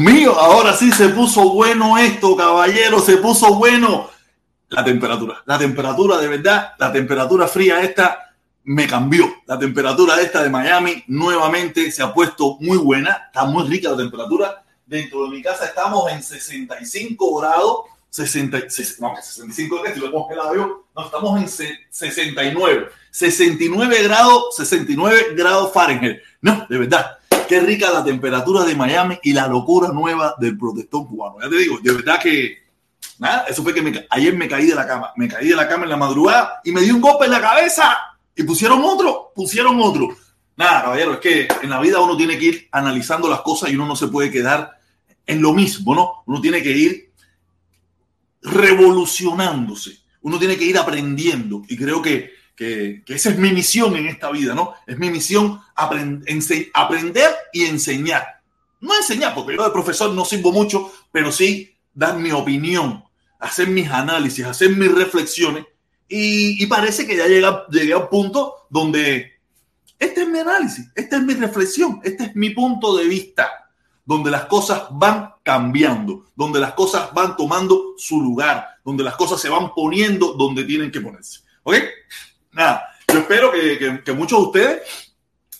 Mío, ahora sí se puso bueno esto, caballero, se puso bueno. La temperatura, la temperatura de verdad, la temperatura fría esta me cambió. La temperatura esta de Miami nuevamente se ha puesto muy buena, está muy rica la temperatura. Dentro de mi casa estamos en 65 grados, 60, no, 65 grados, si lo yo, no, estamos en 69, 69 grados, 69 grados Fahrenheit. No, de verdad, qué rica la temperatura de Miami y la locura nueva del protestón cubano. Ya te digo, de verdad que nada, eso fue que ayer me caí de la cama, me caí de la cama en la madrugada y me dio un golpe en la cabeza y pusieron otro, pusieron otro. Nada, caballero, es que en la vida uno tiene que ir analizando las cosas y uno no se puede quedar en lo mismo, ¿no? Uno tiene que ir revolucionándose, uno tiene que ir aprendiendo y creo que, que, esa es mi misión en esta vida, ¿no? Es mi misión aprender y enseñar. No enseñar, porque yo de profesor no sirvo mucho, pero sí dar mi opinión, hacer mis análisis, hacer mis reflexiones y, parece que ya llega, llegué a un punto donde este es mi análisis, esta es mi reflexión, este es mi punto de vista, donde las cosas van cambiando, donde las cosas van tomando su lugar, donde las cosas se van poniendo donde tienen que ponerse. ¿Ok? Nada, yo espero que, que muchos de ustedes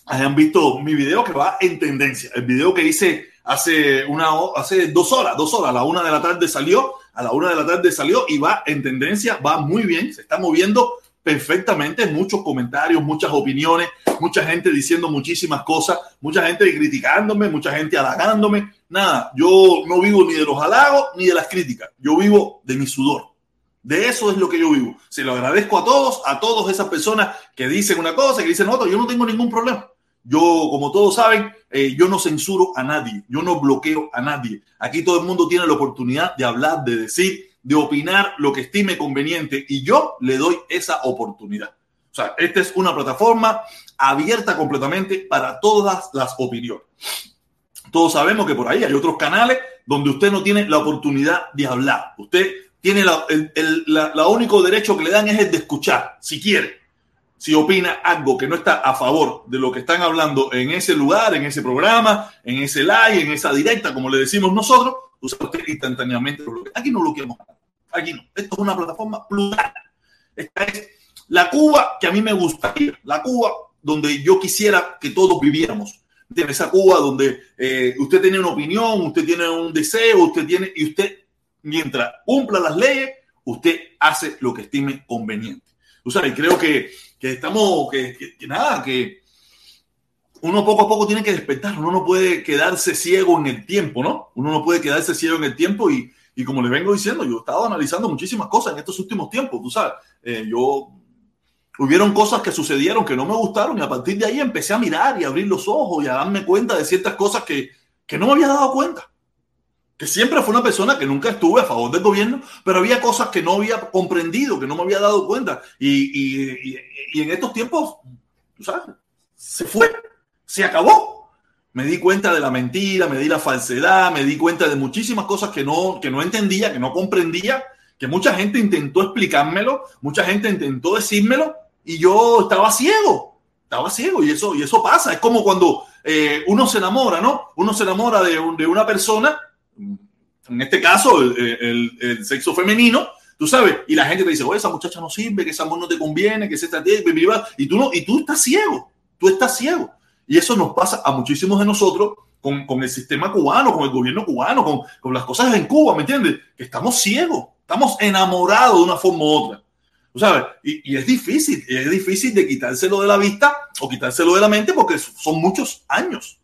hayan visto mi video que va en tendencia. El video que hice hace, una, hace dos horas, dos horas, a la una de la tarde salió, a la una de la tarde salió y va en tendencia, va muy bien, se está moviendo perfectamente, muchos comentarios, muchas opiniones, mucha gente diciendo muchísimas cosas, mucha gente criticándome, mucha gente halagándome. Nada, yo no vivo ni de los halagos ni de las críticas, yo vivo de mi sudor. De eso es lo que yo vivo. Se lo agradezco a todos, a todas esas personas que dicen una cosa, que dicen otra, yo no tengo ningún problema. Yo, como todos saben, eh, yo no censuro a nadie, yo no bloqueo a nadie. Aquí todo el mundo tiene la oportunidad de hablar, de decir, de opinar lo que estime conveniente y yo le doy esa oportunidad. O sea, esta es una plataforma abierta completamente para todas las opiniones. Todos sabemos que por ahí hay otros canales donde usted no tiene la oportunidad de hablar. Usted tiene la, el, único derecho que le dan es el de escuchar, si quiere si opina algo que no está a favor de lo que están hablando en ese lugar, en ese programa, en ese live, en esa directa, como le decimos nosotros, usted instantáneamente lo Aquí no bloqueamos Aquí no. Esto es una plataforma plural. Esta es la Cuba que a mí me gustaría. La Cuba donde yo quisiera que todos viviéramos. Esa Cuba donde eh, usted tiene una opinión, usted tiene un deseo, usted tiene, y usted, mientras cumpla las leyes, usted hace lo que estime conveniente. Tú sabes, creo que que estamos, que, nada, que uno poco a poco tiene que despertar, uno no puede quedarse ciego en el tiempo, ¿no? Uno no puede quedarse ciego en el tiempo y, y como les vengo diciendo, yo he estado analizando muchísimas cosas en estos últimos tiempos, tú sabes, eh, yo hubieron cosas que sucedieron que no me gustaron y a partir de ahí empecé a mirar y a abrir los ojos y a darme cuenta de ciertas cosas que, que no me había dado cuenta que siempre fue una persona que nunca estuve a favor del gobierno, pero había cosas que no había comprendido, que no me había dado cuenta. Y, y, y, en estos tiempos, tú sabes, se fue, se acabó. Me di cuenta de la mentira, me di la falsedad, me di cuenta de muchísimas cosas que no, que no entendía, que no comprendía, que mucha gente intentó explicármelo, mucha gente intentó decírmelo y yo estaba ciego, estaba ciego y eso, y eso pasa. Es como cuando eh, uno se enamora, ¿no? Uno se enamora de, de una persona en este caso, el, sexo femenino, tú sabes, y la gente te dice, oye, esa muchacha no sirve, que esa amor no te conviene, que se está y tú no, y tú estás ciego, tú estás ciego. Y eso nos pasa a muchísimos de nosotros con, con el sistema cubano, con el gobierno cubano, con, con, las cosas en Cuba, ¿me entiendes? Que estamos ciegos, estamos enamorados de una forma u otra. ¿Tú sabes? Y, y, es difícil, es difícil de quitárselo de la vista o quitárselo de la mente porque son muchos años.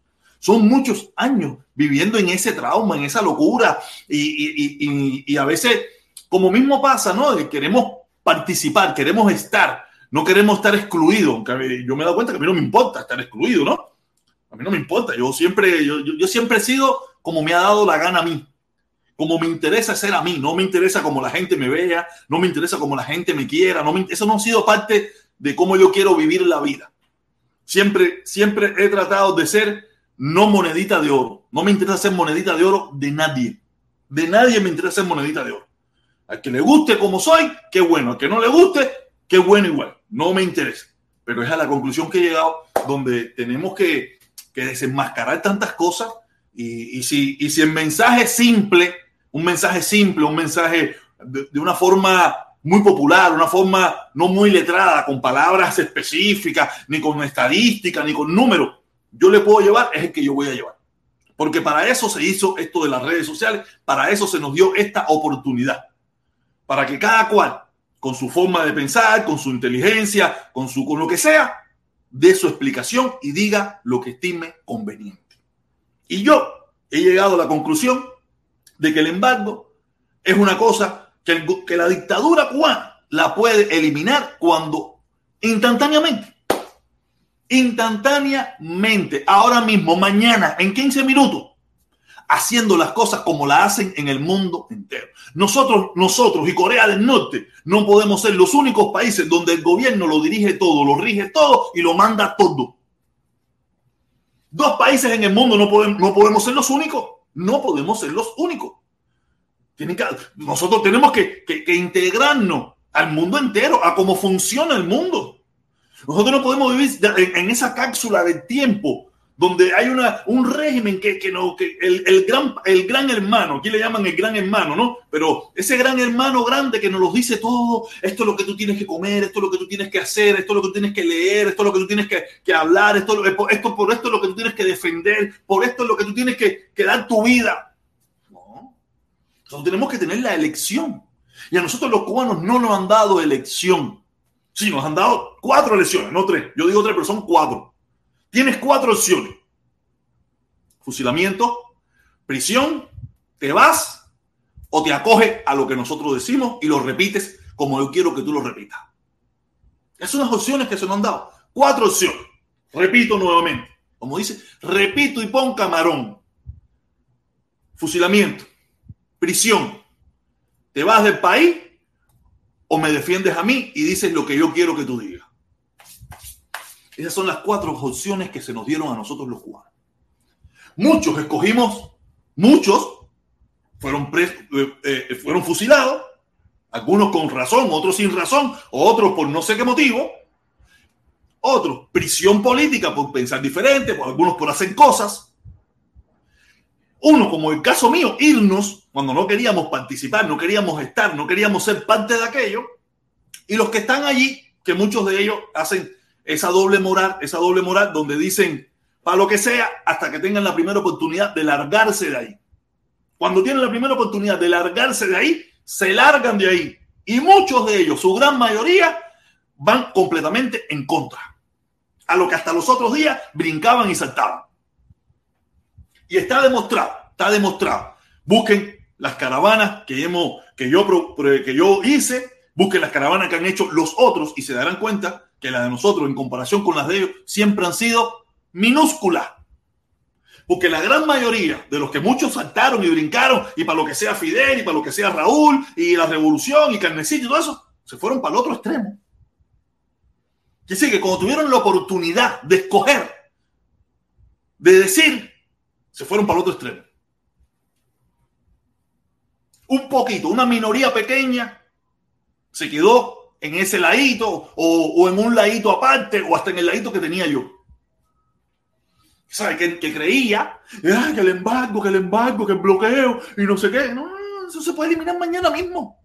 Son muchos años viviendo en ese trauma, en esa locura y, a veces, como mismo pasa, ¿no? Queremos participar, queremos estar, no queremos estar excluidos. Yo me he dado cuenta que a mí no me importa estar excluido, ¿no? A mí no me importa. Yo siempre, yo, yo siempre he sido como me ha dado la gana a mí como me interesa ser a mí, no me interesa como la gente me vea, no me interesa como la gente me quiera, eso no ha sido parte de cómo yo quiero vivir la vida. Siempre, siempre he tratado de ser no monedita de oro. No me interesa ser monedita de oro de nadie. De nadie me interesa ser monedita de oro. Al que le guste como soy, qué bueno. Al que no le guste, qué bueno igual. No me interesa. Pero es a la conclusión que he llegado donde tenemos que, desenmascarar tantas cosas Y, si, y si el mensaje simple, un mensaje simple, un mensaje de, una forma muy popular, una forma no muy letrada, con palabras específicas, ni con estadísticas, ni con números, yo le puedo llevar, es el que yo voy a llevar. Porque para eso se hizo esto de las redes sociales, para eso se nos dio esta oportunidad. Para que cada cual, con su forma de pensar, con su inteligencia, con, su, con lo que sea, dé su explicación y diga lo que estime conveniente. Y yo he llegado a la conclusión de que el embargo es una cosa que, que la dictadura cubana la puede eliminar cuando instantáneamente, instantáneamente, ahora mismo, mañana, en 15 minutos, haciendo las cosas como la hacen en el mundo entero. Nosotros, nosotros y Corea del Norte no podemos ser los únicos países donde el gobierno lo dirige todo, lo rige todo y lo manda todo. Dos países en el mundo no podemos, no podemos ser los únicos. No podemos ser los únicos. Que, nosotros tenemos que, integrarnos al mundo entero, a cómo funciona el mundo. Nosotros no podemos vivir en esa cápsula de tiempo donde hay una, un régimen que, que, no, que el, el, gran, el gran hermano, aquí le llaman el gran hermano, ¿no? Pero ese gran hermano grande que nos lo dice todo, esto es lo que tú tienes que comer, esto es lo que tú tienes que hacer, esto es lo que tú tienes que leer, esto es lo que tú tienes que, que hablar, esto, esto, por esto es lo que tú tienes que defender, por esto es lo que tú tienes que, que dar tu vida. No, nosotros tenemos que tener la elección. Y a nosotros los cubanos no nos han dado elección. Sí, nos han dado cuatro elecciones, no tres. Yo digo tres, pero son cuatro Tienes cuatro opciones. Fusilamiento, prisión, te vas o te acoges a lo que nosotros decimos y lo repites como yo quiero que tú lo repitas. Esas son las opciones que se nos han dado. Cuatro opciones. Repito nuevamente. Como dice, repito y pon camarón. Fusilamiento, prisión, te vas del país o me defiendes a mí y dices lo que yo quiero que tú digas. Esas son las cuatro opciones que se nos dieron a nosotros los cubanos. Muchos escogimos, muchos fueron, eh, eh, fueron fusilados, algunos con razón, otros sin razón, otros por no sé qué motivo, otros prisión política por pensar diferente, algunos por hacer cosas. Uno, como el caso mío, irnos cuando no queríamos participar, no queríamos estar, no queríamos ser parte de aquello. Y los que están allí, que muchos de ellos hacen esa doble moral, esa doble moral donde dicen para lo que sea hasta que tengan la primera oportunidad de largarse de ahí. Cuando tienen la primera oportunidad de largarse de ahí, se largan de ahí. Y muchos de ellos, su gran mayoría, van completamente en contra. A lo que hasta los otros días brincaban y saltaban. Y está demostrado, está demostrado. Busquen las caravanas que, hemos, que, yo, que yo hice, busquen las caravanas que han hecho los otros y se darán cuenta que las de nosotros en comparación con las de ellos siempre han sido minúsculas. Porque la gran mayoría de los que muchos saltaron y brincaron, y para lo que sea Fidel, y para lo que sea Raúl, y la revolución, y Carnecillo, y todo eso, se fueron para el otro extremo. Quiere decir que cuando tuvieron la oportunidad de escoger, de decir, se fueron para el otro extremo. Un poquito, una minoría pequeña se quedó en ese ladito o, en un ladito aparte o hasta en el ladito que tenía yo. ¿Sabes? Que, creía que el embargo, que el embargo, que el bloqueo y no sé qué. No, eso se puede eliminar mañana mismo.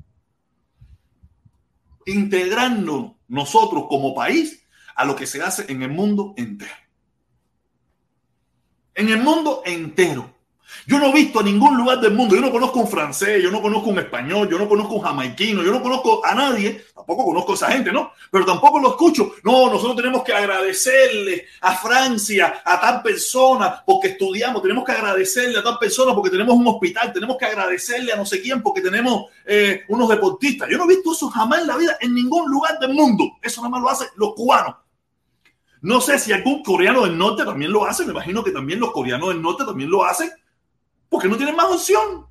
Integrando nosotros como país a lo que se hace en el mundo entero. En el mundo entero. Yo no he visto a ningún lugar del mundo, yo no conozco un francés, yo no conozco un español, yo no conozco un jamaiquino, yo no conozco a nadie, tampoco conozco a esa gente, ¿no? Pero tampoco lo escucho. No, nosotros tenemos que agradecerle a Francia, a tal persona, porque estudiamos, tenemos que agradecerle a tal persona porque tenemos un hospital, tenemos que agradecerle a no sé quién porque tenemos eh, unos deportistas. Yo no he visto eso jamás en la vida en ningún lugar del mundo. Eso nada más lo hacen los cubanos. No sé si algún coreano del norte también lo hace, me imagino que también los coreanos del norte también lo hacen porque no tienen más opción.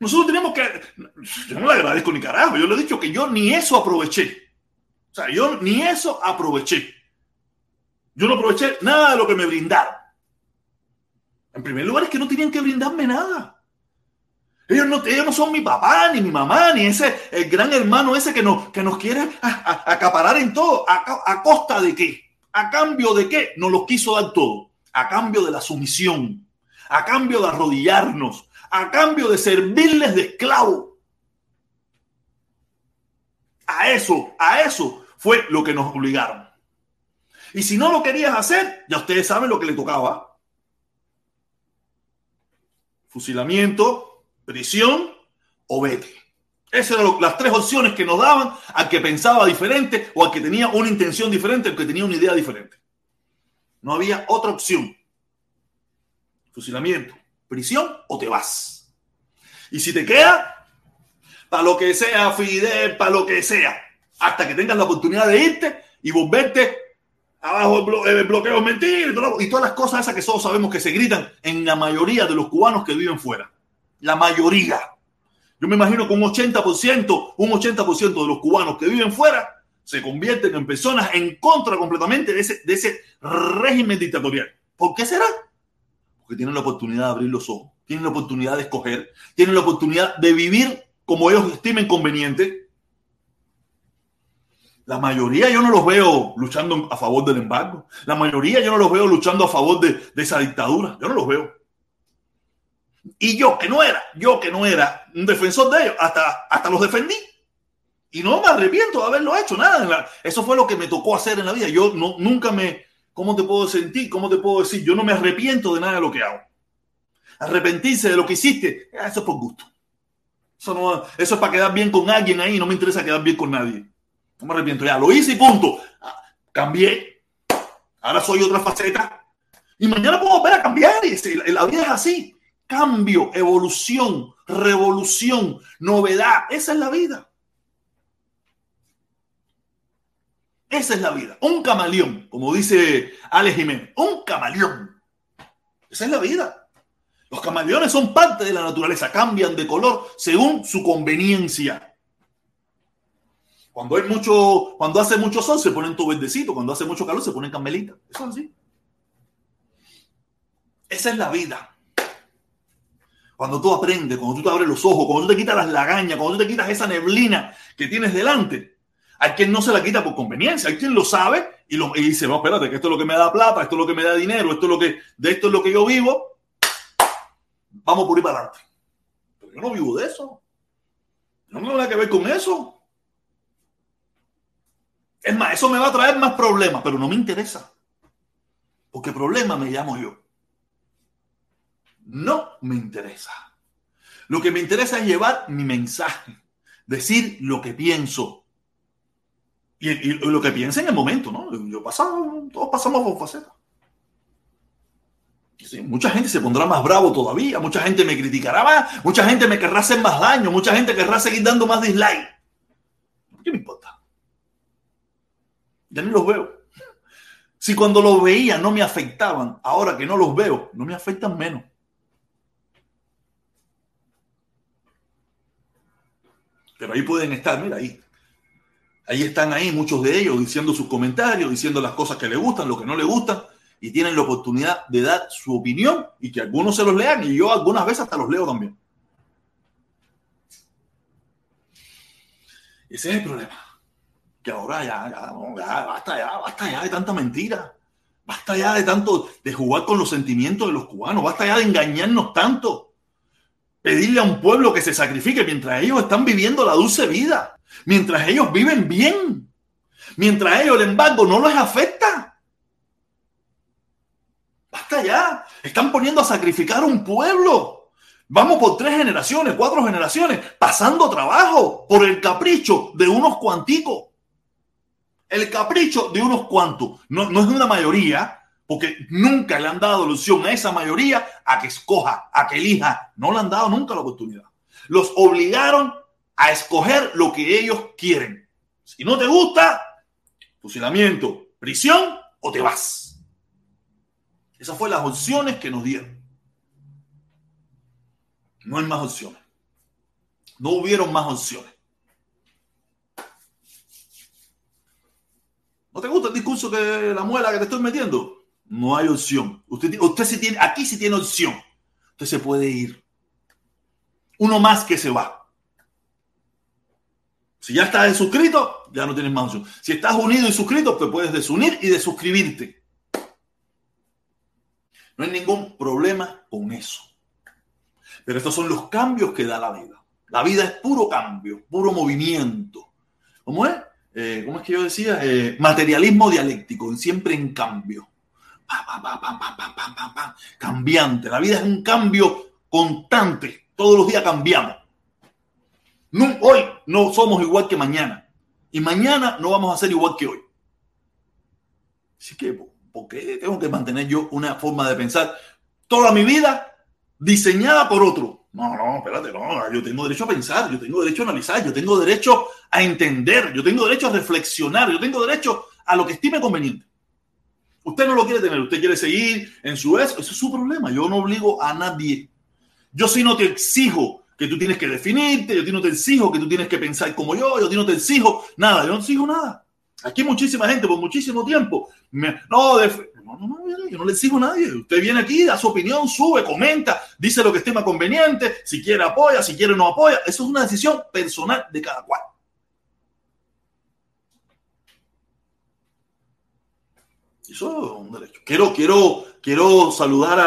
Nosotros tenemos que. Yo no le agradezco ni carajo. Yo le he dicho que yo ni eso aproveché. O sea, yo ni eso aproveché. Yo no aproveché nada de lo que me brindaron. En primer lugar, es que no tenían que brindarme nada. Ellos no, ellos no son mi papá, ni mi mamá, ni ese gran hermano ese que nos, que nos quiere acaparar en todo. ¿A, ¿A costa de qué? ¿A cambio de qué? Nos los quiso dar todo a cambio de la sumisión, a cambio de arrodillarnos, a cambio de servirles de esclavo. A eso, a eso fue lo que nos obligaron. Y si no lo querías hacer, ya ustedes saben lo que le tocaba. Fusilamiento, prisión o vete. Esas eran las tres opciones que nos daban al que pensaba diferente o al que tenía una intención diferente, al que tenía una idea diferente. No había otra opción. Fusilamiento, prisión o te vas. Y si te queda, para lo que sea, Fidel, para lo que sea, hasta que tengas la oportunidad de irte y volverte abajo el, bloqueo es mentira y todas las cosas esas que todos sabemos que se gritan en la mayoría de los cubanos que viven fuera. La mayoría. Yo me imagino que un 80%, un 80% de los cubanos que viven fuera se convierten en personas en contra completamente de ese, de ese régimen dictatorial. ¿Por qué será? Tienen la oportunidad de abrir los ojos, tienen la oportunidad de escoger, tienen la oportunidad de vivir como ellos estimen conveniente la mayoría yo no los veo luchando a favor del embargo. La mayoría yo no los veo luchando a favor de, esa dictadura. Yo no los veo. Y yo que no era, yo que no era un defensor de ellos, hasta, hasta los defendí. Y no me arrepiento de haberlo hecho, nada. Eso fue lo que me tocó hacer en la vida. Yo no, nunca me, ¿cómo te puedo sentir? ¿Cómo te puedo decir? Yo no me arrepiento de nada de lo que hago. Arrepentirse de lo que hiciste, eso es por gusto. Eso, es para quedar bien con alguien ahí, no me interesa quedar bien con nadie. No me arrepiento, ya lo hice y punto. Cambié. Ahora soy otra faceta. Y mañana puedo volver a cambiar. La vida es así. Cambio, evolución, revolución, novedad. Esa es la vida. Esa es la vida. Un camaleón, como dice Alex Jiménez. Un camaleón. Esa es la vida. Los camaleones son parte de la naturaleza. Cambian de color según su conveniencia. Cuando hay mucho, cuando hace mucho sol se ponen todo verdecito, cuando hace mucho calor se ponen camelita. Eso es así. Esa es la vida. Cuando tú aprendes, cuando tú te abres los ojos, cuando tú te quitas las lagañas, cuando tú te quitas esa neblina que tienes delante, hay quien no se la quita por conveniencia, hay quien lo sabe y, dice, no, espérate, que esto es lo que me da plata, esto es lo que me da dinero, esto es lo que, de esto es lo que yo vivo, vamos por ir para adelante. Pero yo no vivo de eso. No tengo nada que ver con eso. Es más, eso me va a traer más problemas, pero no me interesa. Porque problema me llamo yo. No me interesa. Lo que me interesa es llevar mi mensaje, decir lo que pienso. Y, lo que piense en el momento, ¿no? Yo pasado, todos pasamos por facetas. mucha gente se pondrá más bravo todavía, mucha gente me criticará más, mucha gente me querrá hacer más daño, mucha gente querrá seguir dando más dislike. ¿Qué me importa? Ya ni los veo. Si cuando los veía no me afectaban, ahora que no los veo, no me afectan menos. Pero ahí pueden estar, mira ahí. Ahí están ahí muchos de ellos diciendo sus comentarios, diciendo las cosas que les gustan, lo que no les gustan, y tienen la oportunidad de dar su opinión y que algunos se los lean, y yo algunas veces hasta los leo también. Ese es el problema que ahora ya, ya, basta ya, basta ya de tanta mentira. Basta ya de tanto, de jugar con los sentimientos de los cubanos. Basta ya de engañarnos tanto. Pedirle a un pueblo que se sacrifique mientras ellos están viviendo la dulce vida. Mientras ellos viven bien. Mientras ellos el embargo no les afecta. Basta ya. Están poniendo a sacrificar un pueblo. Vamos por tres generaciones, cuatro generaciones, pasando trabajo por el capricho de unos cuanticos el capricho de unos cuantos, no, no es de una mayoría, porque nunca le han dado opción a esa mayoría a que escoja, a que elija. No le han dado nunca la oportunidad. Los obligaron a escoger lo que ellos quieren. Si no te gusta, fusilamiento, prisión o te vas. Esas fueron las opciones que nos dieron. No hay más opciones. No hubieron más opciones. ¿No te gusta el discurso que la muela que te estoy metiendo? No hay opción. Usted, usted sí tiene, aquí sí tiene opción. Usted se puede ir. Uno más que se va. Si ya estás suscrito, ya no tienes más opción. Si estás unido y suscrito, te puedes desunir y desuscribirte. No hay ningún problema con eso. Pero estos son los cambios que da la vida. La vida es puro cambio, puro movimiento. ¿Cómo es? Eh, ¿Cómo es que yo decía? Eh, materialismo dialéctico, siempre en cambio. Cambiante. La vida es un cambio constante. Todos los días cambiamos. No, hoy no somos igual que mañana. Y mañana no vamos a ser igual que hoy. Así que, ¿por qué tengo que mantener yo una forma de pensar toda mi vida diseñada por otro? No, no, espérate, no, yo tengo derecho a pensar, yo tengo derecho a analizar, yo tengo derecho a entender, yo tengo derecho a reflexionar, yo tengo derecho a lo que estime conveniente. Usted no lo quiere tener, usted quiere seguir en su eso, eso es su problema. Yo no obligo a nadie. Yo sí no te exijo que tú tienes que definirte, yo no te exijo que tú tienes que pensar como yo, yo no te exijo nada, yo no exijo nada. Aquí muchísima gente por muchísimo tiempo. No, no, no, no, yo no le exijo a nadie. Usted viene aquí, da su opinión, sube, comenta, dice lo que esté conveniente, si quiere apoya, si quiere no apoya. Eso es una decisión personal de cada cual. Eso es un derecho. Quiero, quiero, quiero saludar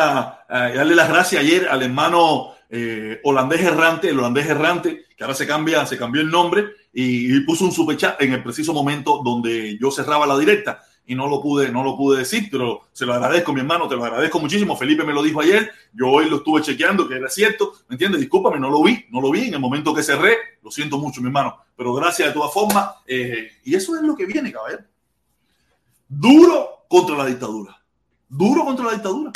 a, darle las gracias ayer al hermano eh, holandés errante, el holandés errante, que ahora se cambia, se cambió el nombre y, puso un superchat en el preciso momento donde yo cerraba la directa y no lo pude, no lo pude decir, pero se lo agradezco, mi hermano, te lo agradezco muchísimo. Felipe me lo dijo ayer, yo hoy lo estuve chequeando, que era cierto, ¿me entiendes? Discúlpame, no lo vi, no lo vi en el momento que cerré, lo siento mucho, mi hermano, pero gracias de todas formas, eh, y eso es lo que viene, caballero. Duro contra la dictadura, duro contra la dictadura.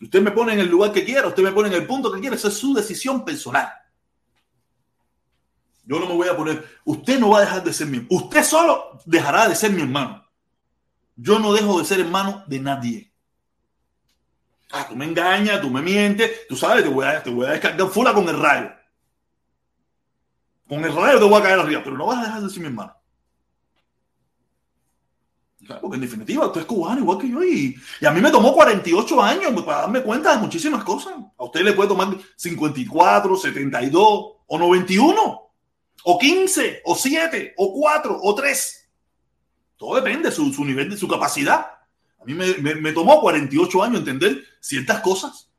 Usted me pone en el lugar que quiera, usted me pone en el punto que quiera, esa es su decisión personal. Yo no me voy a poner, usted no va a dejar de ser mi hermano, usted solo dejará de ser mi hermano. Yo no dejo de ser hermano de nadie. Ah, tú me engañas, tú me mientes, tú sabes, te voy a, te voy a descargar fula con el rayo. Con el rayo te voy a caer arriba, pero no vas a dejar de ser mi hermano. Porque en definitiva, usted es cubano igual que yo y, y, a mí me tomó 48 años para darme cuenta de muchísimas cosas. A usted le puede tomar 54, 72 o 91 o 15 o 7 o 4 o 3. Todo depende de su, su nivel, de su capacidad. A mí me, me, me tomó 48 años entender ciertas cosas.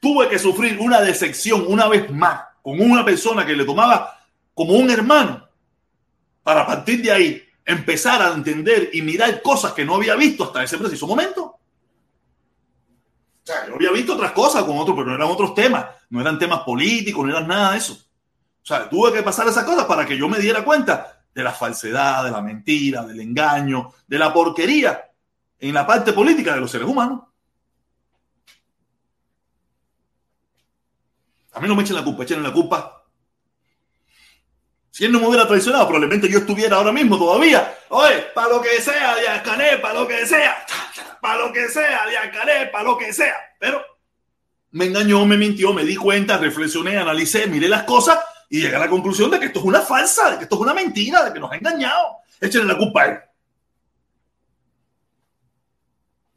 Tuve que sufrir una decepción una vez más con una persona que le tomaba como un hermano para partir de ahí empezar a entender y mirar cosas que no había visto hasta ese preciso momento. O sea, yo había visto otras cosas con otros, pero no eran otros temas, no eran temas políticos, no eran nada de eso. O sea, tuve que pasar esas cosas para que yo me diera cuenta de la falsedad, de la mentira, del engaño, de la porquería en la parte política de los seres humanos. A mí no me echen la culpa, echen la culpa si él no me hubiera traicionado, probablemente yo estuviera ahora mismo todavía. Oye, para lo que sea, Díaz para lo que sea, para lo que sea, Díaz para lo que sea. Pero me engañó, me mintió, me di cuenta, reflexioné, analicé, miré las cosas y llegué a la conclusión de que esto es una falsa, de que esto es una mentira, de que nos ha engañado. Échenle la culpa a él.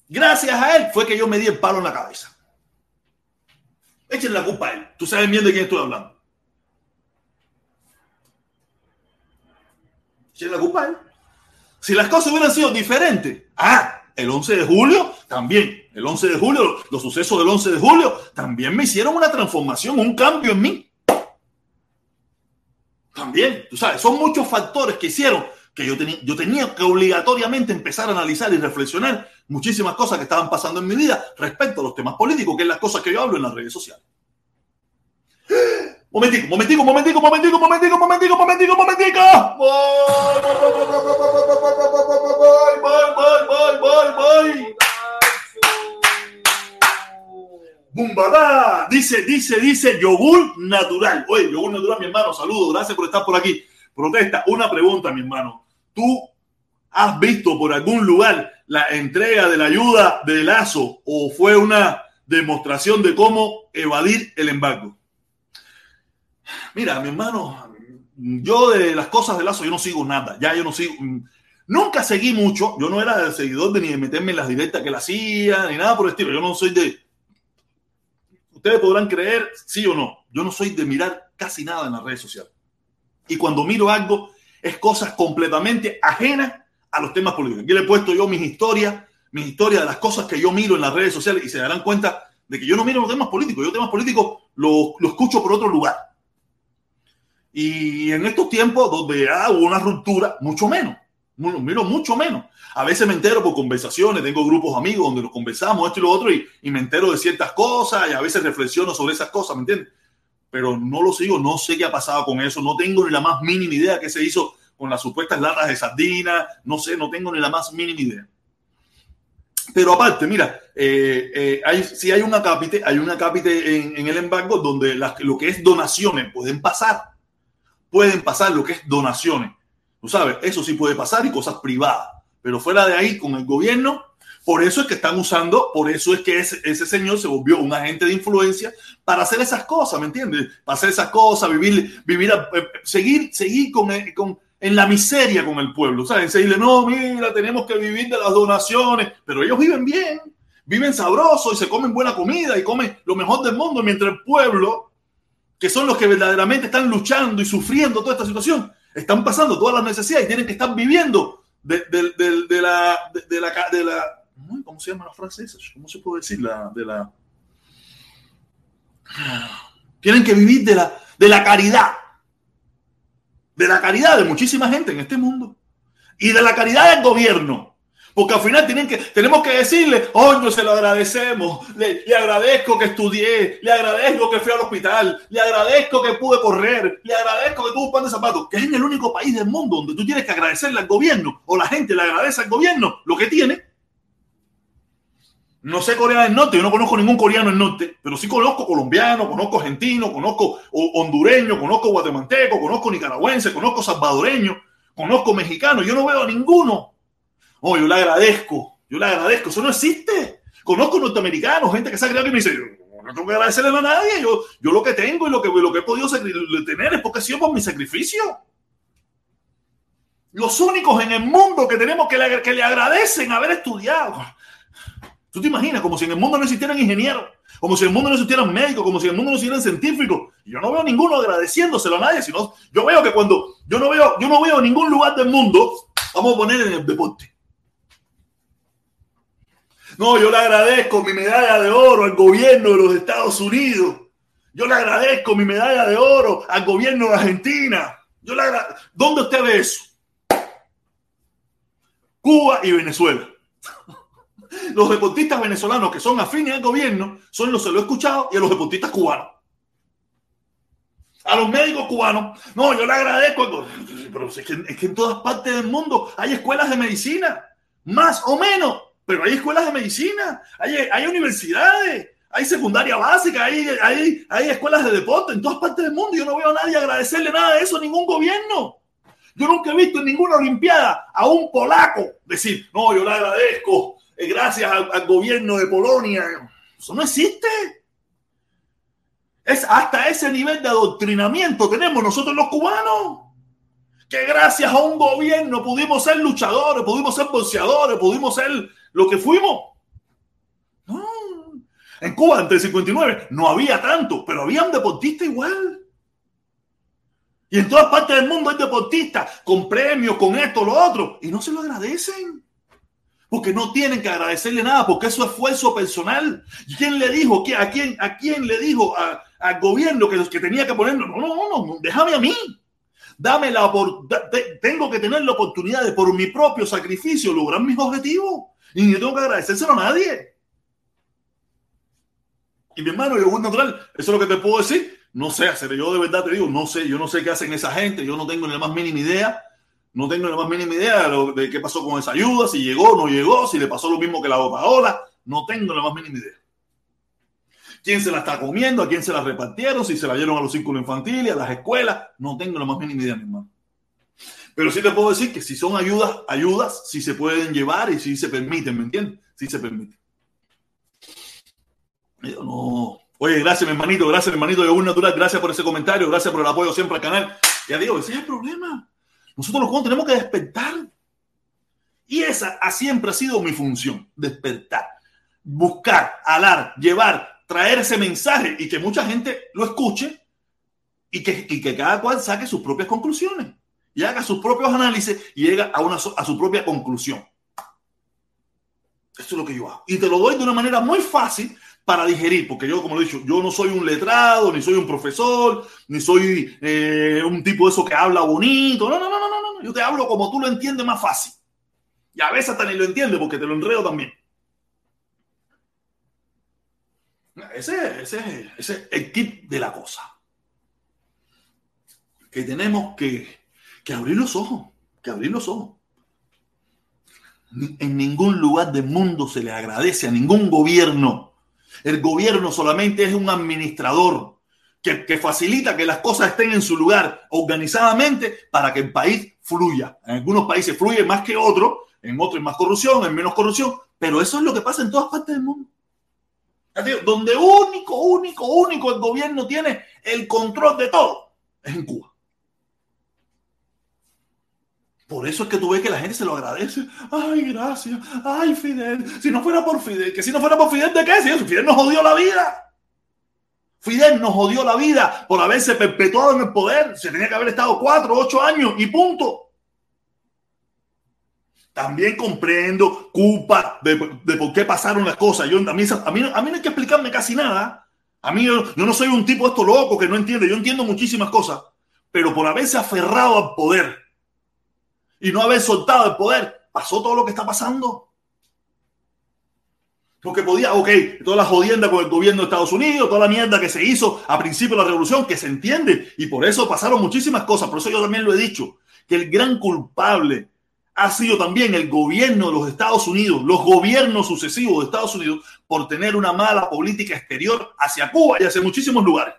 Gracias a él fue que yo me di el palo en la cabeza. Échenle la culpa a él. Tú sabes bien de quién estoy hablando. La culpa ¿eh? Si las cosas hubieran sido diferentes, ah, el 11 de julio también, el 11 de julio, los sucesos del 11 de julio también me hicieron una transformación, un cambio en mí. También, tú sabes, son muchos factores que hicieron que yo, tenía, yo tenía que obligatoriamente empezar a analizar y reflexionar muchísimas cosas que estaban pasando en mi vida respecto a los temas políticos, que es las cosas que yo hablo en las redes sociales. Momentico, momentico, momentico, momentico, momentico, momentico, momentico, momentico. Voy, voy, voy, voy, voy, voy. Bumbada, dice, dice, dice, yogur natural. Oye, yogur natural, mi hermano, saludos, gracias por estar por aquí. Protesta, una pregunta, mi hermano. ¿Tú has visto por algún lugar la entrega de la ayuda de Lazo o fue una demostración de cómo evadir el embargo? Mira, mi hermano, yo de las cosas de Lazo, yo no sigo nada. Ya yo no sigo. Mm, nunca seguí mucho. Yo no era seguidor de ni de meterme en las directas que él hacía, ni nada por el estilo. Yo no soy de. Ustedes podrán creer, sí o no. Yo no soy de mirar casi nada en las redes sociales. Y cuando miro algo, es cosas completamente ajenas a los temas políticos. Aquí le he puesto yo mis historias, mi historia, de las cosas que yo miro en las redes sociales y se darán cuenta de que yo no miro los temas políticos, yo temas políticos los lo escucho por otro lugar. Y en estos tiempos donde ah, hubo una ruptura, mucho menos, miro mucho menos. A veces me entero por conversaciones, tengo grupos amigos donde nos conversamos esto y lo otro y, y me entero de ciertas cosas y a veces reflexiono sobre esas cosas, ¿me entiendes? Pero no lo sigo, no sé qué ha pasado con eso, no tengo ni la más mínima idea qué se hizo con las supuestas latas de sardinas, no sé, no tengo ni la más mínima idea. Pero aparte, mira, eh, eh, hay, si hay una cápite, hay una cápite en, el embargo donde lo que es donaciones pueden pasar. Pueden pasar lo que es donaciones. Tú sabes, eso sí puede pasar y cosas privadas. Pero fuera de ahí, con el gobierno, por eso es que están usando, por eso es que ese, ese, señor se volvió un agente de influencia para hacer esas cosas, ¿me entiendes? Para hacer esas cosas, vivir, vivir, eh, seguir, seguir con, con, en la miseria con el pueblo, ¿saben? Se dile, no, mira, tenemos que vivir de las donaciones, pero ellos viven bien, viven sabroso y se comen buena comida y comen lo mejor del mundo, mientras el pueblo, que son los que verdaderamente están luchando y sufriendo toda esta situación, están pasando todas las necesidades y tienen que estar viviendo de, la, de, la, de la, ¿cómo se llama la frase esa? ¿Cómo se puede decir? La, de la, tienen que vivir de la, de la caridad de la caridad de muchísima gente en este mundo y de la caridad del gobierno. Porque al final tienen que, tenemos que decirle, oh, no se lo agradecemos, le, agradezco que estudié, le agradezco que fui al hospital, le agradezco que pude correr, le agradezco que tuve un pan de zapatos, que es en el único país del mundo donde tú tienes que agradecerle al gobierno o la gente le agradece al gobierno lo que tiene no sé Corea del Norte, yo no conozco ningún coreano del norte, pero sí conozco colombiano, conozco argentino, conozco hondureño, conozco guatemalteco, conozco nicaragüense, conozco salvadoreño, conozco mexicano. Yo no veo a ninguno. Oh, yo le agradezco, yo le agradezco. Eso no existe. Conozco norteamericanos, gente que se ha creado que me dice, no tengo que agradecerle a nadie. Yo, yo lo que tengo y lo que, lo que he podido tener es porque ha sido por mi sacrificio. Los únicos en el mundo que tenemos que le, que le agradecen haber estudiado ¿Tú te imaginas? Como si en el mundo no existieran ingenieros, como si en el mundo no existieran médicos, como si en el mundo no existieran científicos. Yo no veo ninguno agradeciéndoselo a nadie, sino yo veo que cuando yo no veo, yo no veo ningún lugar del mundo, vamos a poner en el deporte. No, yo le agradezco mi medalla de oro al gobierno de los Estados Unidos. Yo le agradezco mi medalla de oro al gobierno de Argentina. Yo le ¿Dónde usted ve eso? Cuba y Venezuela. Los deportistas venezolanos que son afines al gobierno son los que lo he escuchado y a los deportistas cubanos. A los médicos cubanos, no, yo le agradezco, pero es que en todas partes del mundo hay escuelas de medicina, más o menos, pero hay escuelas de medicina, hay, universidades, hay secundaria básica, hay, hay, hay, escuelas de deporte en todas partes del mundo. Yo no veo a nadie agradecerle nada de eso a ningún gobierno. Yo nunca he visto en ninguna Olimpiada a un polaco decir, no, yo le agradezco eh, gracias al, gobierno de Polonia. Eso no existe. Es hasta ese nivel de adoctrinamiento tenemos nosotros los cubanos. Que gracias a un gobierno pudimos ser luchadores, pudimos ser boxeadores, pudimos ser lo que fuimos. En Cuba, antes del 59, no había tanto, pero había un deportista igual. Y en todas partes del mundo hay deportistas con premios, con esto, lo otro, y no se lo agradecen porque no tienen que agradecerle nada, porque es su esfuerzo personal. ¿Y quién le dijo? ¿A quién, a quién le dijo al gobierno que, los que tenía que ponerlo? No, no, no, no, déjame a mí. Dame la tengo que tener la oportunidad de por mi propio sacrificio lograr mis objetivos. Y no tengo que agradecérselo a nadie. Y mi hermano, yo natural, eso es lo que te puedo decir. No sé hacer, yo de verdad te digo, no sé, yo no sé qué hacen esa gente, yo no tengo ni la más mínima idea no tengo la más mínima idea de, qué pasó con esa ayuda, si llegó no llegó, si le pasó lo mismo que la Paola. No tengo la más mínima idea. ¿Quién se la está comiendo? ¿A quién se la repartieron? Si se la dieron a los círculos infantiles, a las escuelas. No tengo la más mínima idea, mi hermano. Pero sí te puedo decir que si son ayudas, ayudas, si se pueden llevar y si se permiten, ¿me entiendes? Sí se permiten. Yo no. Oye, gracias, mi hermanito, gracias, mi hermanito de Un Natural, gracias por ese comentario, gracias por el apoyo siempre al canal. Ya digo, ese es el problema. Nosotros los jóvenes tenemos que despertar. Y esa siempre ha sido mi función, despertar, buscar, alar, llevar, traer ese mensaje y que mucha gente lo escuche y que, que cada cual saque sus propias conclusiones y haga sus propios análisis y llegue a, una, a su propia conclusión. Esto es lo que yo hago. Y te lo doy de una manera muy fácil para digerir, porque yo, como lo he dicho, yo no soy un letrado, ni soy un profesor, ni soy eh, un tipo de eso que habla bonito. No, no, no, no, no, no. Yo te hablo como tú lo entiendes más fácil. Y a veces hasta ni lo entiendes porque te lo enredo también. Ese, ese, ese es el kit de la cosa. Que tenemos que, que abrir los ojos, que abrir los ojos. En ningún lugar del mundo se le agradece a ningún gobierno. El gobierno solamente es un administrador que, facilita que las cosas estén en su lugar organizadamente para que el país fluya. En algunos países fluye más que otros, en otros hay más corrupción, en menos corrupción, pero eso es lo que pasa en todas partes del mundo. Donde único, único, único el gobierno tiene el control de todo es en Cuba. Por eso es que tú ves que la gente se lo agradece. Ay, gracias. Ay, Fidel. Si no fuera por Fidel, que si no fuera por Fidel, ¿de qué? Si Fidel nos jodió la vida. Fidel nos jodió la vida por haberse perpetuado en el poder. Se tenía que haber estado cuatro, ocho años y punto. También comprendo culpa de, por qué pasaron las cosas. Yo, a, mí, a, mí, a mí no hay que explicarme casi nada. A mí yo, yo no soy un tipo esto loco que no entiende. Yo entiendo muchísimas cosas. Pero por haberse aferrado al poder y no haber soltado el poder, pasó todo lo que está pasando. Porque podía, ok, toda la jodienda con el gobierno de Estados Unidos, toda la mierda que se hizo a principio de la revolución, que se entiende, y por eso pasaron muchísimas cosas. Por eso yo también lo he dicho, que el gran culpable ha sido también el gobierno de los Estados Unidos, los gobiernos sucesivos de Estados Unidos, por tener una mala política exterior hacia Cuba y hacia muchísimos lugares.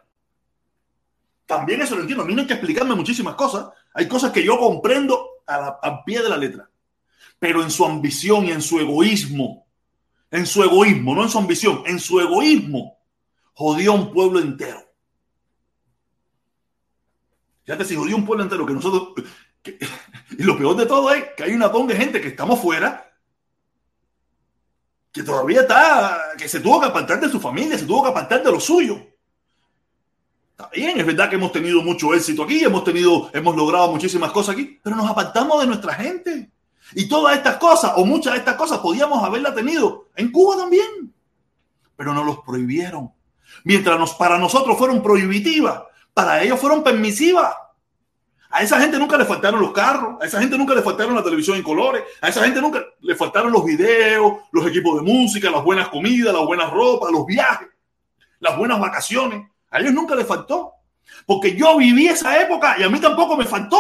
También eso lo entiendo. A mí no hay que explicarme muchísimas cosas. Hay cosas que yo comprendo a, pie de la letra. Pero en su ambición y en su egoísmo, en su egoísmo, no en su ambición, en su egoísmo, jodió a un pueblo entero. Fíjate, si jodió un pueblo entero, que nosotros, y lo peor de todo es que hay una tonga de gente que estamos fuera, que todavía está, que se tuvo que apartar de su familia, se tuvo que apartar de lo suyo. Está bien, es verdad que hemos tenido mucho éxito aquí, hemos tenido, hemos logrado muchísimas cosas aquí, pero nos apartamos de nuestra gente. Y todas estas cosas, o muchas de estas cosas, podíamos haberla tenido en Cuba también, pero nos los prohibieron. Mientras nos, para nosotros fueron prohibitivas, para ellos fueron permisivas. A esa gente nunca le faltaron los carros, a esa gente nunca le faltaron la televisión en colores, a esa gente nunca le faltaron los videos, los equipos de música, las buenas comidas, las buenas ropas, los viajes, las buenas vacaciones. A ellos nunca les faltó. Porque yo viví esa época y a mí tampoco me faltó.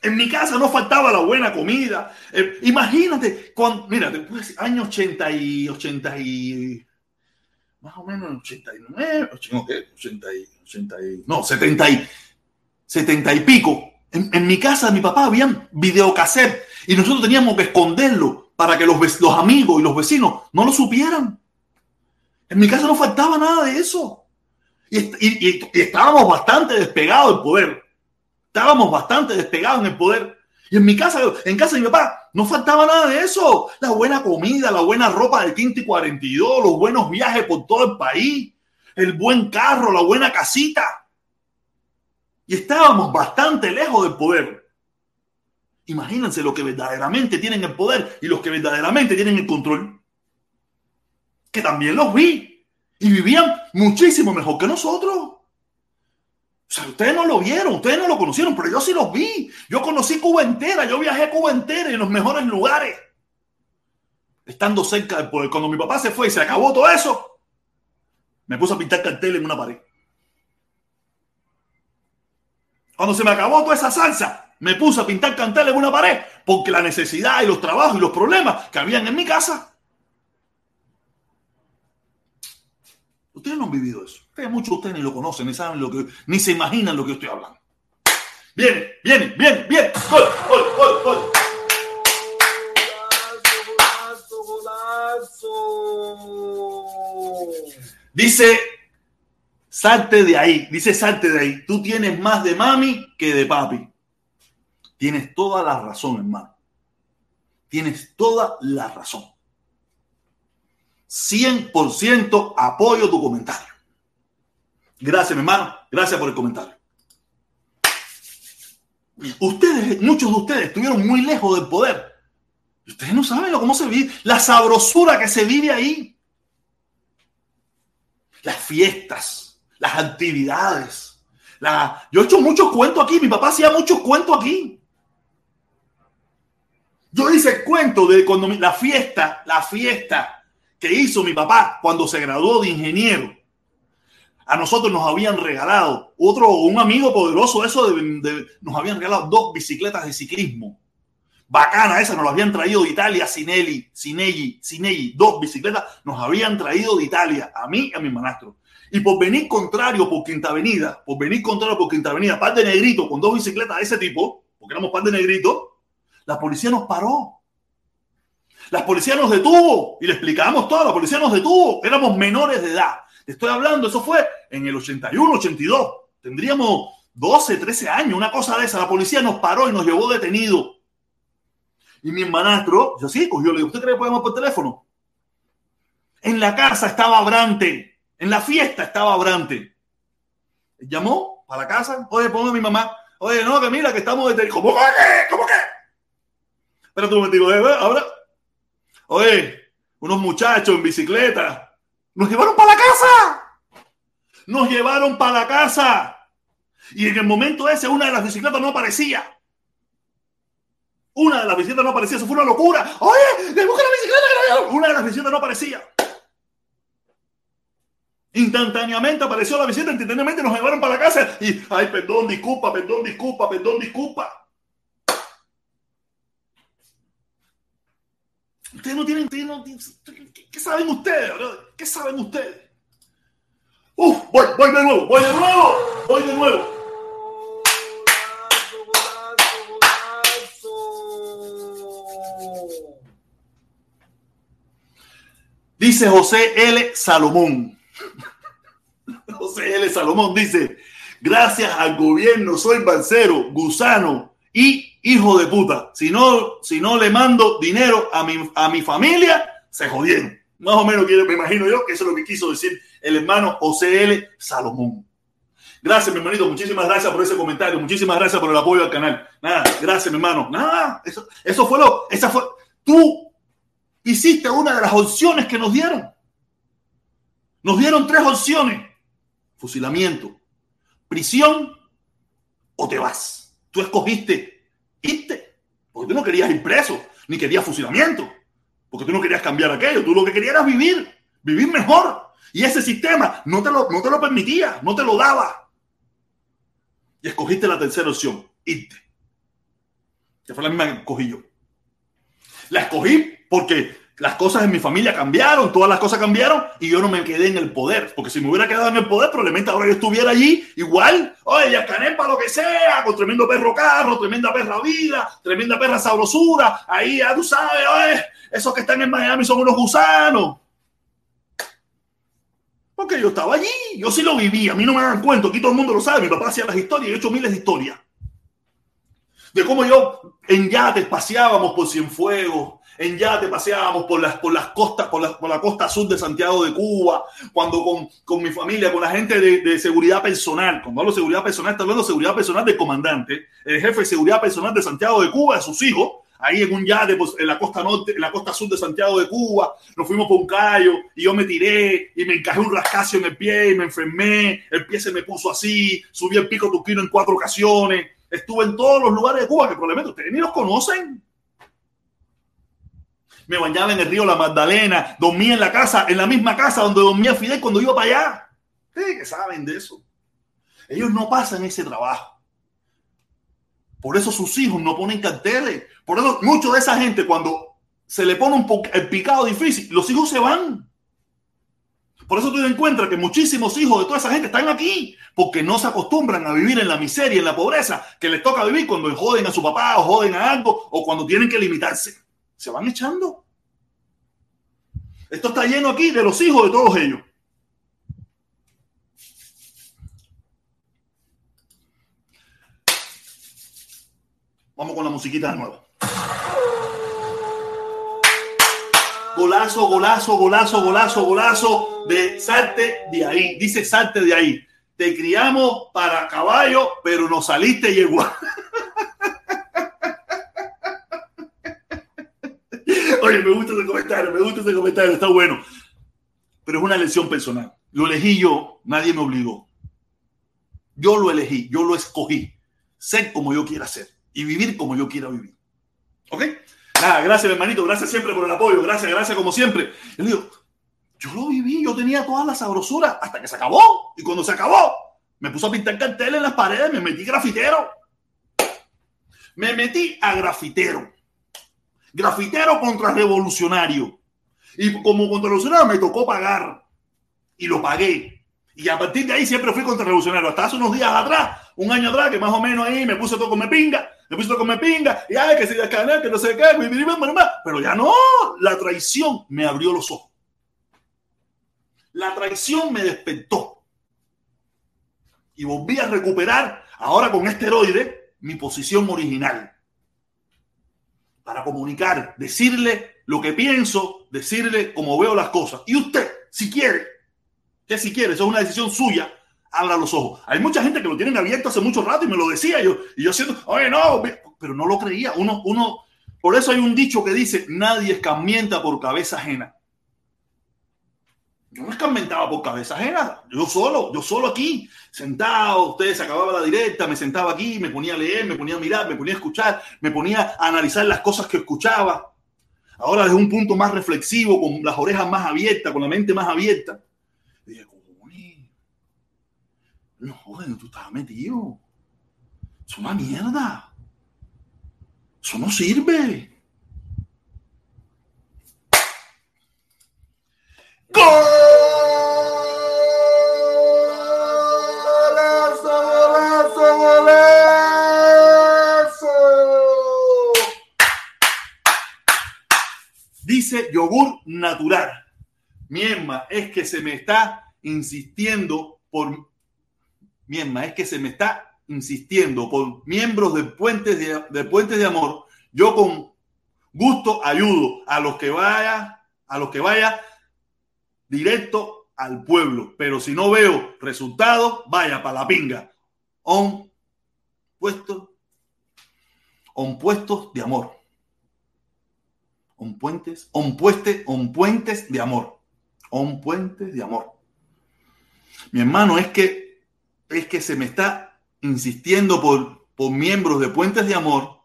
En mi casa no faltaba la buena comida. Eh, imagínate, cuando, mira, después año 80 y 80 y más o menos 89, 80, 80 y, no, 70 y, 70 y pico. En, mi casa, mi papá, habían videocassette y nosotros teníamos que esconderlo para que los, los amigos y los vecinos no lo supieran. En mi casa no faltaba nada de eso. Y, estábamos bastante despegados del poder. Estábamos bastante despegados en el poder. Y en mi casa, en casa de mi papá, no faltaba nada de eso. La buena comida, la buena ropa del y 42, los buenos viajes por todo el país, el buen carro, la buena casita. Y estábamos bastante lejos del poder. Imagínense lo que verdaderamente tienen el poder y los que verdaderamente tienen el control. Que también los vi. Y vivían muchísimo mejor que nosotros. O sea, ustedes no lo vieron, ustedes no lo conocieron, pero yo sí los vi. Yo conocí Cuba entera, yo viajé a Cuba entera en los mejores lugares. Estando cerca del. Cuando mi papá se fue y se acabó todo eso, me puse a pintar cartel en una pared. Cuando se me acabó toda esa salsa, me puse a pintar cartel en una pared porque la necesidad y los trabajos y los problemas que habían en mi casa Ustedes no han vivido eso. Ustedes, muchos de ustedes ni lo conocen, ni saben lo que, ni se imaginan lo que yo estoy hablando. Viene, viene, viene, viene. Gol, gol, gol, gol. Dice, salte de ahí. Dice, salte de ahí. Tú tienes más de mami que de papi. Tienes toda la razón, hermano. Tienes toda la razón. 100% apoyo tu comentario. Gracias, mi hermano. Gracias por el comentario. Ustedes, muchos de ustedes estuvieron muy lejos del poder Ustedes no saben cómo se vive, la sabrosura que se vive ahí. Las fiestas, las actividades. La... Yo he hecho muchos cuentos aquí, mi papá hacía muchos cuentos aquí. Yo hice cuento de cuando la fiesta, la fiesta que hizo mi papá cuando se graduó de ingeniero. A nosotros nos habían regalado, otro, un amigo poderoso, eso de, nos habían regalado dos bicicletas de ciclismo. Bacana esa, nos lo habían traído de Italia, Sinelli, Sinelli, Sinelli, dos bicicletas nos habían traído de Italia, a mí y a mi manastro. Y por venir contrario por Quinta Avenida, por venir contrario por Quinta Avenida, par de negritos con dos bicicletas de ese tipo, porque éramos par de negritos, la policía nos paró. La policía nos detuvo y le explicamos todo. La policía nos detuvo. Éramos menores de edad. estoy hablando, eso fue en el 81, 82. Tendríamos 12, 13 años, una cosa de esa. La policía nos paró y nos llevó detenido. Y mi hermanastro, yo sí, cogió, le digo, ¿usted cree que podemos por teléfono? En la casa estaba Abrante. En la fiesta estaba Abrante. Llamó para la casa. Oye, pongo a mi mamá. Oye, no, que mira, que estamos detenidos. ¿Cómo que? ¿Cómo que? Espérate un momentico, ¿eh? ahora. Oye, unos muchachos en bicicleta. Nos llevaron para la casa. Nos llevaron para la casa. Y en el momento ese, una de las bicicletas no aparecía. Una de las bicicletas no aparecía. Eso fue una locura. Oye, le busca la bicicleta que Una de las bicicletas no aparecía. Instantáneamente apareció la bicicleta, instantáneamente nos llevaron para la casa y, ay, perdón, disculpa, perdón, disculpa, perdón, disculpa. Ustedes no tienen, ¿qué, saben ustedes? ¿Qué saben ustedes? Uf, voy, voy de nuevo, voy de nuevo, voy de nuevo. Dice José L. Salomón. José L. Salomón dice, gracias al gobierno soy balsero, gusano y hijo de puta. Si no, si no le mando dinero a mi, a mi familia, se jodieron. Más o menos me imagino yo que eso es lo que quiso decir el hermano OCL Salomón. Gracias, mi hermanito. Muchísimas gracias por ese comentario. Muchísimas gracias por el apoyo al canal. Nada, gracias, mi hermano. Nada, eso, eso fue lo, esa fue, tú hiciste una de las opciones que nos dieron. Nos dieron tres opciones. Fusilamiento, prisión o te vas. Tú escogiste porque tú no querías ir preso, ni querías fusilamiento. Porque tú no querías cambiar aquello. Tú lo que querías era vivir, vivir mejor. Y ese sistema no te lo, no te lo permitía, no te lo daba. Y escogiste la tercera opción, irte. Que fue la misma que escogí yo. La escogí porque las cosas en mi familia cambiaron, todas las cosas cambiaron y yo no me quedé en el poder. Porque si me hubiera quedado en el poder, probablemente ahora yo estuviera allí igual, oye, ya para lo que sea, con tremendo perro carro, tremenda perra vida, tremenda perra sabrosura. Ahí ya tú sabes, oye, esos que están en Miami son unos gusanos. Porque yo estaba allí, yo sí lo viví, a mí no me dan cuenta, aquí todo el mundo lo sabe, mi papá hacía las historias, yo he hecho miles de historias. De cómo yo en yates paseábamos por Cienfuegos, en yate paseábamos por las, por las costas, por la, por la costa sur de Santiago de Cuba, cuando con, con mi familia, con la gente de, de, seguridad personal, cuando hablo de seguridad personal, estoy hablando de seguridad personal del comandante, el jefe de seguridad personal de Santiago de Cuba, de sus hijos, ahí en un yate pues, en la costa norte, en la costa sur de Santiago de Cuba, nos fuimos por un callo y yo me tiré y me encajé un rascacio en el pie y me enfermé, el pie se me puso así, subí el pico tuquino en cuatro ocasiones, estuve en todos los lugares de Cuba que probablemente ustedes ni los conocen me bañaba en el río La Magdalena, dormía en la casa, en la misma casa donde dormía Fidel cuando iba para allá. Ustedes que saben de eso. Ellos no pasan ese trabajo. Por eso sus hijos no ponen carteles. Por eso mucho de esa gente cuando se le pone un el picado difícil, los hijos se van. Por eso tú te encuentras que muchísimos hijos de toda esa gente están aquí, porque no se acostumbran a vivir en la miseria, en la pobreza, que les toca vivir cuando joden a su papá o joden a algo o cuando tienen que limitarse se van echando. Esto está lleno aquí de los hijos de todos ellos. Vamos con la musiquita de nuevo. Golazo, golazo, golazo, golazo, golazo de salte de ahí. Dice salte de ahí. Te criamos para caballo, pero no saliste igual. Oye, me gusta ese comentario, me gusta ese comentario, está bueno. Pero es una elección personal. Lo elegí yo, nadie me obligó. Yo lo elegí, yo lo escogí. Ser como yo quiera ser y vivir como yo quiera vivir. ¿Ok? Nada, gracias, hermanito. Gracias siempre por el apoyo. Gracias, gracias como siempre. Yo digo, yo lo viví, yo tenía todas las sabrosuras hasta que se acabó. Y cuando se acabó, me puse a pintar carteles en las paredes, me metí grafitero. Me metí a grafitero. Grafitero contra revolucionario. Y como contra revolucionario me tocó pagar. Y lo pagué. Y a partir de ahí siempre fui contra revolucionario. Hasta hace unos días atrás, un año atrás, que más o menos ahí me puse todo con me pinga. Me puse todo con me pinga. Y ay, que se canal, que no sé qué. Pero ya no. La traición me abrió los ojos. La traición me despertó. Y volví a recuperar, ahora con esteroide, mi posición original. Para comunicar, decirle lo que pienso, decirle cómo veo las cosas. Y usted, si quiere, que si quiere, eso es una decisión suya, abra los ojos. Hay mucha gente que lo tienen abierto hace mucho rato y me lo decía yo. Y yo siento, oye, no, pero no lo creía. Uno, uno, por eso hay un dicho que dice, nadie escamienta por cabeza ajena. Yo no escarmentaba por cabeza ajena. Yo solo, yo solo aquí, sentado, ustedes acababa la directa, me sentaba aquí, me ponía a leer, me ponía a mirar, me ponía a escuchar, me ponía a analizar las cosas que escuchaba. Ahora desde un punto más reflexivo, con las orejas más abiertas, con la mente más abierta. dije, no, joven, tú estabas metido. Es una mierda. Eso no sirve. Dice yogur natural. Miemma, es que se me está insistiendo por. Miemma, es que se me está insistiendo por miembros de Puentes de, de Puentes de Amor. Yo con gusto ayudo a los que vaya, a los que vaya directo al pueblo. Pero si no veo resultados, vaya para la pinga. On puestos, on puestos de amor. On puentes, on pueste, on puentes de amor. On puentes de amor. Mi hermano, es que es que se me está insistiendo por, por miembros de puentes de amor.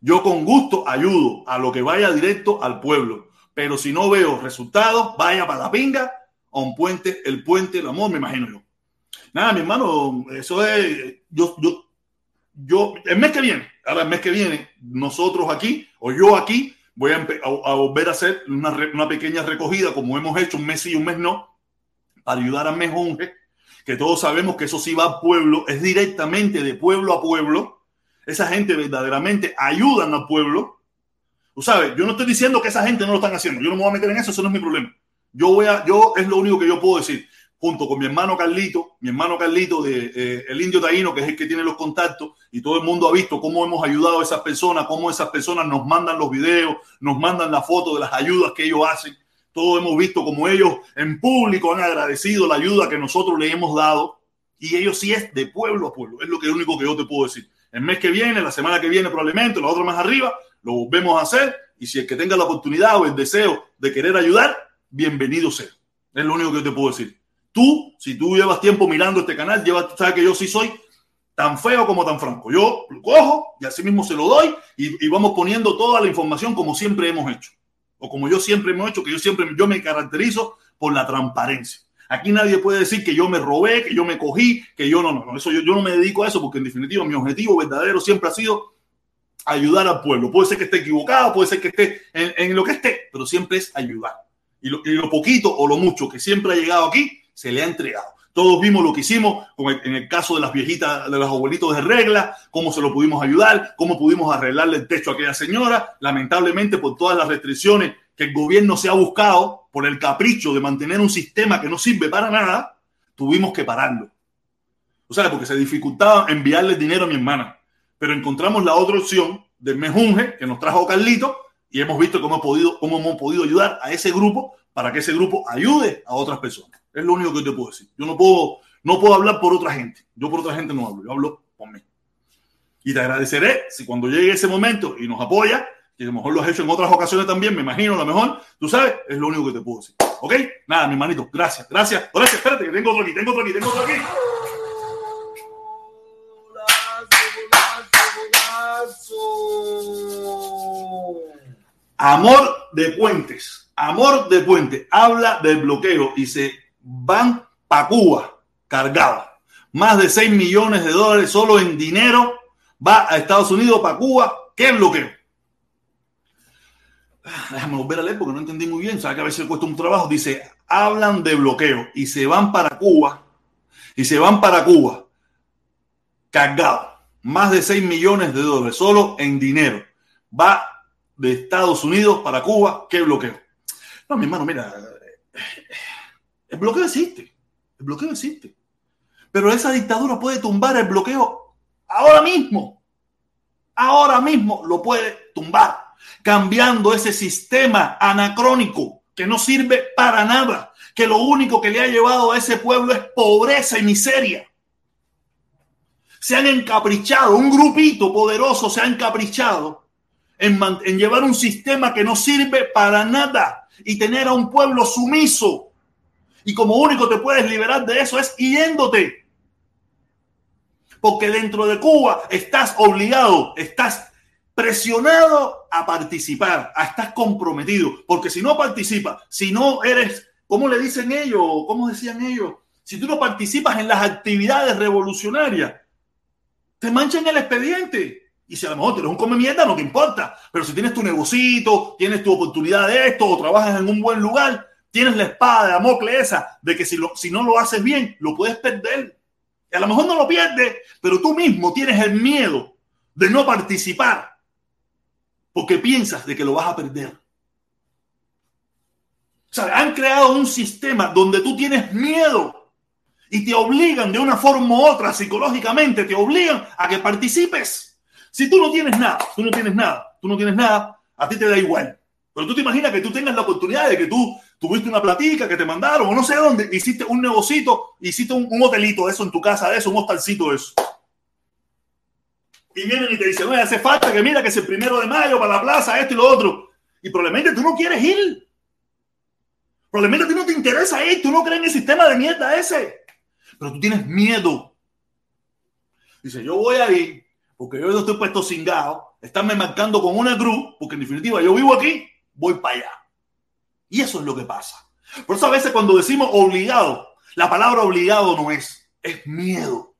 Yo con gusto ayudo a lo que vaya directo al pueblo. Pero si no veo resultados, vaya para la pinga a un puente, el puente del amor, me imagino yo. Nada, mi hermano, eso es, yo, yo, yo, el mes que viene, ahora el mes que viene, nosotros aquí, o yo aquí, voy a, a, volver a hacer una, una, pequeña recogida, como hemos hecho un mes y un mes no, para ayudar a Mejunje, que todos sabemos que eso sí va a pueblo, es directamente de pueblo a pueblo. Esa gente verdaderamente ayudan al pueblo Tú sabes, yo no estoy diciendo que esa gente no lo están haciendo. Yo no me voy a meter en eso, eso no es mi problema. Yo voy a, yo es lo único que yo puedo decir. Junto con mi hermano Carlito, mi hermano Carlito de eh, el Indio Taíno, que es el que tiene los contactos, y todo el mundo ha visto cómo hemos ayudado a esas personas, cómo esas personas nos mandan los videos, nos mandan la foto de las ayudas que ellos hacen. Todos hemos visto cómo ellos en público han agradecido la ayuda que nosotros le hemos dado. Y ellos sí es de pueblo a pueblo. Es lo que es lo único que yo te puedo decir. El mes que viene, la semana que viene probablemente, la otra más arriba, lo volvemos a hacer y si el que tenga la oportunidad o el deseo de querer ayudar, bienvenido sea. Es lo único que te puedo decir. Tú, si tú llevas tiempo mirando este canal, llevas, sabes que yo sí soy tan feo como tan franco. Yo lo cojo y así mismo se lo doy y, y, vamos poniendo toda la información como siempre hemos hecho. O como yo siempre hemos hecho, que yo siempre yo me caracterizo por la transparencia. Aquí nadie puede decir que yo me robé, que yo me cogí, que yo no, no, no. Eso yo, yo no me dedico a eso porque en definitiva mi objetivo verdadero siempre ha sido ayudar al pueblo. Puede ser que esté equivocado, puede ser que esté en, en lo que esté, pero siempre es ayudar. Y lo, y lo, poquito o lo mucho que siempre ha llegado aquí, se le ha entregado. Todos vimos lo que hicimos en el caso de las viejitas, de los abuelitos de regla, cómo se lo pudimos ayudar, cómo pudimos arreglarle el techo a aquella señora. Lamentablemente, por todas las restricciones que el gobierno se ha buscado, por el capricho de mantener un sistema que no sirve para nada, tuvimos que pararlo. O sea, porque se dificultaba enviarle dinero a mi hermana pero encontramos la otra opción del mejunje que nos trajo Carlito y hemos visto cómo, podido, cómo hemos podido ayudar a ese grupo para que ese grupo ayude a otras personas. Es lo único que te puedo decir. Yo no puedo, no puedo hablar por otra gente. Yo por otra gente no hablo, yo hablo por mí. Y te agradeceré si cuando llegue ese momento y nos apoya, que a lo mejor lo has hecho en otras ocasiones también, me imagino, a lo mejor, tú sabes, es lo único que te puedo decir. ¿Ok? Nada, mi hermanito, gracias, gracias. Gracias, espérate, que tengo otro aquí, tengo otro aquí, tengo otro aquí. Amor de puentes, amor de puente, habla del bloqueo y se van para Cuba cargados. Más de 6 millones de dólares solo en dinero va a Estados Unidos para Cuba. ¿Qué bloqueo? Ah, déjame volver a leer porque no entendí muy bien. Sabe que a veces cuesta un trabajo. Dice, hablan de bloqueo y se van para Cuba. Y se van para Cuba cargados. Más de 6 millones de dólares solo en dinero. Va de Estados Unidos para Cuba. ¿Qué bloqueo? No, mi hermano, mira. El bloqueo existe. El bloqueo existe. Pero esa dictadura puede tumbar el bloqueo ahora mismo. Ahora mismo lo puede tumbar, cambiando ese sistema anacrónico que no sirve para nada, que lo único que le ha llevado a ese pueblo es pobreza y miseria. Se han encaprichado, un grupito poderoso se ha encaprichado en, llevar un sistema que no sirve para nada y tener a un pueblo sumiso. Y como único te puedes liberar de eso es yéndote porque dentro de Cuba estás obligado, estás presionado a participar, a estar comprometido, porque si no participas, si no eres, ¿cómo le dicen ellos? ¿Cómo decían ellos? Si tú no participas en las actividades revolucionarias, te manchan el expediente. Y si a lo mejor tienes un come mierda, no te importa. Pero si tienes tu negocito, tienes tu oportunidad de esto, o trabajas en un buen lugar, tienes la espada de Damocles esa, de que si, lo, si no lo haces bien, lo puedes perder a lo mejor no lo pierdes, pero tú mismo tienes el miedo de no participar porque piensas de que lo vas a perder. O sea, han creado un sistema donde tú tienes miedo y te obligan de una forma u otra psicológicamente, te obligan a que participes. Si tú no tienes nada, tú no tienes nada, tú no tienes nada, a ti te da igual. Pero tú te imaginas que tú tengas la oportunidad de que tú tuviste una platica que te mandaron o no sé dónde, hiciste un negocito, hiciste un, hotelito de eso en tu casa, de eso, un hostalcito de eso. Y vienen y te dicen, oye, hace falta que mira que es el primero de mayo para la plaza, esto y lo otro. Y probablemente tú no quieres ir. Probablemente a ti no te interesa ir, tú no crees en el sistema de mierda ese. Pero tú tienes miedo. Dice, yo voy a ir porque yo estoy puesto cingado, estarme marcando con una cruz, porque en definitiva yo vivo aquí, voy para allá. Y eso es lo que pasa. Por eso a veces cuando decimos obligado, la palabra obligado no es, es miedo.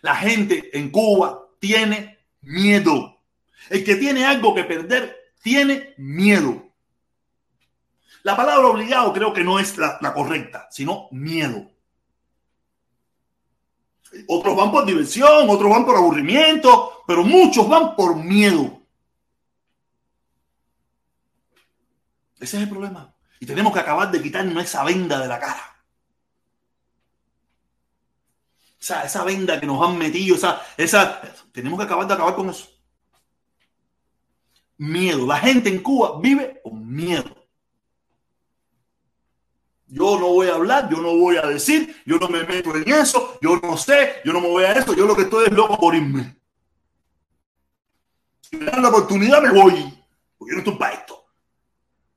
La gente en Cuba tiene miedo. El que tiene algo que perder tiene miedo. La palabra obligado creo que no es la correcta, sino miedo. Otros van por diversión, otros van por aburrimiento, pero muchos van por miedo. Ese es el problema. Y tenemos que acabar de quitarnos esa venda de la cara. Esa, esa venda que nos han metido, esa, esa, tenemos que acabar de acabar con eso. Miedo. La gente en Cuba vive con miedo. Yo no voy a hablar, yo no voy a decir, yo no me meto en eso, yo no sé, yo no me voy a eso, yo lo que estoy es loco por irme. Si me dan la oportunidad, me voy. Porque yo no estoy para esto.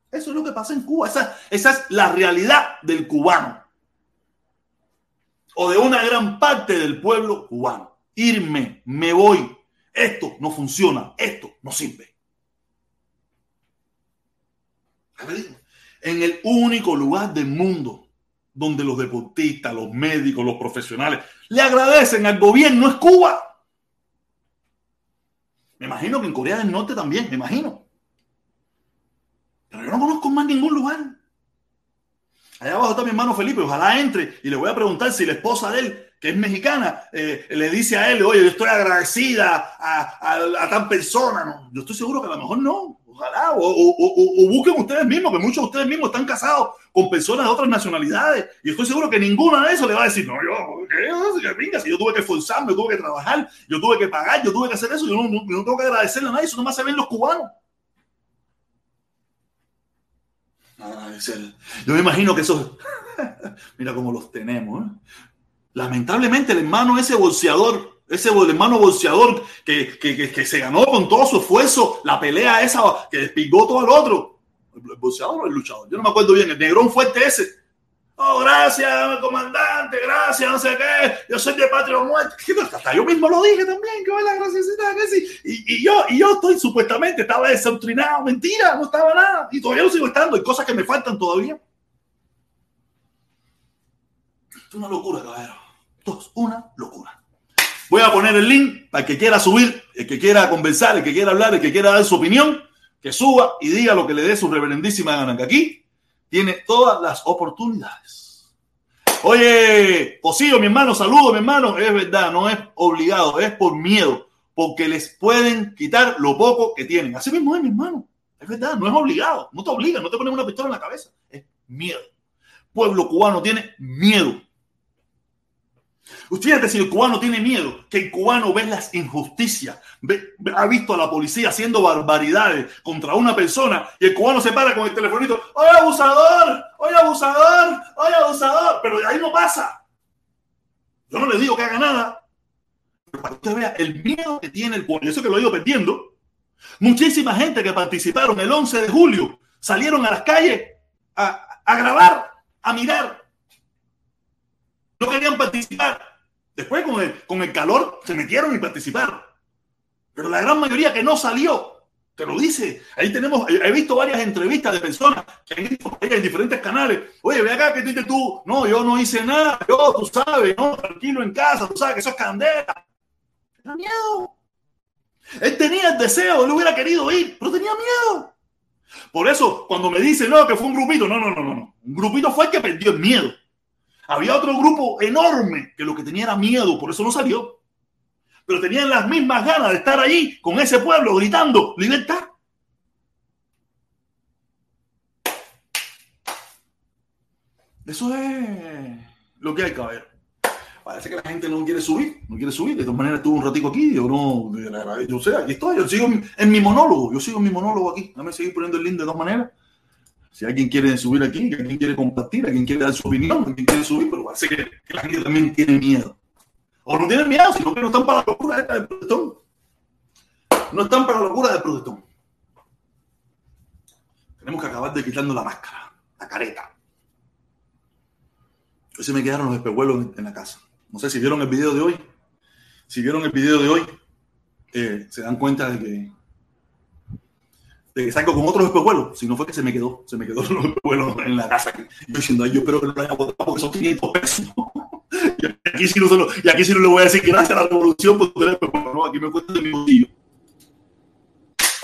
Eso es lo que pasa en Cuba. Esa, esa es la realidad del cubano. O de una gran parte del pueblo cubano. Irme, me voy. Esto no funciona. Esto no sirve. En el único lugar del mundo donde los deportistas, los médicos, los profesionales le agradecen al gobierno es Cuba. Me imagino que en Corea del Norte también, me imagino. Pero yo no conozco más ningún lugar. Allá abajo está mi hermano Felipe, ojalá entre y le voy a preguntar si la esposa de él, que es mexicana, eh, le dice a él, oye, yo estoy agradecida a, tal persona. Yo estoy seguro que a lo mejor no, ojalá, o, busquen ustedes mismos, que muchos de ustedes mismos están casados con personas de otras nacionalidades y estoy seguro que ninguna de eso le va a decir, no, yo, ¿qué? Venga, si yo tuve que esforzarme, yo tuve que trabajar, yo tuve que pagar, yo tuve que hacer eso, yo no, tengo que agradecerle a nadie, eso nomás se ven los cubanos. Yo me imagino que eso, mira cómo los tenemos. ¿eh? Lamentablemente el hermano ese bolseador ese hermano bolseador que, que, que, se ganó con todo su esfuerzo la pelea esa que despingó todo al otro. ¿El bolseador o el luchador? Yo no me acuerdo bien. El negrón fuerte ese. Oh, gracias, comandante, gracias, no sé qué. Yo soy de patria o muerte. Hasta yo mismo lo dije también, que la graciosita, que sí. Y, y, yo, y yo estoy supuestamente, estaba desentrinado. Mentira, no estaba nada. Y todavía lo sigo estando. Hay cosas que me faltan todavía. Es una locura, caballero. Esto es una locura. Voy a poner el link para el que quiera subir, el que quiera conversar, el que quiera hablar, el que quiera dar su opinión, que suba y diga lo que le dé su reverendísima gana. Que aquí tiene todas las oportunidades. Oye, Posillo, mi hermano, saludo, mi hermano. Es verdad, no es obligado, es por miedo, porque les pueden quitar lo poco que tienen. Así mismo es, mi hermano. Es verdad, no es obligado, no te obliga, no te ponen una pistola en la cabeza. Es miedo. Pueblo cubano tiene miedo Fíjate si el cubano tiene miedo, que el cubano ve las injusticias, ha visto a la policía haciendo barbaridades contra una persona y el cubano se para con el telefonito, ¡Oye, abusador! ¡Oye, abusador! ¡Oye, abusador! Pero ahí no pasa. Yo no le digo que haga nada. Pero para que usted vea el miedo que tiene el cubano, eso que lo he ido perdiendo. Muchísima gente que participaron el 11 de julio salieron a las calles a grabar, a mirar querían participar. Después con el, con el calor se metieron y participaron. Pero la gran mayoría que no salió, te lo dice. Ahí tenemos, he visto varias entrevistas de personas que han visto en diferentes canales. Oye, ve acá, ¿qué dices tú? No, yo no hice nada. Yo, tú sabes, no, tranquilo en casa, tú sabes que eso es candela. Tenía miedo. Él tenía el deseo, él hubiera querido ir, pero tenía miedo. Por eso, cuando me dice no, que fue un grupito, no, no, no, no. Un grupito fue el que perdió el miedo. Había otro grupo enorme que lo que tenía era miedo, por eso no salió. Pero tenían las mismas ganas de estar ahí con ese pueblo gritando libertad. Eso es lo que hay que ver. Parece que la gente no quiere subir, no quiere subir. De todas maneras, estuve un ratico aquí, yo no, yo sé, aquí estoy, yo sigo en mi monólogo, yo sigo en mi monólogo aquí. Dame seguir poniendo el link de todas maneras. Si alguien quiere subir aquí, alguien quiere compartir, alguien quiere dar su opinión, alguien quiere subir, pero parece que, la gente también tiene miedo. O no tienen miedo, sino que no están para la locura del protestón. No están para la locura del protestón. Tenemos que acabar de quitando la máscara, la careta. Hoy se me quedaron los espejuelos en la casa. No sé si vieron el video de hoy. Si vieron el video de hoy, eh, se dan cuenta de que de salgo con otros espejuelos, si no fue que se me quedó, se me quedó los espejuelos en la casa. Yo diciendo, ay, yo espero que no lo haya botado porque son 500 pesos. y, aquí sí no solo, y aquí sí no le voy a decir gracias a la revolución por tener espejuelos, no, aquí me cuesta de mi bolsillo.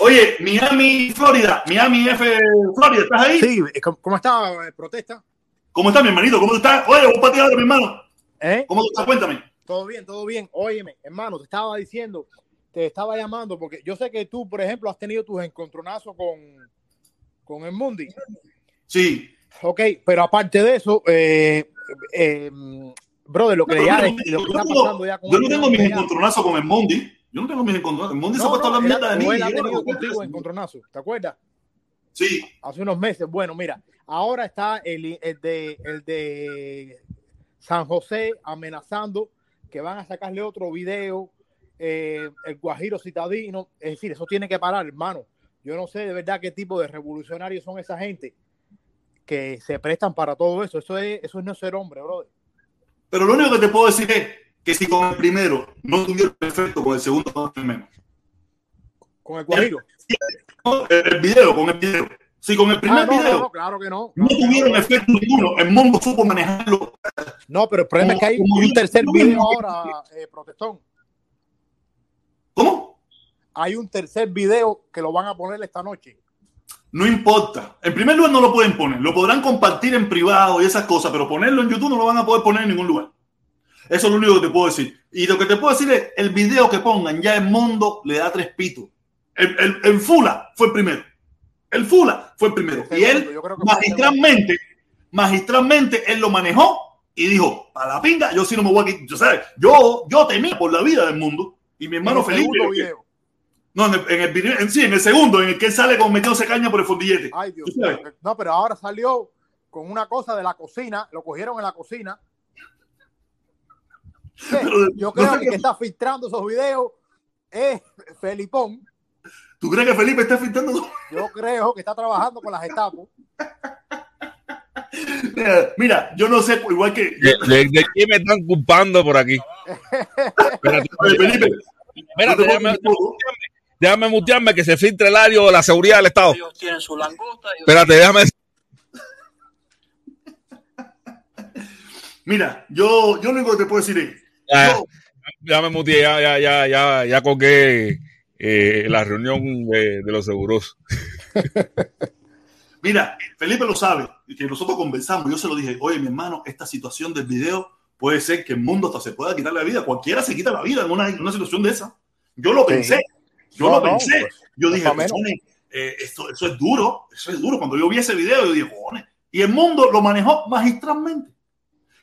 Oye, Miami, Florida, Miami F, Florida, ¿estás ahí? Sí, ¿cómo está, eh, protesta? ¿Cómo está, mi hermanito? ¿Cómo estás? Oye, un pateador, mi hermano. ¿Eh? ¿Cómo estás? Cuéntame. Todo bien, todo bien. Óyeme, hermano, te estaba diciendo te estaba llamando porque yo sé que tú, por ejemplo, has tenido tus encontronazos con, con el Mundi. Sí. Ok, pero aparte de eso, eh, eh, brother, lo que, ya, lo que está pasando ya con Yo no tengo mis encontronazos con el Mundi. Yo no tengo mis encontronazos. El Mundi no, se ha puesto no, la mierda de mí. Él ha tenido contigo encontronazo, ¿te acuerdas? Sí. Hace unos meses. Bueno, mira, ahora está el, el, de, el de San José amenazando que van a sacarle otro video eh, el Guajiro citadino. Es decir, eso tiene que parar, hermano. Yo no sé de verdad qué tipo de revolucionarios son esa gente que se prestan para todo eso. Eso es, eso es no ser hombre, brother. Pero lo único que te puedo decir es que si con el primero no tuvieron efecto, con el segundo no menos. ¿Con el Guajiro? El, video, con el video. Si con el primer ah, no, video no, claro que no, no tuvieron efecto ninguno, el mundo supo manejarlo. No, pero el problema es que hay un tercer video ahora, eh, protestón. ¿Cómo? Hay un tercer video que lo van a poner esta noche. No importa. En primer lugar no lo pueden poner. Lo podrán compartir en privado y esas cosas, pero ponerlo en YouTube no lo van a poder poner en ningún lugar. Eso es lo único que te puedo decir. Y lo que te puedo decir es, el video que pongan ya el mundo le da tres pitos. El, Fula fue el primero. El Fula fue el primero. y él magistralmente, magistralmente, él lo manejó y dijo, a la pinga, yo sí no me voy a quitar. Yo, ¿sabes? yo, yo temía por la vida del mundo y mi hermano Felipe. Video. No, en el, en el, en, sí, en el segundo, en el que él sale con metiéndose caña por el fondillete. Ay, Dios No, pero ahora salió con una cosa de la cocina, lo cogieron en la cocina. yo creo que, que está filtrando esos videos es Felipón. ¿Tú crees que Felipe está filtrando? Yo creo que está trabajando con las Gestapo. Mira, yo no sé, igual que. ¿De, de, quién me están culpando por aquí? espérate, Felipe. Espérate, déjame, déjame mutearme que se filtre el área de la seguridad del Estado. Ellos tienen su langosta. Espérate, déjame. Mira, yo, yo lo único que te puedo decir es. Ya, ya me muteé, ya, ya, ya, ya, ya colgué eh, la reunión de, de los seguros. Mira, Felipe lo sabe, que nosotros conversamos, yo se lo dije, oye, mi hermano, esta situación del video puede ser que el mundo hasta se pueda quitar la vida, cualquiera se quita la vida en una, en una situación de esa. Yo lo pensé, yo lo pensé. Pues, yo dije, eh, esto, eso es duro, eso es duro. Cuando yo vi ese video, yo dije, y el mundo lo manejó magistralmente.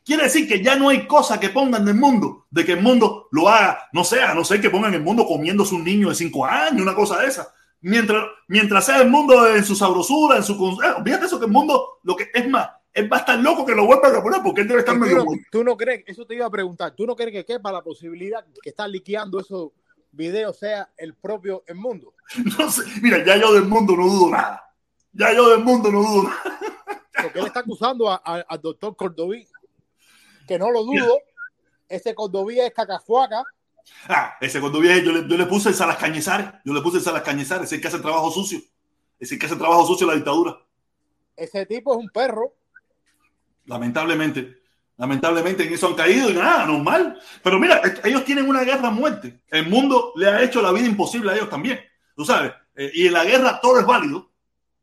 Quiere decir que ya no hay cosa que pongan en el mundo, de que el mundo lo haga, no sea, no sé, que pongan el mundo comiéndose un niño de cinco años, una cosa de esa. Mientras, mientras sea el mundo en su sabrosura, en su... Eh, eso que el mundo, lo que es más, es va a estar loco que lo vuelva a poner porque él debe estar medio... ¿Tú no crees, eso te iba a preguntar, ¿tú no crees que quepa la posibilidad que está liqueando esos videos sea el propio el mundo? No sé, mira, ya yo del mundo no dudo nada. Ya yo del mundo no dudo nada. Porque él está acusando al doctor Cordoví que no lo dudo. Ese Cordovía es cacafuaca. Ah, ese Cordovía, yo le, yo le puse el Salas Cañizares. Yo le puse el Salas Cañizares. Es el que hace trabajo sucio. Es el que hace trabajo sucio en la dictadura. Ese tipo es un perro. Lamentablemente. Lamentablemente en eso han caído y nada, normal. Pero mira, ellos tienen una guerra a muerte. El mundo le ha hecho la vida imposible a ellos también. Tú sabes. Eh, y en la guerra todo es válido.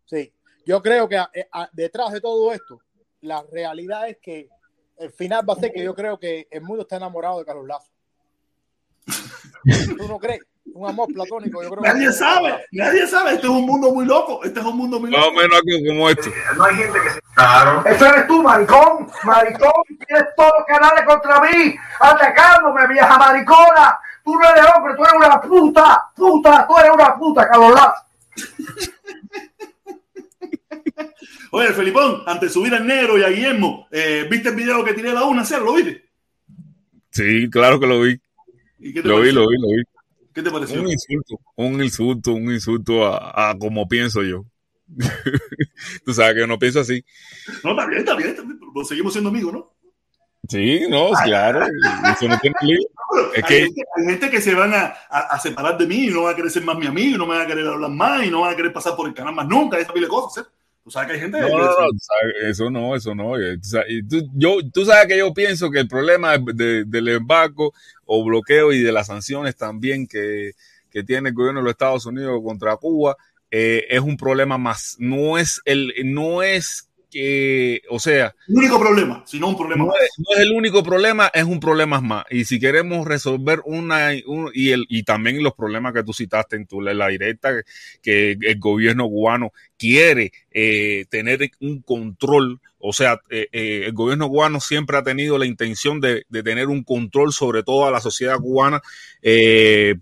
Sí. Yo creo que eh, detrás de todo esto, la realidad es que el final va a ser que yo creo que el mundo está enamorado de Carlos Lazo. ¿Tú no crees? Un amor platónico, yo creo. Nadie sabe, nadie sabe. Este es un mundo muy loco. Este es un mundo muy loco. Más o menos aquí como este. No hay gente que se. Claro. Eso eres tú, maricón. Maricón. Tienes todos los canales contra mí. Atacándome, vieja maricona. Tú no eres hombre, tú eres una puta. Puta, tú eres una puta, Carlos Lazo. Oye, Felipón, antes de subir al negro y a Guillermo, eh, ¿viste el video que tiré a la una? ¿Lo viste? Sí, claro que lo vi. Lo vi, lo vi, lo vi. ¿Qué te pareció? Un insulto, un insulto, un insulto a, a como pienso yo. Tú sabes que yo no pienso así. No, está bien, está bien, está bien. Pero seguimos siendo amigos, ¿no? Sí, no, claro. Eso no tiene es que... hay, gente, que se van a, a, separar de mí y no van a querer ser más mi amigo, y no me van a querer hablar más y no van a querer pasar por el canal más nunca, esa pile de cosas. ¿eh? Tú sabes que hay gente. No, no, no, eso no, eso no. Tú, yo, tú sabes que yo pienso que el problema de, del embargo o bloqueo y de las sanciones también que, que tiene el gobierno de los Estados Unidos contra Cuba eh, es un problema más. No es el, no es que, o sea... El único problema, sino un problema no Es, no es el único problema, es un problema más. Y si queremos resolver una... y, el, y también los problemas que tú citaste en tu la directa, que el gobierno cubano quiere eh, tener un control, o sea, eh, eh, el gobierno cubano siempre ha tenido la intención de, de tener un control sobre toda la sociedad cubana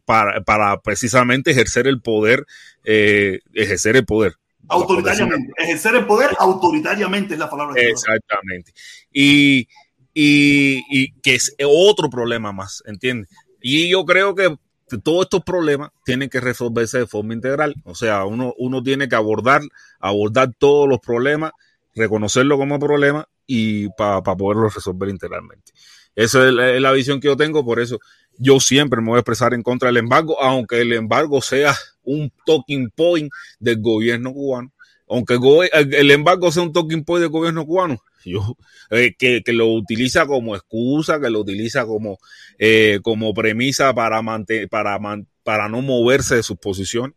para, para, precisamente ejercer el poder, ejercer el poder. Autoritariamente. Ejercer el poder autoritariamente es la palabra. Exactamente. Y, y, y, que es otro problema más, ¿entiendes? Y yo creo que todos estos problemas tienen que resolverse de forma integral. O sea, uno, uno tiene que abordar, abordar todos los problemas, reconocerlo como problema y para pa poderlos resolver integralmente. Esa es la, es la visión que yo tengo, por eso yo siempre me voy a expresar en contra del embargo, aunque el embargo sea un talking point del gobierno cubano, aunque el embargo sea un talking point del gobierno cubano, yo, eh, que, que, lo utiliza como excusa, que lo utiliza como, eh, como premisa para, para, para no moverse de sus posiciones.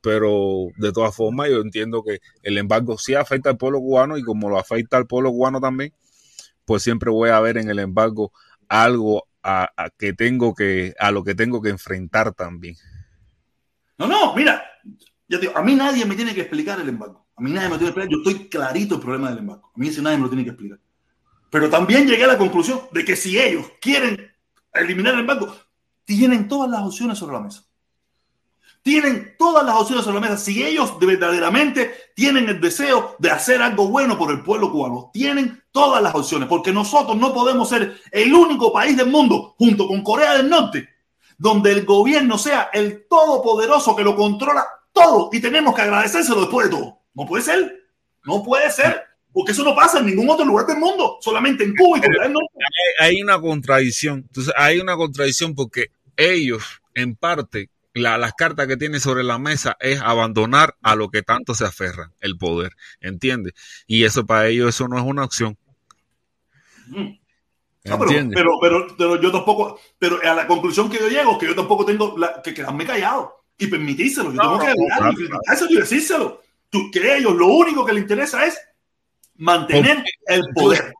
Pero de todas formas, yo entiendo que el embargo sí afecta al pueblo cubano y como lo afecta al pueblo cubano también, pues siempre voy a ver en el embargo algo a, a que tengo que, a lo que tengo que enfrentar también. No, no, mira, ya digo, a mí nadie me tiene que explicar el embargo. A mí nadie me tiene que explicar. Yo estoy clarito el problema del embargo. A mí ese nadie me lo tiene que explicar. Pero también llegué a la conclusión de que si ellos quieren eliminar el embargo, tienen todas las opciones sobre la mesa. Tienen todas las opciones sobre la mesa. Si ellos verdaderamente tienen el deseo de hacer algo bueno por el pueblo cubano, tienen todas las opciones, porque nosotros no podemos ser el único país del mundo, junto con Corea del Norte, donde el gobierno sea el todopoderoso que lo controla todo y tenemos que agradecérselo después de todo. No puede ser, no puede ser, porque eso no pasa en ningún otro lugar del mundo, solamente en Cuba y Corea del Norte. Hay una contradicción, entonces hay una contradicción porque ellos, en parte, la, las cartas que tienen sobre la mesa es abandonar a lo que tanto se aferran, el poder, ¿entiendes? Y eso para ellos eso no es una opción. Mm. No, pero, pero, pero, pero, yo tampoco, pero a la conclusión que yo llego, que yo tampoco tengo la, que quedarme callado y permitírselo. Yo tengo que hablar, claro, y decírselo. Tú, que ellos lo único que les interesa es mantener Porque, el poder.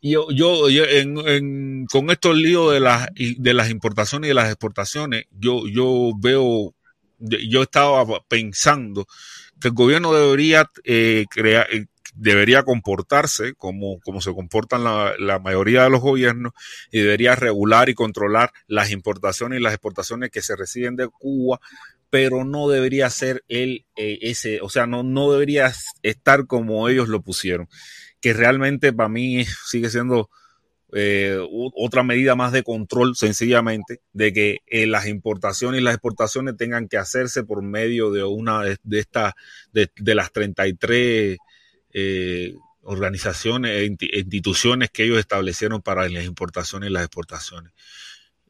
Yo, yo, yo en, en, con estos líos de las, de las importaciones y de las exportaciones, yo, yo veo, yo estaba pensando que el gobierno debería eh, crear, debería comportarse como, como se comportan la, la, mayoría de los gobiernos y debería regular y controlar las importaciones y las exportaciones que se reciben de Cuba, pero no debería ser él eh, ese, o sea, no, no debería estar como ellos lo pusieron, que realmente para mí sigue siendo eh, otra medida más de control, sencillamente, de que eh, las importaciones y las exportaciones tengan que hacerse por medio de una de, de estas, de, de, las 33 eh, organizaciones e instituciones que ellos establecieron para las importaciones y las exportaciones.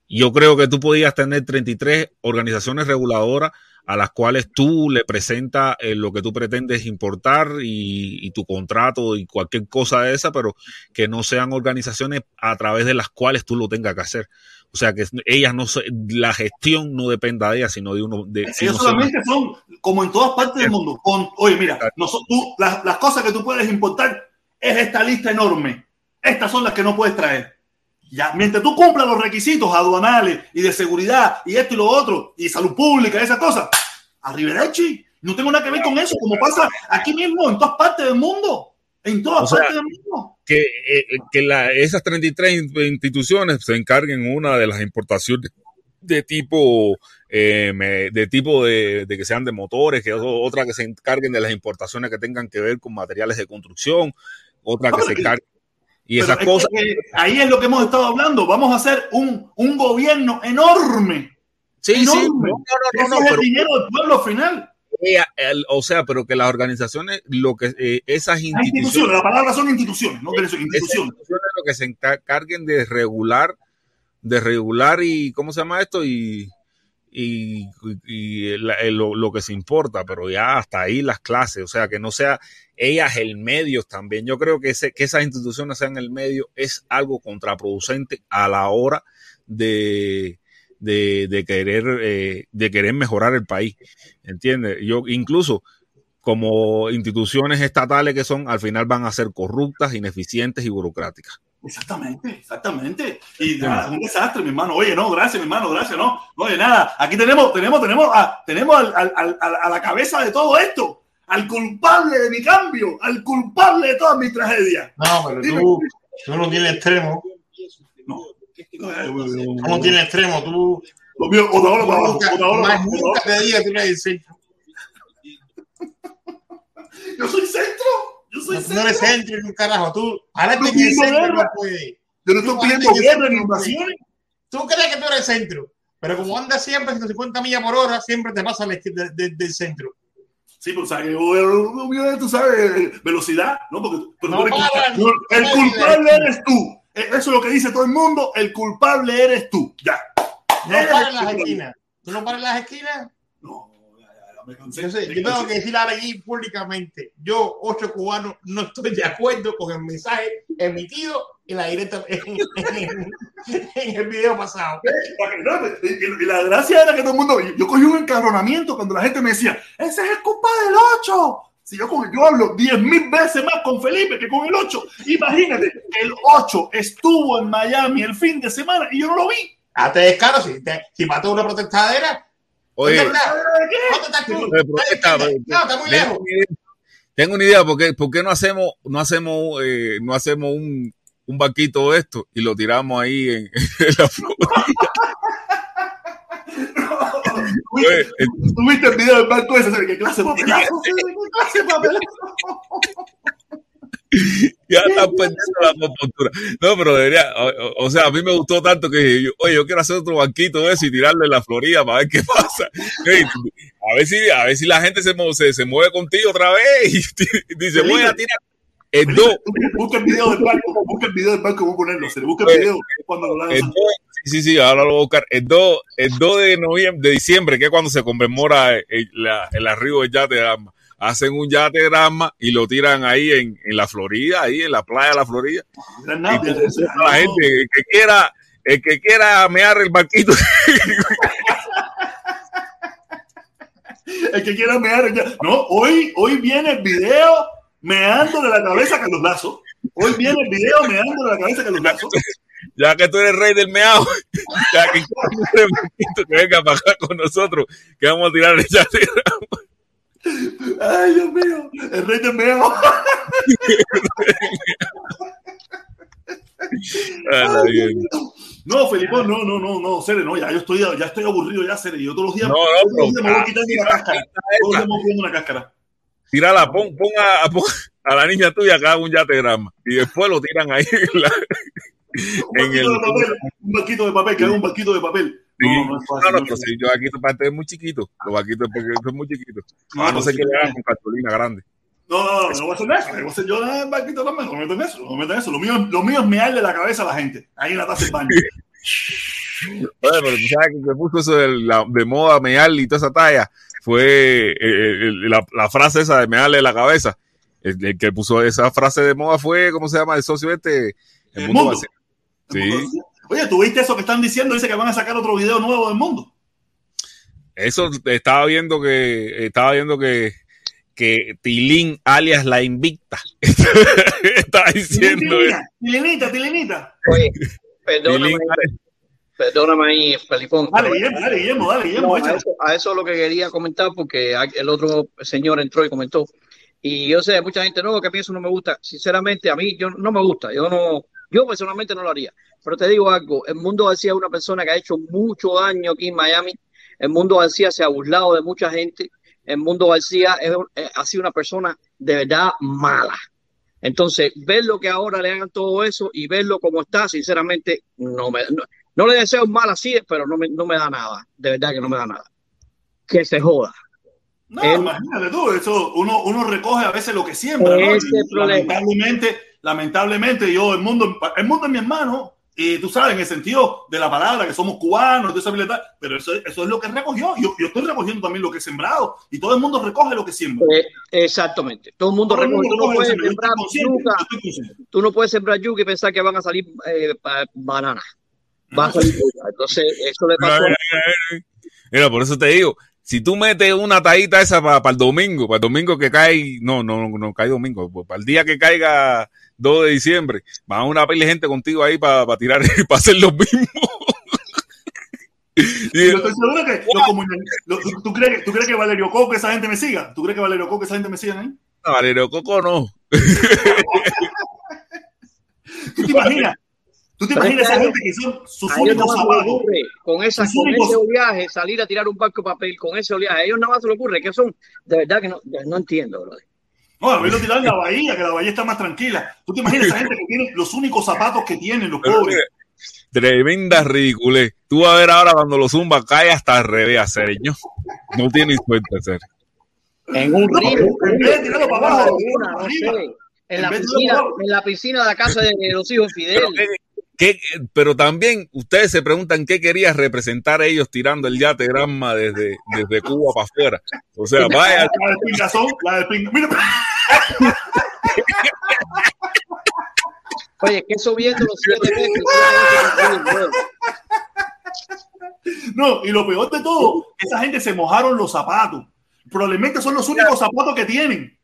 Yo creo que tú podías tener 33 organizaciones reguladoras a las cuales tú le presentas eh, lo que tú pretendes importar y, y, tu contrato y cualquier cosa de esa, pero que no sean organizaciones a través de las cuales tú lo tengas que hacer. O sea, que ellas no la gestión no dependa de ellas, sino de uno. De, ellos sino solamente son, como en todas partes del mundo. Con, oye, mira, nosotros, tú, las, las cosas que tú puedes importar es esta lista enorme. Estas son las que no puedes traer. Ya, mientras tú cumplas los requisitos aduanales y de seguridad y esto y lo otro, y salud pública, esas cosas, arrivederci. No tengo nada que ver con eso, como pasa aquí mismo, en todas partes del mundo. En todas o partes sea, del mundo. Que, eh, que la, esas 33 instituciones se encarguen una de las importaciones de tipo eh, de tipo de, de, que sean de motores, que otra que se encarguen de las importaciones que tengan que ver con materiales de construcción, otra que no, se encargue y esas es cosas. Que ahí es lo que hemos estado hablando. Vamos a hacer un, un gobierno enorme. Sí, enorme. sí. No, no, no, es el dinero del pueblo final. El, o sea, pero que las organizaciones, lo que eh, esas instituciones, instituciones, la palabra son instituciones, no instituciones. instituciones lo que se encarguen de regular, de regular y ¿cómo se llama esto? Y y, y la, lo, lo, que se importa, pero ya hasta ahí las clases, o sea, que no sea ellas el medio también. Yo creo que, ese, que esas instituciones sean el medio es algo contraproducente a la hora de, de, de querer, eh, de querer mejorar el país, ¿entiendes? Yo incluso como instituciones estatales que son, al final van a ser corruptas, ineficientes y burocráticas. Exactamente, exactamente. Y nada, un desastre, mi hermano. Oye, no, gracias, mi hermano, gracias, no. Oye, nada, aquí tenemos, tenemos, tenemos, a, tenemos al, al, al, a la cabeza de todo esto, al culpable de mi cambio, al culpable de todas mis tragedias. No, pero tú, tú no tienes extremo. No. Tú no tienes extremo, tú. Lo mío, o de ahora para abajo. Más nunca te diga que tú eres centro. Yo soy centro. Yo soy no, centro. no eres centro ni un carajo. Tú, en el centro no. Yo no estoy pidiendo guerra ni invasiones. Tú crees que tú eres centro, pero como andas siempre a 150 millas por hora, siempre te pasa del de, de, de centro. Sí, pero sabes, tú sabes, velocidad, ¿no? Porque pero no, eres, para, no, el culpable eres tú. Eso es lo que dice todo el mundo, el culpable eres tú. Ya. No pares en las esquinas. ¿Tú no pares en las esquinas? No. Yo, sé, yo tengo que decir aquí públicamente, yo, ocho cubanos, no estoy de acuerdo con el mensaje emitido en la directa en, en, en el video pasado. Y la gracia era que todo el mundo, yo cogí un encabronamiento cuando la gente me decía, ese es el culpa del 8. Si yo, yo hablo 10 mil veces más con Felipe que con el 8, imagínate, el 8 estuvo en Miami el fin de semana y yo no lo vi. Hazte descaro, si, te, si mató una protestadera, Oye, ¿dónde estás tú? Está, no, está muy lejos. Tengo una idea, ¿por qué, por qué no hacemos, no hacemos, eh, no hacemos un, un banquito de esto y lo tiramos ahí en, en la Florida? ¿Tuviste, ¿Tuviste el video del banco ese? ¿Qué clase de papelazo? ya están perdiendo la compostura. No, pero debería, o, o, sea, a mí me gustó tanto que yo, oye, yo quiero hacer otro banquito de eso y tirarle en la Florida para ver qué pasa. a ver si, a ver si la gente se, se, se mueve contigo otra vez y dice, voy a tirar. El do. Busca el video del banco, busca el video del banco, voy a ponerlo. Se le busca el video cuando lo el do, Sí, sí, ahora lo voy a buscar. El 2, el 2 de noviembre, de diciembre, que es cuando se conmemora el, la, el arribo del yate de Armas hacen un yate grama y lo tiran ahí en, en, la Florida, ahí en la playa de la Florida. No, la gente, el que quiera, el que quiera mear el barquito. el que quiera mear el No, hoy, hoy viene el video meando de la cabeza a los Lazo. Hoy viene el video meando de la cabeza a los Lazo. Ya que tú eres rey del meao, ya que que venga para acá con nosotros, que vamos a tirar el yate grama. Ay, Dios mío, el rey de meo. no, Felipe, no, no, no, no, Cere, no, ya yo estoy, ya estoy aburrido ya, Cere. Yo todos los días, no, no, todos los días me voy quitando una cáscara. Todos los días me voy una cáscara. Tírala, pon, pon, a, pon a la niña tuya haga un yate grama y después lo tiran ahí la, un, en el, de papel, un barquito de papel, que haga un barquito de papel. Sí. No, no, es fácil, no, no, yo aquí parte es muy chiquito. Los vaquitos porque son muy chiquitos. No, no sé qué le hagan con cartolina grande. No, no, no, no voy a hacer eso. Voy a hacer yo el barquito también. No me meto en eso. No me meto en eso. Lo mío, lo mío es mearle la cabeza a la gente. Ahí en la taza del baño. Bueno, pero tú sabes que se puso eso de, la, de moda, mearle y toda esa talla. Fue eh, el, la, la, frase esa de mearle la cabeza. El, el, que puso esa frase de moda fue, ¿cómo se llama? El socio este. El, el mundo. mundo. Sí. Oye, ¿tú viste eso que están diciendo? Dice que van a sacar otro video nuevo del mundo. Eso estaba viendo que estaba viendo que que Tilín alias la invicta estaba diciendo Tilinita, Tilinita. Oye, perdóname, perdóname ahí, Felipón. Dale, Guillermo, dale, Guillermo, dale, Guillermo. No, a, eso, a eso es lo que quería comentar porque el otro señor entró y comentó. Y yo sé, mucha gente no, que a mí eso no me gusta. Sinceramente, a mí yo no me gusta. Yo no, yo personalmente no lo haría. Pero te digo algo, el Mundo García es una persona que ha hecho mucho daño aquí en Miami. El Mundo García se ha burlado de mucha gente. El Mundo García es, eh, ha sido una persona de verdad mala. Entonces, verlo que ahora le hagan todo eso y verlo como está, sinceramente, no me no, no le deseo mal así, pero no me, no me da nada. De verdad que no me da nada. Que se joda. No, Él, imagínate tú, eso uno, uno recoge a veces lo que siembra, ¿no? Lamentablemente, lamentablemente, yo, el mundo, el mundo es mi hermano, y tú sabes, en el sentido de la palabra, que somos cubanos, de esa habilidad, pero eso, eso es lo que recogió. Yo, yo, estoy recogiendo también lo que he sembrado y todo el mundo recoge lo que siembra. Eh, exactamente, todo el mundo todo recoge. El mundo tú, no puedes sembrar yuca, tú no puedes sembrar yuca y pensar que van a salir eh, bananas. Va a salir yuca. Entonces, eso le pasó. Mira, por eso te digo, si tú metes una tallita esa para, para el domingo, para el domingo que cae, no, no, no, no cae domingo, pues para el día que caiga 2 de diciembre, van a una pila de gente contigo ahí para, para tirar, para hacer los mismos. y, yo estoy seguro que lo, lo, ¿tú, crees, ¿tú crees que Valerio Coco esa gente me siga? ¿Tú crees que Valerio Coco esa gente me siga ahí? No, Valerio Coco no. ¿Tú te imaginas? ¿Tú te imaginas esa gente que son sus únicos zapatos? Con, esa, con únicos... ese oleaje, salir a tirar un barco de papel con ese oleaje. A ellos nada más se le ocurre que son, de verdad que no, no entiendo, brother. No, a mí lo tiraron en la bahía, que la bahía está más tranquila. ¿Tú te imaginas esa gente que tiene los únicos zapatos que tienen los pobres? Tremenda ridícula. Tú vas a ver ahora cuando los zumba cae hasta al revés, señor. No tiene cuenta, ser. En un río. En vez de tirarlo para abajo, en, la piscina, en la piscina de la casa de los hijos Fidel. Pero, ¿qué, pero también ustedes se preguntan qué quería representar ellos tirando el yate Granma desde, desde Cuba para afuera. O sea, vaya. La de pingazón, la de pingazón. Mira. Oye, que eso viendo los siete meses. No, y lo peor de todo, esa gente se mojaron los zapatos. Probablemente son los únicos zapatos que tienen.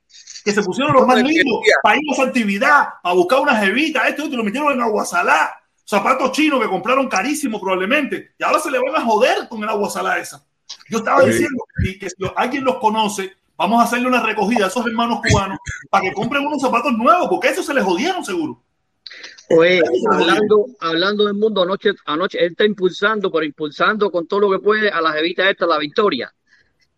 Que se pusieron los más lindos para ir a esa actividad, a buscar una jevita, esto, esto, lo metieron en agua salada. Zapatos chinos que compraron carísimo probablemente. Y ahora se le van a joder con el agua salada esa. Yo estaba diciendo que, que si alguien los conoce, vamos a hacerle una recogida a esos hermanos cubanos para que compren unos zapatos nuevos, porque eso se les jodieron seguro. Oye, hablando, hablando del mundo, anoche, anoche él está impulsando, pero impulsando con todo lo que puede a la jevita esta, la victoria.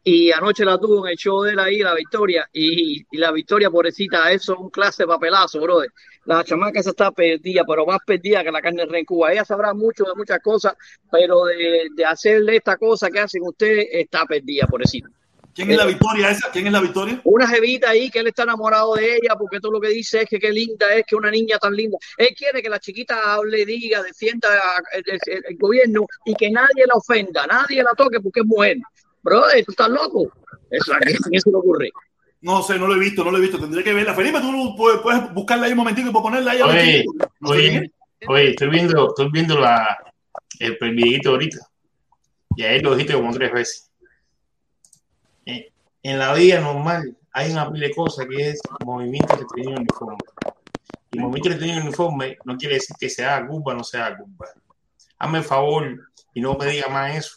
Y anoche la tuvo en el show de él ahí, la victoria. Y, y la victoria, pobrecita, eso es un clase de papelazo, brother. La chamaca esa está perdida, pero más perdida que la carne de en Cuba. Ella sabrá mucho de muchas cosas, pero de, de hacerle esta cosa que hacen ustedes, está perdida, pobrecita. ¿Quién es la victoria esa? ¿Quién es la victoria? Una jevita ahí que él está enamorado de ella porque todo lo que dice es que qué linda es, que una niña tan linda. Él quiere que la chiquita hable, diga, defienda el, el- el gobierno y que nadie la ofenda, nadie la toque porque es mujer. Brother, tú estás loco. Eso, ¿A quién se le ocurre? No sé, no lo he visto, no lo he visto. Tendré que verla. Felipe, tú puedes, puedes buscarla ahí un momentito y ponerla ahí. Oye, no. Oye, oye, estoy viendo, estoy viendo la, el videito ahorita. Y ahí lo dijiste como tres veces. Eh, En la vida normal hay una pila de cosas que es movimiento que tiene uniforme. Y movimiento que tiene uniforme no quiere decir que se haga culpa o no se haga culpa. Hazme el favor y no me diga más eso.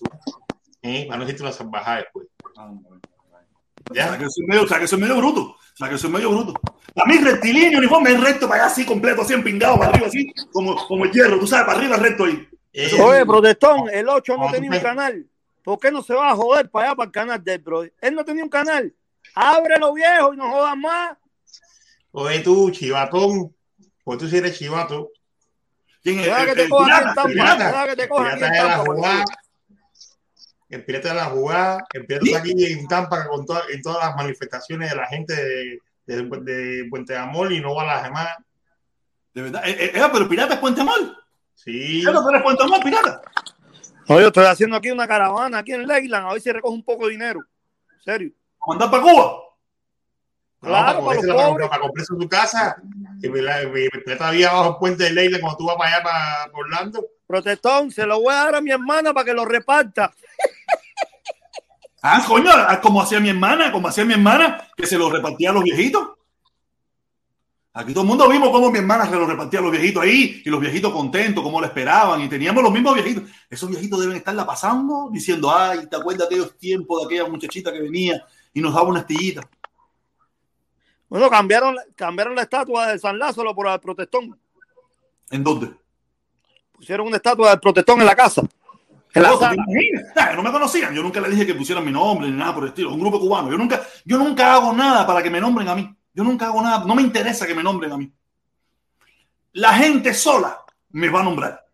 ¿eh? Para no decirte una salvajada después. O ¿Ya? sea, que soy medio, o sea, que soy medio bruto. O sea, que soy medio bruto. A mí rectilíneo, uniforme es recto para allá, así completo, así empingado para arriba, así, como, como el hierro, tú sabes, para arriba recto ahí. Eh, Oye, protestón, el 8 no tenía un canal. ¿Por qué no se va a joder para allá, para el canal del bro? Él no tenía un canal. Ábrelo, viejo, y no jodas más. Oye, tú, chivatón. Pues tú si eres chivato. ¿Quién es? El- que te cojan pirata, que te cojan de la jugada. El pirata de la jugada. El pirata está aquí en Tampa con toda- en todas las manifestaciones de la gente de, de, de Puente de Amor y no va a las demás. De verdad. Eh, eh, eh, pero pirata es Puente Amor. Sí. Pero tú eres Puente Amor, pirata. No, yo estoy haciendo aquí una caravana aquí en Leyland, a ver si recojo un poco de dinero. En serio. Vamos a andar para Cuba. No, Claro, para, para los para, pobres. para comprarse su casa. Y me me- había abajo el puente de Leila cuando tú vas para allá, para, para Orlando. Protestón, se lo voy a dar a mi hermana para que lo reparta. Ah, coño, ah, como hacía mi hermana, como hacía mi hermana, que se lo repartía a los viejitos. Aquí todo el mundo vimos cómo mi hermana se lo repartía a los viejitos ahí, y los viejitos contentos, cómo lo esperaban, y teníamos los mismos viejitos. Esos viejitos deben estarla pasando, diciendo, ay, ¿te acuerdas de aquellos tiempos de aquella muchachita que venía y nos daba una estillita? Bueno, cambiaron, cambiaron la estatua de San Lázaro por la del protestón. ¿En dónde? Pusieron una estatua del protestón en la casa. En la No, ¿te sala. imaginas? Ah, no me conocían. Yo nunca le dije que pusieran mi nombre ni nada por el estilo. Un grupo cubano. Yo nunca, yo nunca hago nada para que me nombren a mí. Yo nunca hago nada. No me interesa que me nombren a mí. La gente sola me va a nombrar.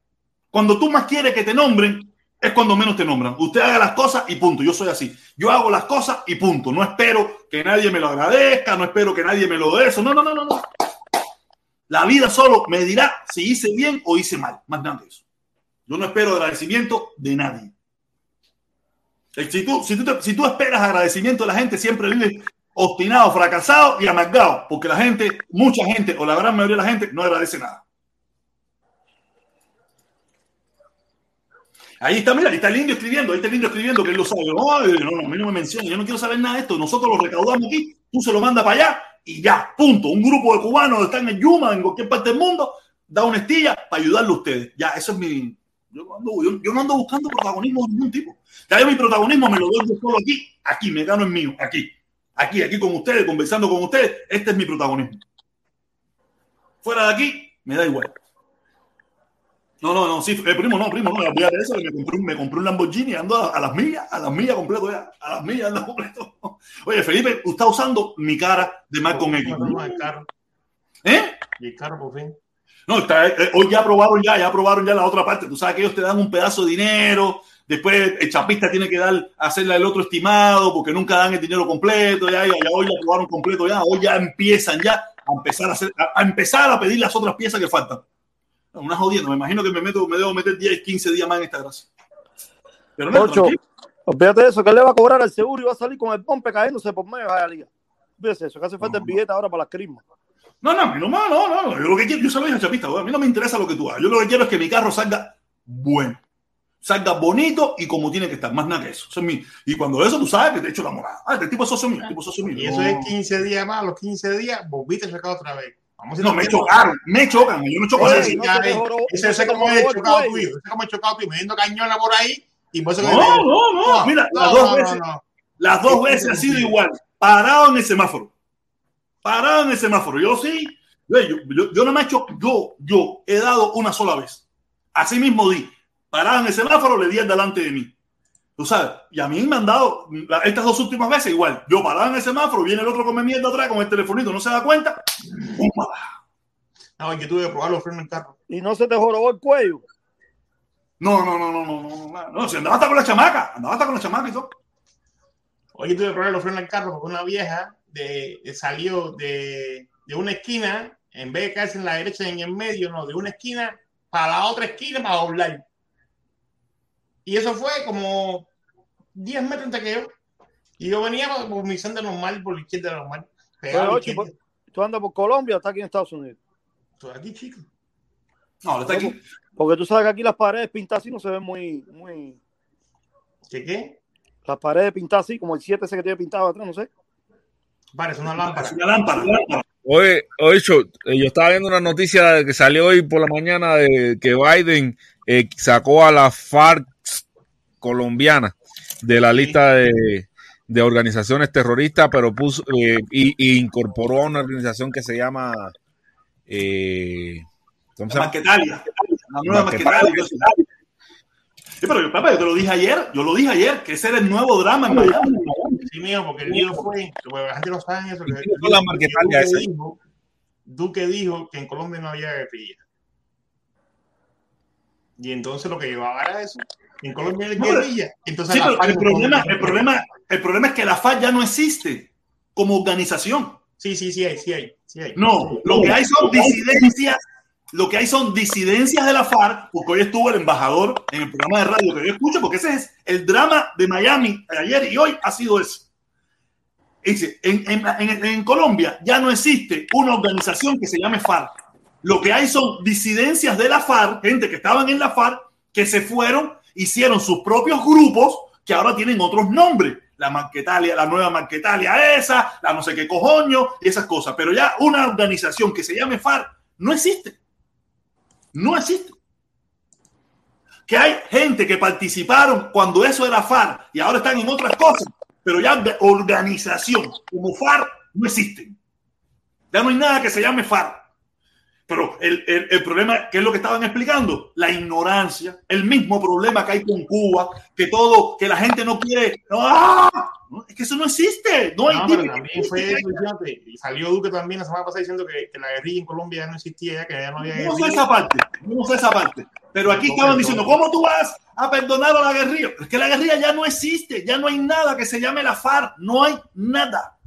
Cuando tú más quieres que te nombren, es cuando menos te nombran. Usted haga las cosas y punto. Yo soy así. Yo hago las cosas y punto. No espero que nadie me lo agradezca. No espero que nadie me lo dé eso. No, no, no, no. La vida solo me dirá si hice bien o hice mal. Más nada eso. Yo no espero agradecimiento de nadie. Si tú, si, tú si tú esperas agradecimiento de la gente, siempre vives obstinado, fracasado y amargado, porque la gente, mucha gente o la gran mayoría de la gente no agradece nada. Ahí está, mira, ahí está el indio escribiendo, ahí está el indio escribiendo que él lo sabe. No, no, no, a mí no me menciona, yo no quiero saber nada de esto. Nosotros lo recaudamos aquí, tú se lo mandas para allá y ya, punto. Un grupo de cubanos están en Yuma, en cualquier parte del mundo, da una estilla para ayudarle a ustedes. Ya, eso es mi. Yo ando, yo, yo no ando buscando protagonismo de ningún tipo. Ya yo mi protagonismo me lo doy yo solo aquí, aquí, me gano el mío, aquí. Aquí, aquí con ustedes, conversando con ustedes, este es mi protagonismo. Fuera de aquí, me da igual. No, no, no, sí, eh, primo, no, primo, no, eso, que me compré, un- me compré un Lamborghini, ando a, a las millas, a las millas completo ya, a las millas ando completo. Oye, Felipe, usted está usando mi cara de X. No, el carro. ¿Eh? Y el carro, por fin. No, está, eh, hoy ya aprobaron ya, ya aprobaron ya la otra parte. Tú sabes que ellos te dan un pedazo de dinero, después el chapista tiene que dar, hacerle el otro estimado, porque nunca dan el dinero completo, ya, ya, ya hoy completo, ya, hoy ya empiezan ya a empezar a hacer, a, a empezar a pedir las otras piezas que faltan. Una jodiendo, me imagino que me meto, me debo meter 10, 15 días más en esta gracia. Pero no, Ocho. Olvídate de eso, que él le va a cobrar al seguro y va a salir con el pompe cayéndose por medio de la liga. Fíjese eso, que hace falta el billete ahora para las crismas. No, no, no, no, no, no, yo lo que quiero, yo se lo dije al chapista, a mí no me interesa lo que tú hagas, yo lo que quiero es que mi carro salga bueno, salga bonito y como tiene que estar, más nada que eso, eso es mi, y cuando eso tú sabes que te echo la morada, ah, este tipo es socio mío, este tipo es socio mío, Y eso no, es 15 días más, los 15 días, volviste a sacar otra vez. Vamos a no, me chocaron, me chocan, yo no choco a Oye, nadie. no ya, se te joró- Ese no es como he chocado tu hijo. Ese es como he chocado tu hijo, metiendo cañona por ahí. Y por eso que No, no, no, mira, las dos veces, no. las dos veces ha sido igual, parado en el semáforo, parado en el semáforo, yo sí, Yo, yo, yo no me he hecho, yo, yo he dado una sola vez. Así mismo di. Paraba en el semáforo, le di al delante de mí. Tú sabes, y a mí me han dado estas dos últimas veces igual. Yo paraba en el semáforo, viene el otro con mi mierda atrás con el telefonito, no se da cuenta. No, yo tuve que probar los frenos en carro. Y no se te jorobó el cuello. No, no, no, no, no, no, no, no, si andaba hasta con la chamaca, andaba hasta con la chamaca y todo. Oye, tuve que probar los frenos en carro porque una vieja de, de salió de, de, una esquina, en vez de caerse en la derecha y en el medio, no, de una esquina para la otra esquina para doblar. Y eso fue como 10 metros entre que yo. Y yo venía por mi senda normal, por la izquierda normal. Pero, ocho, ¿Tú andas por Colombia o estás aquí en Estados Unidos? Estoy aquí, chico. No, está aquí. Porque tú sabes que aquí las paredes pintadas así no se ven muy. muy... ¿Qué qué? Las paredes pintadas así, como el 7 ese que tiene pintado atrás, no sé. Parece una lámpara. Una lámpara. Una lámpara. Oye, oye, eh, yo estaba viendo una noticia que salió hoy por la mañana de que Biden eh, sacó a la FARC colombiana de la lista de, de organizaciones terroristas, pero puso eh, y, y, incorporó a una organización que se llama eh, ¿cómo se llama? Marquetalia. La nueva Marquetalia. Sí, pero papá, yo te lo dije ayer, yo lo dije ayer, que ese era el nuevo drama en Miami. Sí, mío, porque el lío fue, la gente no sabe eso. Que, que, la Marquetalia Duque, dijo, Duque dijo que en Colombia no había guerrilla. Y entonces lo que llevaba era eso. En Colombia hay guerrilla. Entonces sí, pero el problema, el, problema, el problema es que la FARC ya no existe como organización. Sí, sí, sí hay, sí hay. Sí hay. No, lo que hay son disidencias, lo que hay son disidencias de la FARC, porque hoy estuvo el embajador en el programa de radio que yo escucho, porque ese es el drama de Miami ayer y hoy ha sido eso. Dice, en, en, en, en Colombia ya no existe una organización que se llame FARC. Lo que hay son disidencias de la FARC, gente que estaban en la FARC, que se fueron hicieron sus propios grupos que ahora tienen otros nombres. La Marquetalia, la nueva Marquetalia esa, la no sé qué cojoño y esas cosas. Pero ya una organización que se llame FARC no existe. No existe. Que hay gente que participaron cuando eso era FARC y ahora están en otras cosas. Pero ya de organización como FARC no existe. Ya no hay nada que se llame FARC. Pero el, el, el, problema, ¿qué es lo que estaban explicando? La ignorancia, el mismo problema que hay con Cuba, que todo, que la gente no quiere. ¡Ah! No, es que eso no existe. No, hay no, pero también fue y salió Duque también la semana pasada diciendo que, que, la guerrilla en Colombia ya no existía, que ya no había guerrilla. No sé esa parte, no sé esa parte. Pero aquí estaban diciendo, ¿cómo tú vas a perdonar a la guerrilla? Es que la guerrilla ya no existe, ya no hay nada que se llame la FARC, no hay nada.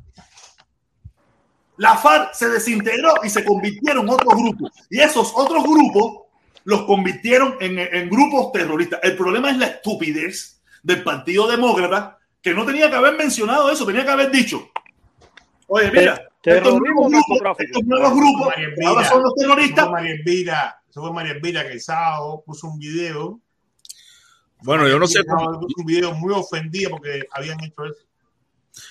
La FARC se desintegró y se convirtieron en otros grupos. Y esos otros grupos los convirtieron en, en, grupos terroristas. El problema es la estupidez del Partido Demócrata, que no tenía que haber mencionado eso, tenía que haber dicho, oye, mira, estos nuevos, grupos, estos nuevos grupos ahora son los terroristas. María Elvira, eso fue María Elvira que el sábado puso un video. Bueno, yo no sé. Cómo... Puso un video muy ofendido porque habían hecho eso.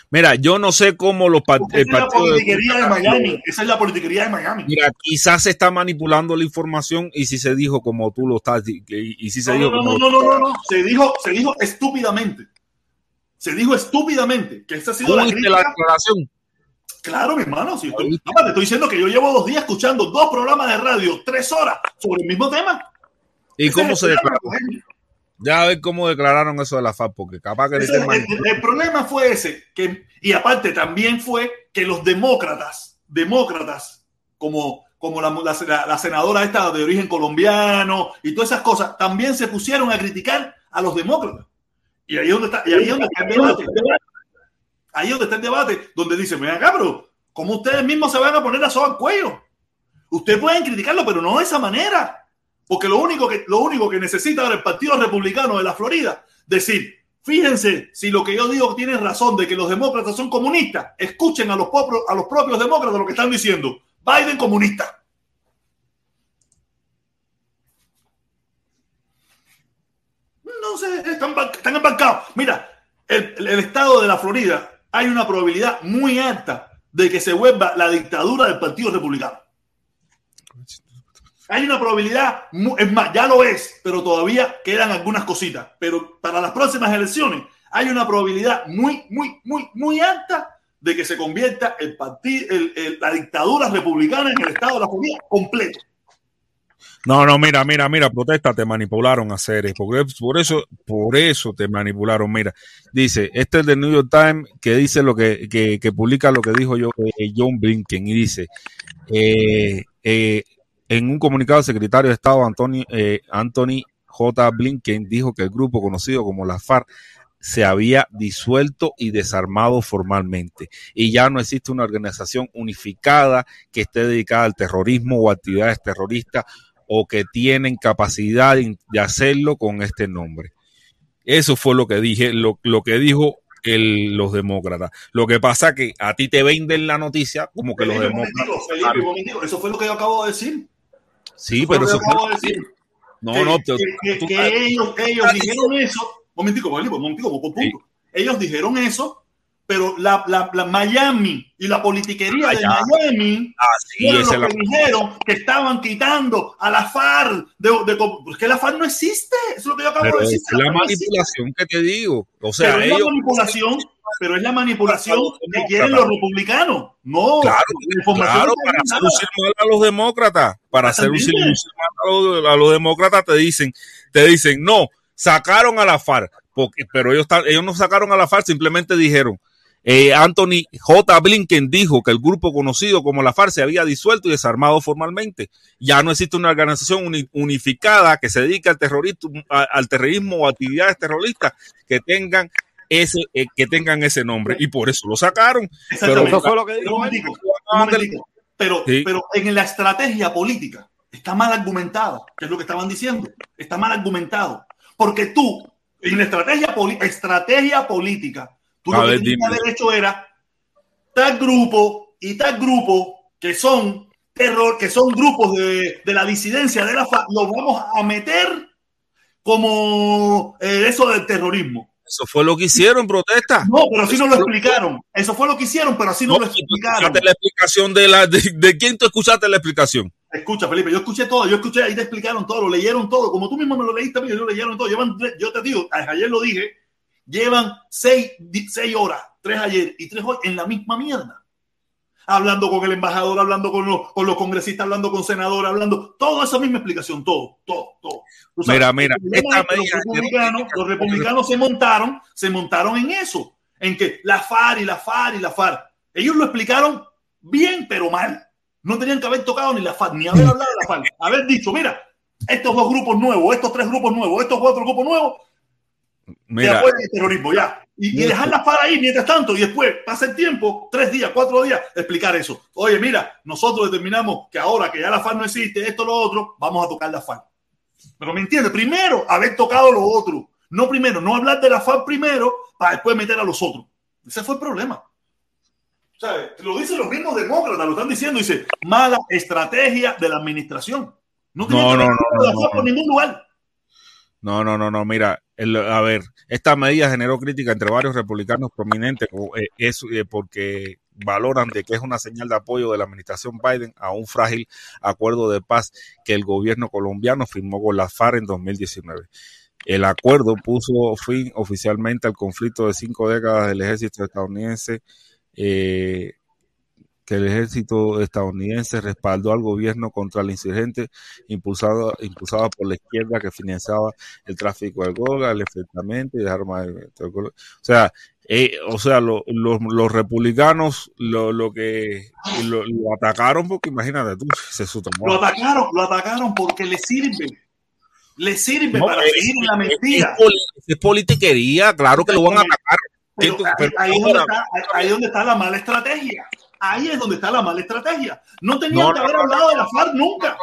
Mira, yo no sé cómo los part partido es la politiquería de, de Miami. Esa es la politiquería de Miami. Mira, quizás se está manipulando la información y si se dijo como tú lo estás y, y si se no, dijo no, como no, no, no, no, no, se dijo, se dijo estúpidamente. Se dijo estúpidamente que esta ha sido la, crítica. la declaración. Claro, mi hermano. Si estoy, te estoy diciendo que yo llevo dos días escuchando dos programas de radio, tres horas sobre el mismo tema. ¿Y Ese cómo se declaró? Ya a ver cómo declararon eso de la FAP, porque capaz que... Ese, el, el, el, problema fue ese, que, y aparte también fue que los demócratas, demócratas, como, como la, la, la, senadora esta de origen colombiano y todas esas cosas, también se pusieron a criticar a los demócratas. Y ahí es donde está, y ahí es donde está el debate. Ahí es donde está el debate, donde dicen, ven acá, pero ¿cómo ustedes mismos se van a poner la soga al cuello? Ustedes pueden criticarlo, pero no de esa manera. Porque lo único que, lo único que necesita ahora el Partido Republicano de la Florida, decir, fíjense, si lo que yo digo tiene razón de que los demócratas son comunistas, escuchen a los, propios, a los propios demócratas lo que están diciendo. Biden comunista. No sé, están, están embarcados. Mira, el, el estado de la Florida hay una probabilidad muy alta de que se vuelva la dictadura del Partido Republicano. Hay una probabilidad, es más, ya lo es, pero todavía quedan algunas cositas. Pero para las próximas elecciones hay una probabilidad muy, muy, muy, muy alta de que se convierta el partido, el, la dictadura republicana en el Estado de la Florida completo. No, no, mira, mira, mira, protesta, te manipularon a hacer por, por eso, por eso te manipularon. Mira, dice, este es del New York Times que dice lo que, que, que publica lo que dijo yo, eh, John Blinken y dice, eh, eh, en un comunicado el secretario de Estado Anthony, eh, Anthony J. Blinken dijo que el grupo conocido como la FARC se había disuelto y desarmado formalmente y ya no existe una organización unificada que esté dedicada al terrorismo o actividades terroristas o que tienen capacidad de hacerlo con este nombre. Eso fue lo que dije, lo, lo que dijo el, los demócratas. Lo que pasa que a ti te venden la noticia como que los demócratas. eso fue lo que yo acabo de decir. Sí, pero eso decir. No, que, no, te- que- que- tú- que ellos, ellos dijeron eso. Momentico, momentico, punto. Sí. Ellos dijeron eso, pero la, la, la Miami y la politiquería de Miami Ah, fueron los que dijeron que estaban quitando a la FARC de, de, pues que la FARC no existe. Eso es lo que yo acabo pero de decir. es la existe. manipulación que te digo. O sea, pero es ellos. la manipulación, pero es la manipulación que quieren los republicanos. No, Claro, Claro, para hacer un mal a los demócratas, para hacer un Exactamente. mal a los, a los demócratas te dicen, te dicen, no, sacaron a la FARC, porque, pero ellos, ellos no sacaron a la FARC, simplemente dijeron, eh, Anthony J. Blinken dijo que el grupo conocido como la FARC se había disuelto y desarmado formalmente. Ya no existe una organización uni- unificada que se dedique al terrorismo, a- al terrorismo o actividades terroristas que tengan ese, eh, que tengan ese nombre. Y por eso lo sacaron. Exactamente. Eso fue lo que momentico, momentico. Pero, Sí. pero en la estrategia política está mal argumentado, que es lo que estaban diciendo. Está mal argumentado. Porque tú, en la estrategia, poli- estrategia política, tú A lo que ver, tenías que dime. haber hecho era tal grupo y tal grupo que son terror, que son grupos de, de la disidencia de la FARC, los vamos a meter como eh, eso del terrorismo. Eso fue lo que hicieron, protesta. No, pero así no lo explicaron. Eso fue lo que hicieron, pero así no, No, lo explicaron. la explicación de la de, de quién tú escuchaste la explicación. Escucha, Felipe, yo escuché todo, yo escuché, ahí te explicaron todo, lo leyeron todo, como tú mismo me lo leíste, yo lo leyeron todo. Llevan, yo te digo, ayer lo dije, llevan seis, seis horas, tres ayer y tres hoy en la misma mierda. Hablando con el embajador, hablando con los, con los congresistas, hablando con senadores, hablando, toda esa misma explicación, todo, todo, todo. Mira, mira, esta los republicanos, los republicanos se montaron, se montaron en eso, en que la FARC y la FARC y la FARC. Ellos lo explicaron bien, pero mal. No tenían que haber tocado ni la FARC, ni haber hablado de la FARC. Haber dicho, mira, estos dos grupos nuevos, estos tres grupos nuevos, estos cuatro grupos nuevos, Mira, apoyan el terrorismo, ya. Y, y dejar la FARC ahí mientras tanto, y después pasa el tiempo, tres días, cuatro días, explicar eso. Oye, mira, nosotros determinamos que ahora que ya la FARC no existe, esto, lo otro, vamos a tocar la FARC. Pero me entiendes, primero haber tocado lo otro. No primero, no hablar de la FARC primero para después meter a los otros. Ese fue el problema. ¿Sabes? Lo dicen los mismos demócratas, lo están diciendo. Dice, mala estrategia de la administración. No, No, no, no, no, por no. ningún lugar. no, no, no, no, mira, el- a ver, esta medida generó crítica entre varios republicanos prominentes eh, eh, porque valoran de que es una señal de apoyo de la administración Biden a un frágil acuerdo de paz que el gobierno colombiano firmó con la FARC en 2019. El acuerdo puso fin oficialmente al conflicto de cinco décadas del ejército estadounidense, eh, que el ejército estadounidense respaldó al gobierno contra el insurgente impulsado, impulsada por la izquierda que financiaba el tráfico de droga, el enfrentamiento y de armas. de- O sea, eh, o sea, lo- los- los republicanos lo, lo que lo, atacaron porque imagínate tú, se su Lo atacaron, lo atacaron porque le sirve. Le sirve No, para seguir la mentira. es politiquería, claro que lo van a atacar. Pero Pero- ahí, ahí donde está, ahí donde está la mala estrategia. Ahí es donde está la mala estrategia. No tenían No, que haber hablado de la FARC nunca.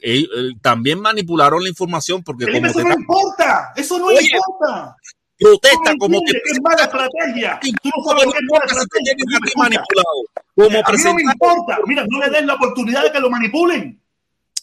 eh, eh, también manipularon la información porque como eso no importa. Eso no Oye, importa. protesta no como que es mala estrategia. Tú no sabes que es mala estrategia. a escuchas. manipulado. Como A mí no me importa. Mira, no le des la oportunidad de que lo manipulen.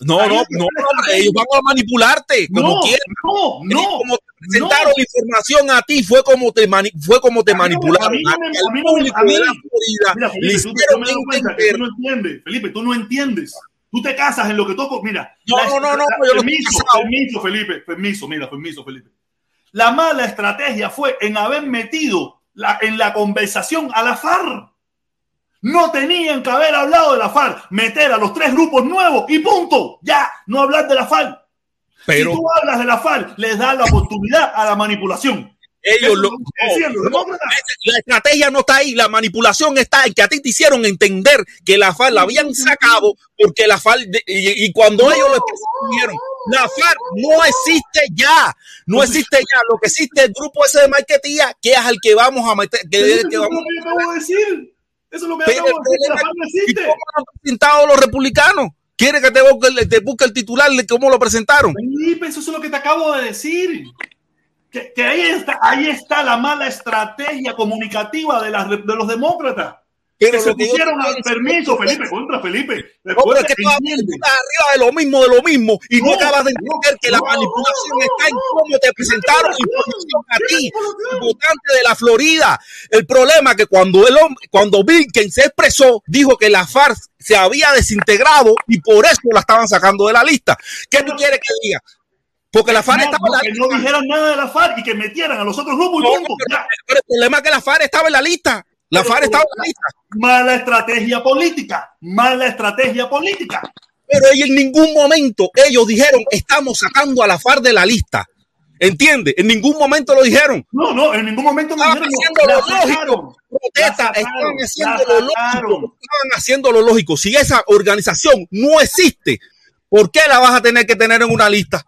No, no, que no, ellos van a manipularte como No, quieran. no, no. como presentaron información a ti, fue como te, mani- fue como te A mí manipularon. a mí a mí público a mí- de la Florida Mira, Felipe, tú, yo me cuenta que tú no entiendes. Felipe, tú no entiendes. Tú te casas en lo que toco. Mira. No, la- no, no, no, la- yo permiso, Felipe. Permiso, mira, permiso, Felipe. La mala estrategia fue en haber metido la- en la conversación a la FARC. No tenían que haber hablado de la FARC, meter a los tres grupos nuevos y punto. Ya, no hablar de la FARC. Pero si tú hablas de la FARC, les da la oportunidad a la manipulación. ellos lo, no, demócratas. la estrategia no está ahí, la manipulación está en que a ti te hicieron entender que la FARC la habían sacado porque la FARC, y, y cuando ellos lo dijeron, la FARC no existe ya, no existe ya, lo que existe es el grupo ese de marquetía, que es al que vamos a meter, que, es lo vamos que acabo de decir. Eso es lo que acabo de decir. el La FARC no ¿Y existe. cómo lo han presentado los republicanos? ¿Quiere que te busque, te el titular de cómo lo presentaron? Felipe, eso es lo que te acabo de decir. Que, ahí, está, ahí está la mala estrategia comunicativa de, de los demócratas. Pero que se yo pusieron al permiso, Felipe, contra Felipe. No, pero es que tú, arriba de lo mismo, de lo mismo, y no, No, acabas de no, entender que la no, manipulación no, está en no, cómo te presentaron no, información a no, ti, no, votante de la Florida. El problema es que cuando el hombre, cuando Blinken se expresó, dijo que la FARC se había desintegrado y por eso la estaban sacando de la lista. ¿Qué tú quieres que diga? Porque la FARC No, estaba en no, la que lista. no dijeran nada de la FARC y que metieran a los otros grupos No, pero- pero el problema es que la FARC estaba en la lista. La FARC estaba en la lista. Mala estrategia política. Mala estrategia política. Pero en ningún momento ellos dijeron estamos sacando a la FARC de la lista. ¿Entiendes? En ningún momento lo dijeron. No, no, en ningún momento me Estaban dijeron. haciendo lo lógico. Protesta, estaban haciendo lo lógico. Estaban haciendo lo lógico. Si esa organización no existe, ¿por qué la vas a tener que tener en una lista?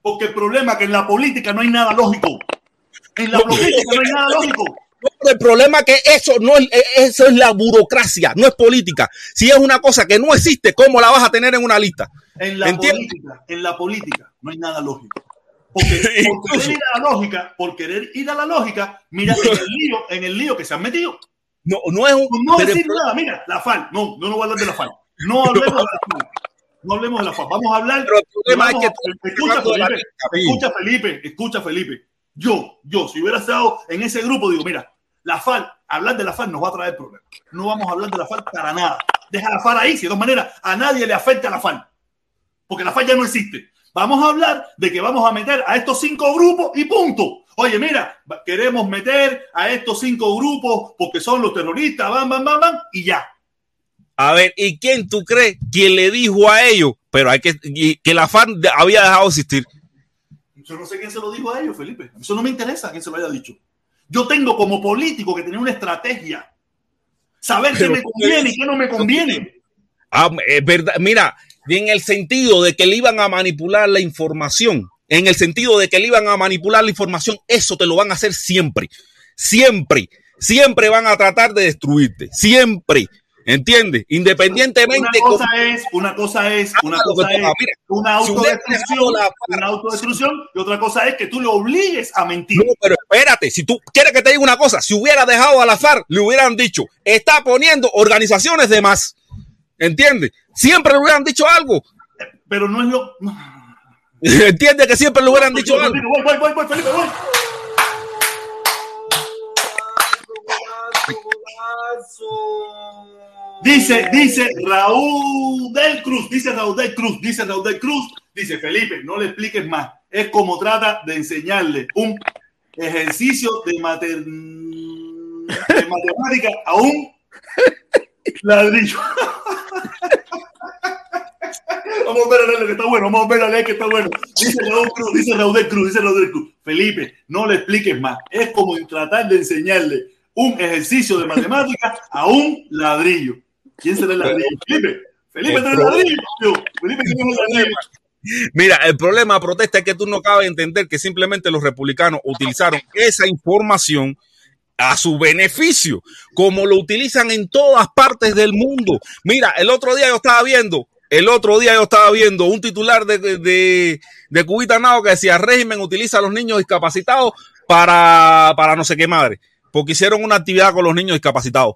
Porque el problema es que en la política no hay nada lógico. En la política no hay nada lógico. El problema es que eso no es, eso es la burocracia, no es política. Si es una cosa que no existe, ¿cómo la vas a tener en una lista? En la ¿Entiendes? política, en la política no hay nada lógico. Porque por querer ir a la lógica, por querer ir a la lógica, mira en el lío, en el lío que se han metido. No, no es un. No decir nada, mira, la FAL. No, no, no voy a hablar de la FAL. No hablemos de la FAL. No hablemos de la FAL. Vamos a hablar. Pero el problema es que a- Felipe, escucha, Felipe, escucha, Felipe. Yo, yo, si hubiera estado en ese grupo, digo, mira, la FAL, hablar de la FAL nos va a traer problemas. No vamos a hablar de la FAL para nada. Deja la FAL ahí, si de todas maneras a nadie le afecta la FAL. Porque la FAL ya no existe. Vamos a hablar de que vamos a meter a estos cinco grupos y punto. Oye, mira, queremos meter a estos cinco grupos porque son los terroristas, bam, bam, bam, bam, y ya. A ver, ¿y quién tú crees que le dijo a ellos? Pero hay que que la FARC había dejado de existir. Yo no sé quién se lo dijo a ellos, Felipe. Eso no me interesa quién se lo haya dicho. Yo tengo como político que tener una estrategia. Saber qué me conviene y qué no me conviene. Ah, es verdad. Mira, en el sentido de que le iban a manipular la información, en el sentido de que le iban a manipular la información, eso te lo van a hacer siempre. Siempre. Siempre van a tratar de destruirte. Siempre. ¿Entiendes? Una Independientemente. cosa es, una cosa es, una Ah, lo cosa es mira, una autodestrucción, la- una autodestrucción y otra cosa es que tú le obligues a mentir. No, pero espérate, si tú quieres que te diga una cosa, si hubiera dejado a la FARC, le hubieran dicho, está poniendo organizaciones de más. ¿Entiendes? Siempre le hubieran dicho algo. Pero no es lo. ¿Entiendes que siempre le hubieran dicho algo? Voy, voy, voy, voy, Felipe, voy. Dice, dice Raúl del Cruz, dice Raúl del Cruz, dice Raúl del Cruz, dice Felipe, no le expliques más. Es como trata de enseñarle un ejercicio de, matemática a un ladrillo. Vamos a ver a leer que está bueno, vamos a ver a leer que está bueno. Dice Raúl Cruz, dice Raúl del Cruz, dice Raúl del Cruz. Felipe, no le expliques más. Es como tratar de enseñarle un ejercicio de matemática a un ladrillo. ¿Quién será el ladrillo? Felipe. Felipe, ¿tú eres el ladrillo? Felipe, ¿quién es el ladrillo? Mira, el problema de protesta es que tú no acabas de entender que simplemente los republicanos utilizaron esa información a su beneficio, como lo utilizan en todas partes del mundo. Mira, el otro día yo estaba viendo, el otro día yo estaba viendo un titular de, de, de Cubita Nao que decía, régimen utiliza a los niños discapacitados para, para no sé qué madre, porque hicieron una actividad con los niños discapacitados.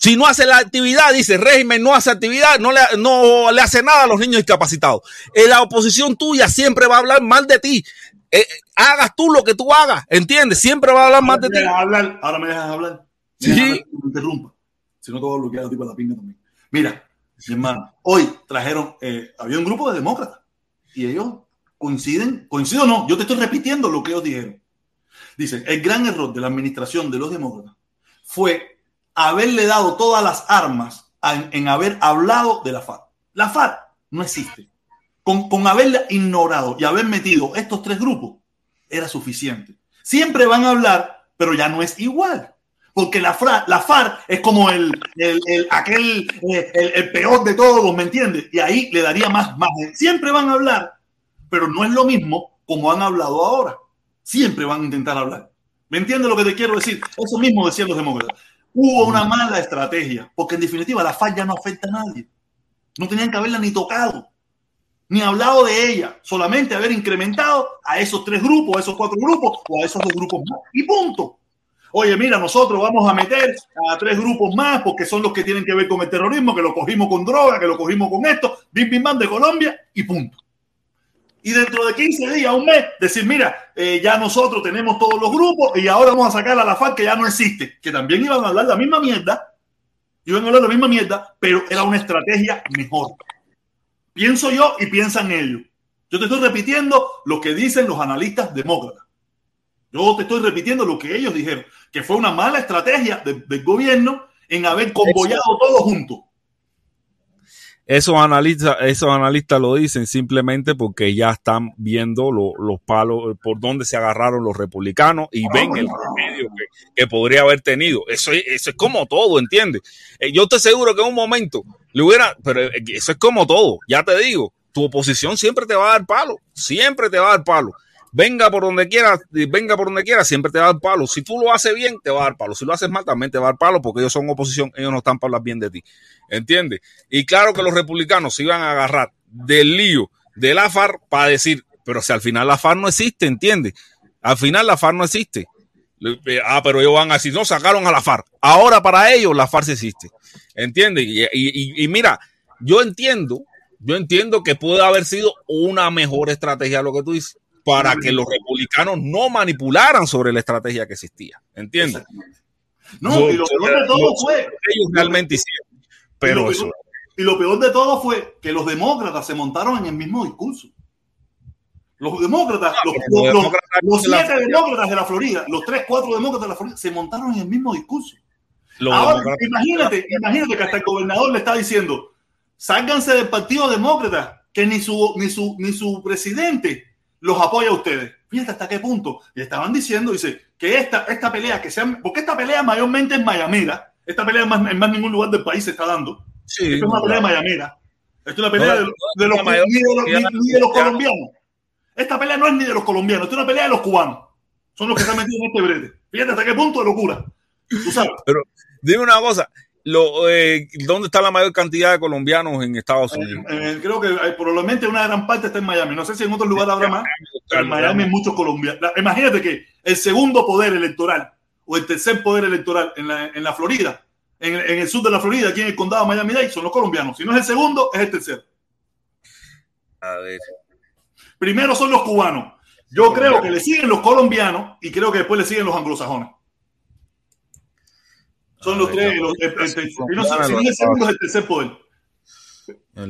Si no hace la actividad, dice régimen, no hace actividad, no le, no le hace nada a los niños discapacitados. En la oposición tuya siempre va a hablar mal de ti. Eh, hagas tú lo que tú hagas, ¿entiendes? Siempre va a hablar mal de ti. hablar, ahora me dejas hablar. Me Sí. dejas hablar, no me interrumpa. Si no te voy a bloquear a ti para la pinga también. Mira, mi hermano, hoy trajeron, eh, había un grupo de demócratas y ellos coinciden, coincido o no, yo te estoy repitiendo lo que ellos dijeron. Dicen, el gran error de la administración de los demócratas fue haberle dado todas las armas en, haber hablado de la FARC. La FARC no existe. Con, con haberla ignorado y haber metido estos tres grupos, era suficiente. Siempre van a hablar, pero ya no es igual. Porque la, fra, la FARC es como el, el, el aquel, eh, el, peor de todos, ¿me entiendes? Y ahí le daría más, más. Siempre van a hablar, pero no es lo mismo como han hablado ahora. Siempre van a intentar hablar. ¿Me entiendes lo que te quiero decir? Eso mismo decían los demócratas. Hubo una mala estrategia, porque en definitiva la FARC ya no afecta a nadie. No tenían que haberla ni tocado, ni hablado de ella, solamente haber incrementado a esos tres grupos, a esos cuatro grupos o a esos dos grupos más. Y punto. Oye, mira, nosotros vamos a meter a tres grupos más porque son los que tienen que ver con el terrorismo, que lo cogimos con droga, que lo cogimos con esto, bim, bim, bam de Colombia y punto. Y dentro de 15 días, un mes, decir, mira, eh, ya nosotros tenemos todos los grupos y ahora vamos a sacar a la FARC que ya no existe, que también iban a hablar la misma mierda, iban a hablar la misma mierda, pero era una estrategia mejor. Pienso yo y piensan ellos. Yo te estoy repitiendo lo que dicen los analistas demócratas. Yo te estoy repitiendo lo que ellos dijeron, que fue una mala estrategia de, del gobierno en haber convoyado todo junto. Esos analistas, esos analistas lo dicen simplemente porque ya están viendo lo, los palos por donde se agarraron los republicanos y ven el remedio que, que, podría haber tenido. Eso, eso es como todo, ¿entiendes? Eh, yo estoy seguro que en un momento le hubiera, pero eso es como todo, ya te digo, tu oposición siempre te va a dar palo, siempre te va a dar palo venga por donde quiera, venga por donde quiera, siempre te va a dar palo. Si tú lo haces bien, te va a dar palo. Si lo haces mal, también te va a dar palo porque ellos son oposición, ellos no están para hablar bien de ti. ¿Entiendes? Y claro que los republicanos se iban a agarrar del lío de la FARC para decir, pero si al final la FARC no existe, ¿entiendes? Al final la FARC no existe. Ah, pero ellos van a decir, no, sacaron a la FARC. Ahora para ellos la FARC existe. ¿Entiendes? Y, y, y mira, yo entiendo, yo entiendo que puede haber sido una mejor estrategia lo que tú dices para que los republicanos no manipularan sobre la estrategia que existía. ¿Entiendes? No, y lo peor de todo fue. Ellos realmente hicieron. Pero y lo, eso. Y lo peor de todo fue que los demócratas se montaron en el mismo discurso. Los demócratas, los, demócratas siete demócratas de la Florida, los tres, cuatro demócratas de la Florida, se montaron en el mismo discurso. Ahora, imagínate, imagínate que hasta el gobernador le está diciendo, sálganse del partido demócrata, que ni su, ni su, ni su presidente los apoya a ustedes. Fíjate hasta qué punto. Y estaban diciendo, dice, que esta, esta pelea, que sea, porque esta pelea mayormente es mayamera, esta pelea en más, en más ningún lugar del país se está dando. Sí, Esto es una pelea mayamera. Esto es una pelea No, de, no, de los, mayor- ni de los, ni- ni de los ya. colombianos. Esta pelea no es ni de los colombianos, es una pelea de los cubanos. Son los que están metidos en este brete. Fíjate hasta qué punto de locura. Tú sabes. Dime una cosa. Lo, eh, ¿Dónde está la mayor cantidad de colombianos en Estados Unidos? Eh, creo que eh, probablemente una gran parte está en Miami. No sé si en otros lugares habrá más, pero en Miami hay muchos colombianos. Imagínate que el segundo poder electoral o el tercer poder electoral en la, en la Florida, en, el- en el sur de la Florida, aquí en el condado de Miami-Dade, son los colombianos. Si no es el segundo, es el tercero. A ver. Primero son los cubanos. Yo creo que le siguen los colombianos y creo que después le siguen los anglosajones. Son los A tres. los- el- el- el- el el tercer poder.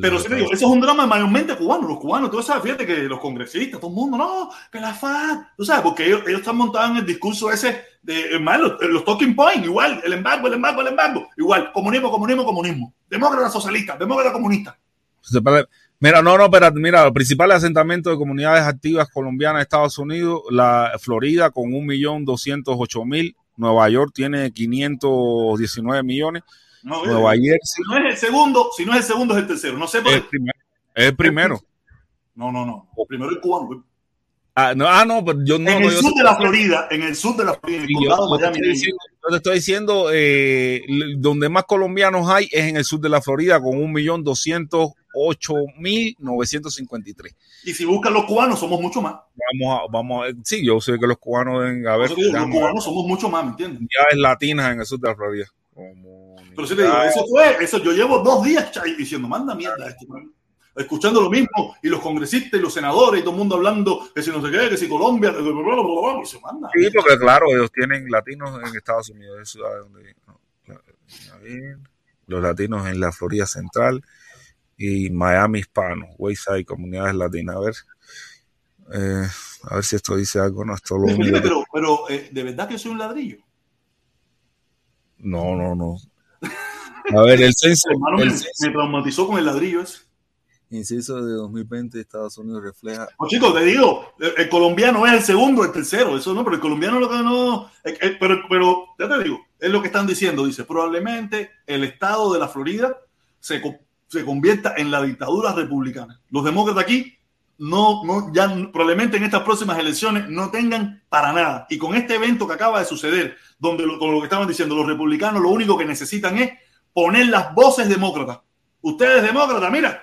Pero sí te digo, eso es un drama mayormente cubano. Los cubanos, tú sabes, fíjate que los congresistas, todo el mundo, no, que la FARC, tú sabes, porque ellos, ellos están montados en el discurso ese de, hermano, los, los talking points, igual, el embargo, el embargo, el embargo, igual, comunismo, comunismo, comunismo, demócrata socialista, demócrata comunista. Mira, no, no, espérate, mira, los principales asentamientos de comunidades activas colombianas de Estados Unidos, la Florida con 1.208.000, Nueva York tiene 519 millones, No, Nueva Jersey si no es el segundo, si no es el segundo, es el tercero. No sé por es el primero. Es el primero. No, no, no. Primero el cubano. Ah, no, ah, no, pero yo no. en el yo sur de la Florida, en el sur de la Florida, en el yo, condado yo de te estoy Miami. diciendo, yo te estoy diciendo, eh, donde más colombianos hay es en el sur de la Florida con 1.208.953. Y si buscan los cubanos, somos mucho más. Vamos a, vamos a, sí, yo sé que los cubanos deben haber digo, los cubanos somos mucho más, ¿me entiendes? latinas en el sur de la Florida. Pero sí te digo, eso fue, eso yo llevo dos días chay, diciendo, manda mierda man. escuchando lo mismo, y los congresistas y los senadores y todo el mundo hablando que si no sé qué, que si Colombia, bla, bla, bla, y se manda. Sí, porque claro, ellos tienen latinos en Estados Unidos, es donde no, los latinos en la Florida Central y Miami hispano, Wayside, comunidades latinas. A ver, eh, a ver si esto dice algo, no, esto lo que- pero, pero eh, de verdad que soy un ladrillo. No, no, no. A ver, el censo. Hermano, el me, censo me traumatizó con el ladrillo ese. inciso de 2020 Estados Unidos refleja. No, chicos, te digo, el, el colombiano es el segundo, el tercero, eso no, pero el colombiano lo que no, eh, pero, pero ya te digo, es lo que están diciendo, dice, probablemente el estado de la Florida se, se convierta en la dictadura republicana. Los demócratas aquí no, no, ya probablemente en estas próximas elecciones no tengan para nada. Y con este evento que acaba de suceder, donde lo, con lo que estaban diciendo, los republicanos lo único que necesitan es poner las voces demócratas. Ustedes demócratas, mira,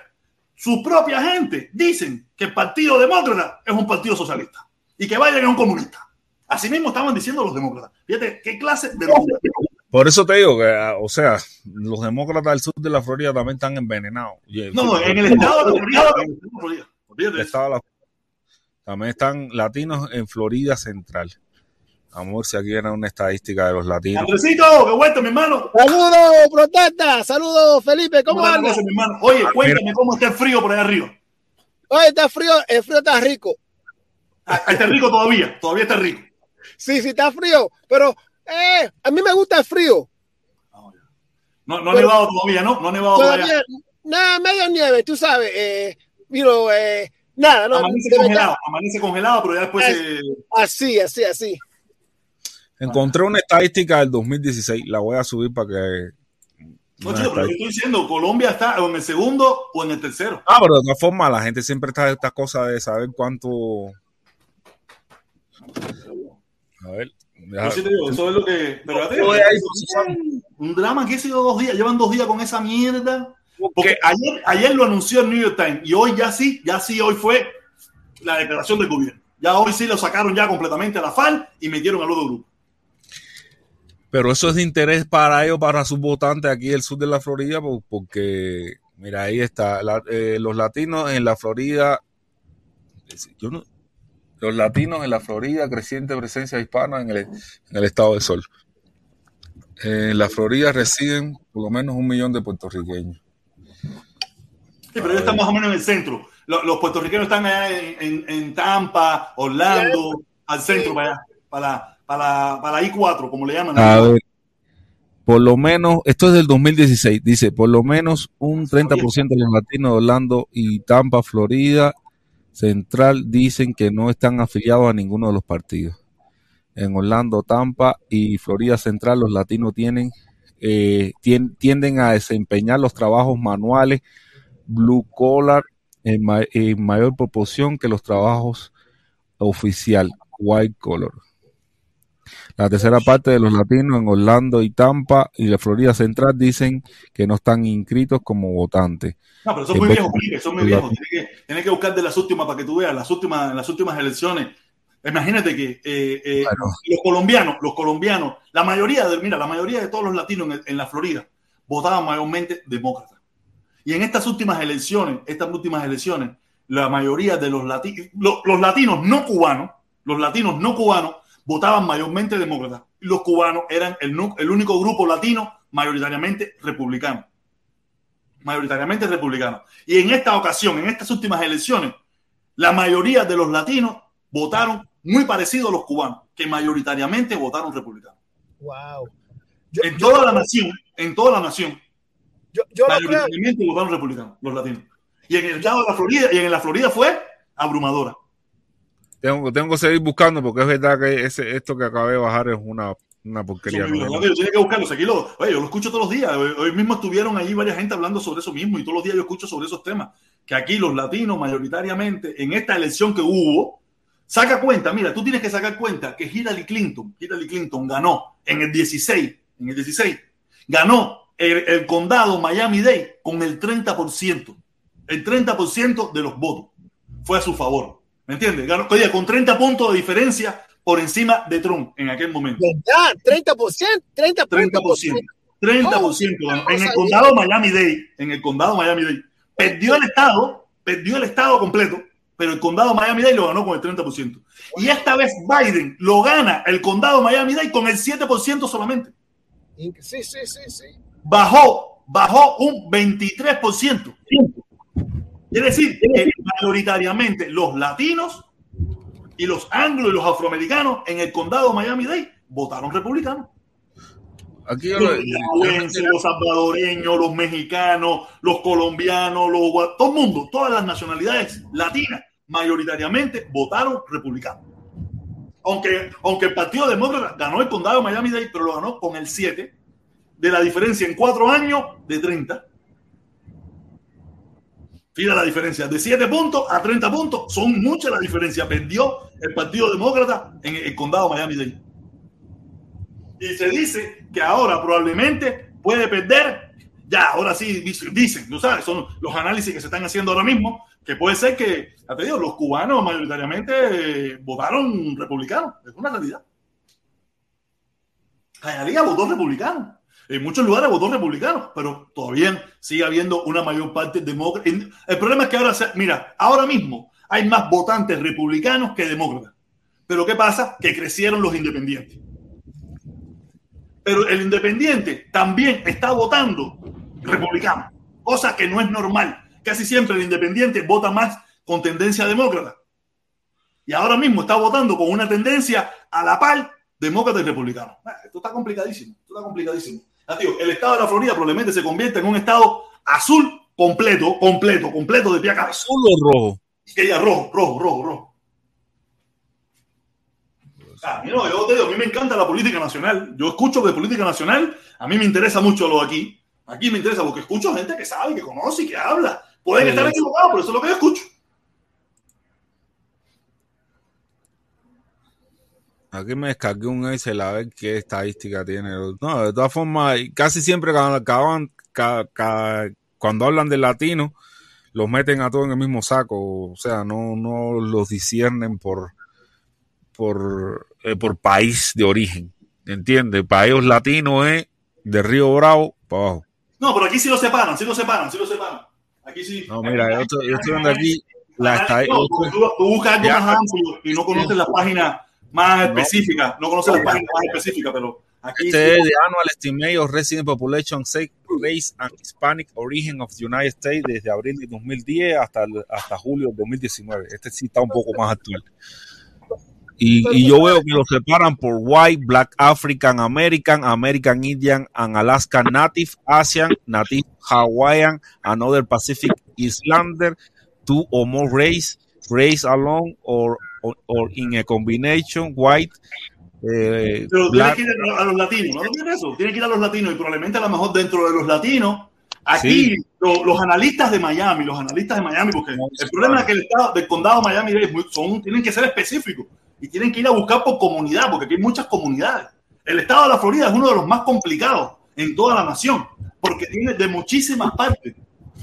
su propia gente dicen que el Partido Demócrata es un partido socialista y que Biden es un comunista. Así mismo estaban diciendo los demócratas. Fíjate qué clase de. Por eso te digo que, ah, o sea, los demócratas del sur de la Florida también están envenenados. No, en el estado de la Florida, en el estado de la Florida. También están latinos en Florida Central. Amor, si aquí era una estadística de los latinos. Andresito, qué vuelta, mi hermano. Saludos, protesta. Saludos, Felipe. ¿Cómo ¿Cómo andas? mi hermano? Oye, cuéntame cómo está el frío por allá arriba. Oye, está frío. El frío está rico. Ah, Está rico todavía, todavía está rico. Sí, sí, está frío. Pero eh, a mí me gusta el frío. No, no ha nevado todavía, ¿no? No ha nevado todavía. Todavía, nada, medio nieve, tú sabes. Eh, you know, eh, nada, no. Amanece de verdad, congelado, amanece congelado, pero ya después Es- se... así, así, así. Encontré una estadística del 2016, la voy a subir para que... No, chico, pero yo estoy diciendo, Colombia está o en el segundo o en el tercero. Ah, pero de todas formas, la gente siempre está esta cosa de saber cuánto... A ver. Deja- Yo sí te digo, eso es lo que... Pero un drama que ha sido dos días, llevan dos días con esa mierda. Porque ayer, ayer lo anunció el New York Times y hoy ya sí, ya sí, hoy fue la declaración del gobierno. Ya hoy sí lo sacaron ya completamente a la FAL y metieron al otro grupo. Pero eso es de interés para ellos, para sus votantes aquí del sur de la Florida, po- porque, mira, ahí está, la- eh, los latinos en la Florida, yo no- los latinos en la Florida, creciente presencia hispana en el, en el estado de Sol. Eh, En la Florida residen por lo menos un millón de puertorriqueños. Sí, pero ellos están más o menos en el centro. Los, los puertorriqueños están allá en, en- en Tampa, Orlando, al centro, para allá, para, para, para la I4, como le llaman. A ver, por lo menos, esto es del 2016, dice, por lo menos un 30% de los latinos de Orlando y Tampa, Florida Central, dicen que no están afiliados a ninguno de los partidos. En Orlando, Tampa y Florida Central, los latinos eh, tien- tienden a desempeñar los trabajos manuales blue collar en, en mayor proporción que los trabajos oficial white collar. La tercera parte de los latinos en Orlando y Tampa y la Florida Central dicen que no están inscritos como votantes. No, pero son muy viejos, Felipe, son muy viejos. Tienes que, tienes que buscar de las últimas para que tú veas, las últimas, las últimas elecciones. Imagínate que eh, eh, los colombianos, los colombianos, la mayoría de, mira, la mayoría de todos los latinos en, en la Florida votaban mayormente demócratas. Y en estas últimas elecciones, estas últimas elecciones, la mayoría de los latinos, los, los latinos no cubanos, los latinos no cubanos votaban mayormente demócratas. Los cubanos eran el, el único grupo latino mayoritariamente republicano. Mayoritariamente republicano. Y en esta ocasión, en estas últimas elecciones, la mayoría de los latinos votaron muy parecido a los cubanos, que mayoritariamente votaron republicanos. Wow. En toda la nación, en toda la nación, Yo, mayoritariamente votaron republicanos, los latinos. Y en el estado de la Florida, y en la Florida fue abrumadora. Tengo, tengo que seguir buscando porque es verdad que ese, esto que acabé de bajar es una, una porquería. Vida, yo tenía que buscarlos. Aquí lo, oye, yo lo escucho todos los días. Hoy, hoy mismo estuvieron ahí varias gente hablando sobre eso mismo y todos los días yo escucho sobre esos temas. Que aquí los latinos, mayoritariamente, en esta elección que hubo, saca cuenta, mira, tú tienes que sacar cuenta que Hillary Clinton, Hillary Clinton ganó en el 16, en el 16, ganó el, el condado Miami-Dade con el 30%. El 30% de los votos fue a su favor. ¿Me entiendes? Oye, con 30 puntos de diferencia por encima de Trump en aquel momento. ¿Verdad? 30%, 30%. 30%. 30% Oh, en el condado Miami-Dade, en el condado Miami-Dade. Perdió el estado, perdió el estado completo, pero el condado Miami-Dade lo ganó con el 30%. Y esta vez Biden lo gana el condado Miami-Dade con el 7% solamente. Sí, sí, sí, sí. Bajó, bajó un 23%. Quiere decir que mayoritariamente los latinos y los anglos y los afroamericanos en el condado Miami-Dade votaron republicanos. Aquí los lo- nicaragüenses, los salvadoreños, los mexicanos, los colombianos, los todo el mundo, todas las nacionalidades latinas, mayoritariamente votaron republicanos. Aunque, aunque el Partido Demócrata ganó el condado de Miami-Dade, pero lo ganó con el 7 de la diferencia en cuatro años de 30. Fíjate la diferencia, de 7 puntos a 30 puntos, son mucha la diferencia. Perdió el Partido Demócrata en el condado de Miami-Dade. Y se dice que ahora probablemente puede perder. Ya, ahora sí, dicen, tú sabes, son los análisis que se están haciendo ahora mismo, que puede ser que, ya te los cubanos mayoritariamente eh, votaron republicanos. Es una realidad. Jayalía votó republicano. En muchos lugares votó republicano, pero todavía sigue habiendo una mayor parte demócrata. El problema es que ahora, mira, ahora mismo hay más votantes republicanos que demócratas. Pero ¿qué pasa? Que crecieron los independientes. Pero el independiente también está votando republicano, cosa que no es normal. Casi siempre el independiente vota más con tendencia demócrata. Y ahora mismo está votando con una tendencia a la par demócrata y republicano. Ah, Esto está complicadísimo, esto está complicadísimo. Ah, el estado de la Florida probablemente se convierta en un estado azul completo, completo, completo de pie a cabeza. azul o rojo. Que ya rojo, rojo, rojo, rojo. A mí, no, yo te digo, a mí me encanta la política nacional. Yo escucho de política nacional, a mí me interesa mucho lo de aquí. Aquí me interesa porque escucho gente que sabe, que conoce y que habla. Pueden Sí. estar equivocados, pero eso es lo que yo escucho. Aquí me descargué un Excel a ver qué estadística tiene. No, de todas formas, casi siempre cuando, acaban- ca- ca- cuando hablan de latinos, los meten a todos en el mismo saco. O sea, no, no los disciernen por, por, eh, por país de origen. ¿Entiendes? Para ellos latino es de Río Bravo para abajo. No, pero aquí sí lo separan, sí lo separan, sí lo separan. Aquí sí. No, mira, yo estoy, yo estoy viendo aquí la estadística. no, tú, tú buscas algo más amplio y no conoces las páginas más No. específicas. No conoces las páginas más específicas, pero aquí Este sí. es the annual estimate of resident population, sex, race and Hispanic origin of the United States desde abril de 2010 hasta, hasta julio de 2019. Este sí está un poco más actual. Y, y yo veo que lo separan por white, black African American, American Indian, and Alaska Native, Asian, Native Hawaiian, another Pacific Islander, two or more race, race alone or, or, or in a combination, white, eh, Pero tienes black, que ir a, los latinos, ¿no tienes eso? Tienes que ir a los latinos y probablemente a lo mejor dentro de los latinos, aquí Sí. los analistas de Miami, los analistas de Miami, porque el problema es que el estado del condado de Miami es muy- son, tienen que ser específicos y tienen que ir a buscar por comunidad, porque aquí hay muchas comunidades. El estado de la Florida es uno de los más complicados en toda la nación, porque tiene de muchísimas partes.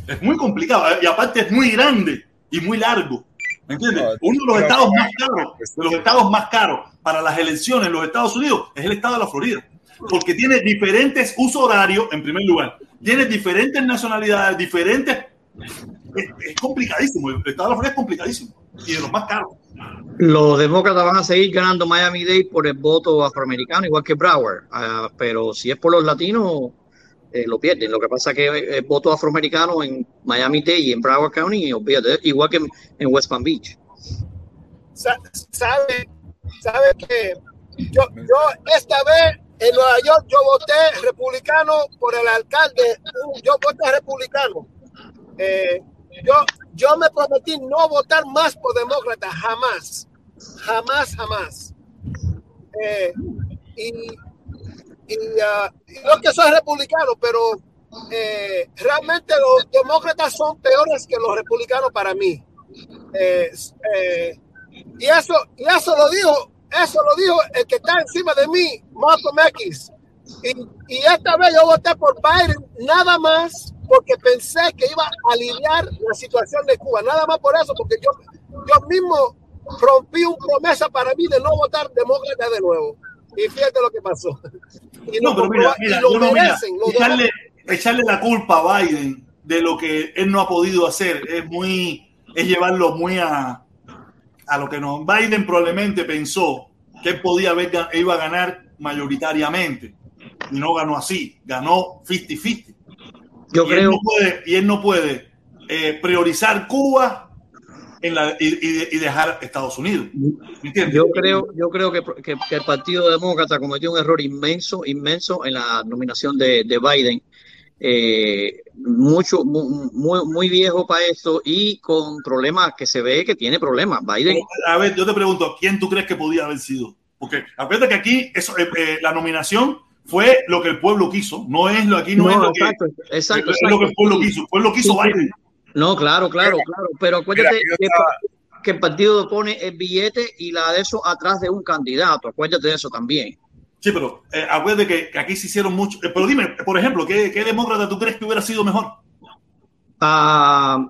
Es muy complicado ¿eh? y aparte es muy grande y muy largo. ¿Me entiendes? No, Uno de los estados más caros, de los estados más caros para las elecciones en los Estados Unidos es el estado de la Florida. Porque tiene diferentes usos horarios, en primer lugar. Tiene diferentes nacionalidades, diferentes. Es, es complicadísimo. El estado de la Florida es complicadísimo. Y de los más caros. Los demócratas van a seguir ganando Miami-Dade por el voto afroamericano, igual que Broward. Ah, pero si es por los latinos, eh, lo pierden. Lo que pasa es que el voto afroamericano en Miami-Dade y en Broward County, igual que en, West Palm Beach. Sa- sabe, sabe que yo, yo esta vez en Nueva York yo voté republicano por el alcalde, yo voté republicano. Eh, yo, yo me prometí no votar más por demócrata, jamás, jamás, jamás. Eh, y, y, ah, y no que soy republicano, pero eh, realmente los demócratas son peores que los republicanos para mí. Eh, eh, y eso, y eso lo dijo, eso lo dijo el que está encima de mí, Malcolm X. Y, y esta vez yo voté por Biden nada más porque pensé que iba a aliviar la situación de Cuba, nada más por eso, porque yo, yo mismo rompí un promesa para mí de no votar demócrata de nuevo. Y fíjate lo que pasó. Y No, pero mira, y mira, lo echarle, echarle la culpa a Biden de lo que él no ha podido hacer es muy, es llevarlo muy a, a lo que no. Biden probablemente pensó que él podía haber, iba a ganar mayoritariamente y no ganó así, ganó 50-50. Yo y, él creo, no puede, y él no puede eh, priorizar Cuba en la, y, y- y dejar Estados Unidos. Yo creo, yo creo que, que- que el Partido Demócrata cometió un error inmenso, inmenso en la nominación de, de Biden. Eh, mucho, mu- muy, muy viejo para esto y con problemas que se ve que tiene problemas. Biden, A ver, yo te pregunto, ¿quién tú crees que podía haber sido? Porque acuérdate que aquí eso, eh, eh, la nominación fue lo que el pueblo quiso, no es lo aquí no, es no, lo que exacto, exacto, es lo que el exacto. pueblo quiso, el pueblo quiso. Biden. No, claro, claro, claro. Pero acuérdate Mira, que, estaba- que el partido pone el billete y la de eso atrás de un candidato. Acuérdate de eso también. Sí, pero eh, acuérdate que, que aquí se hicieron mucho. eh, pero dime, por ejemplo, ¿qué, ¿qué demócrata tú crees que hubiera sido mejor? Ah,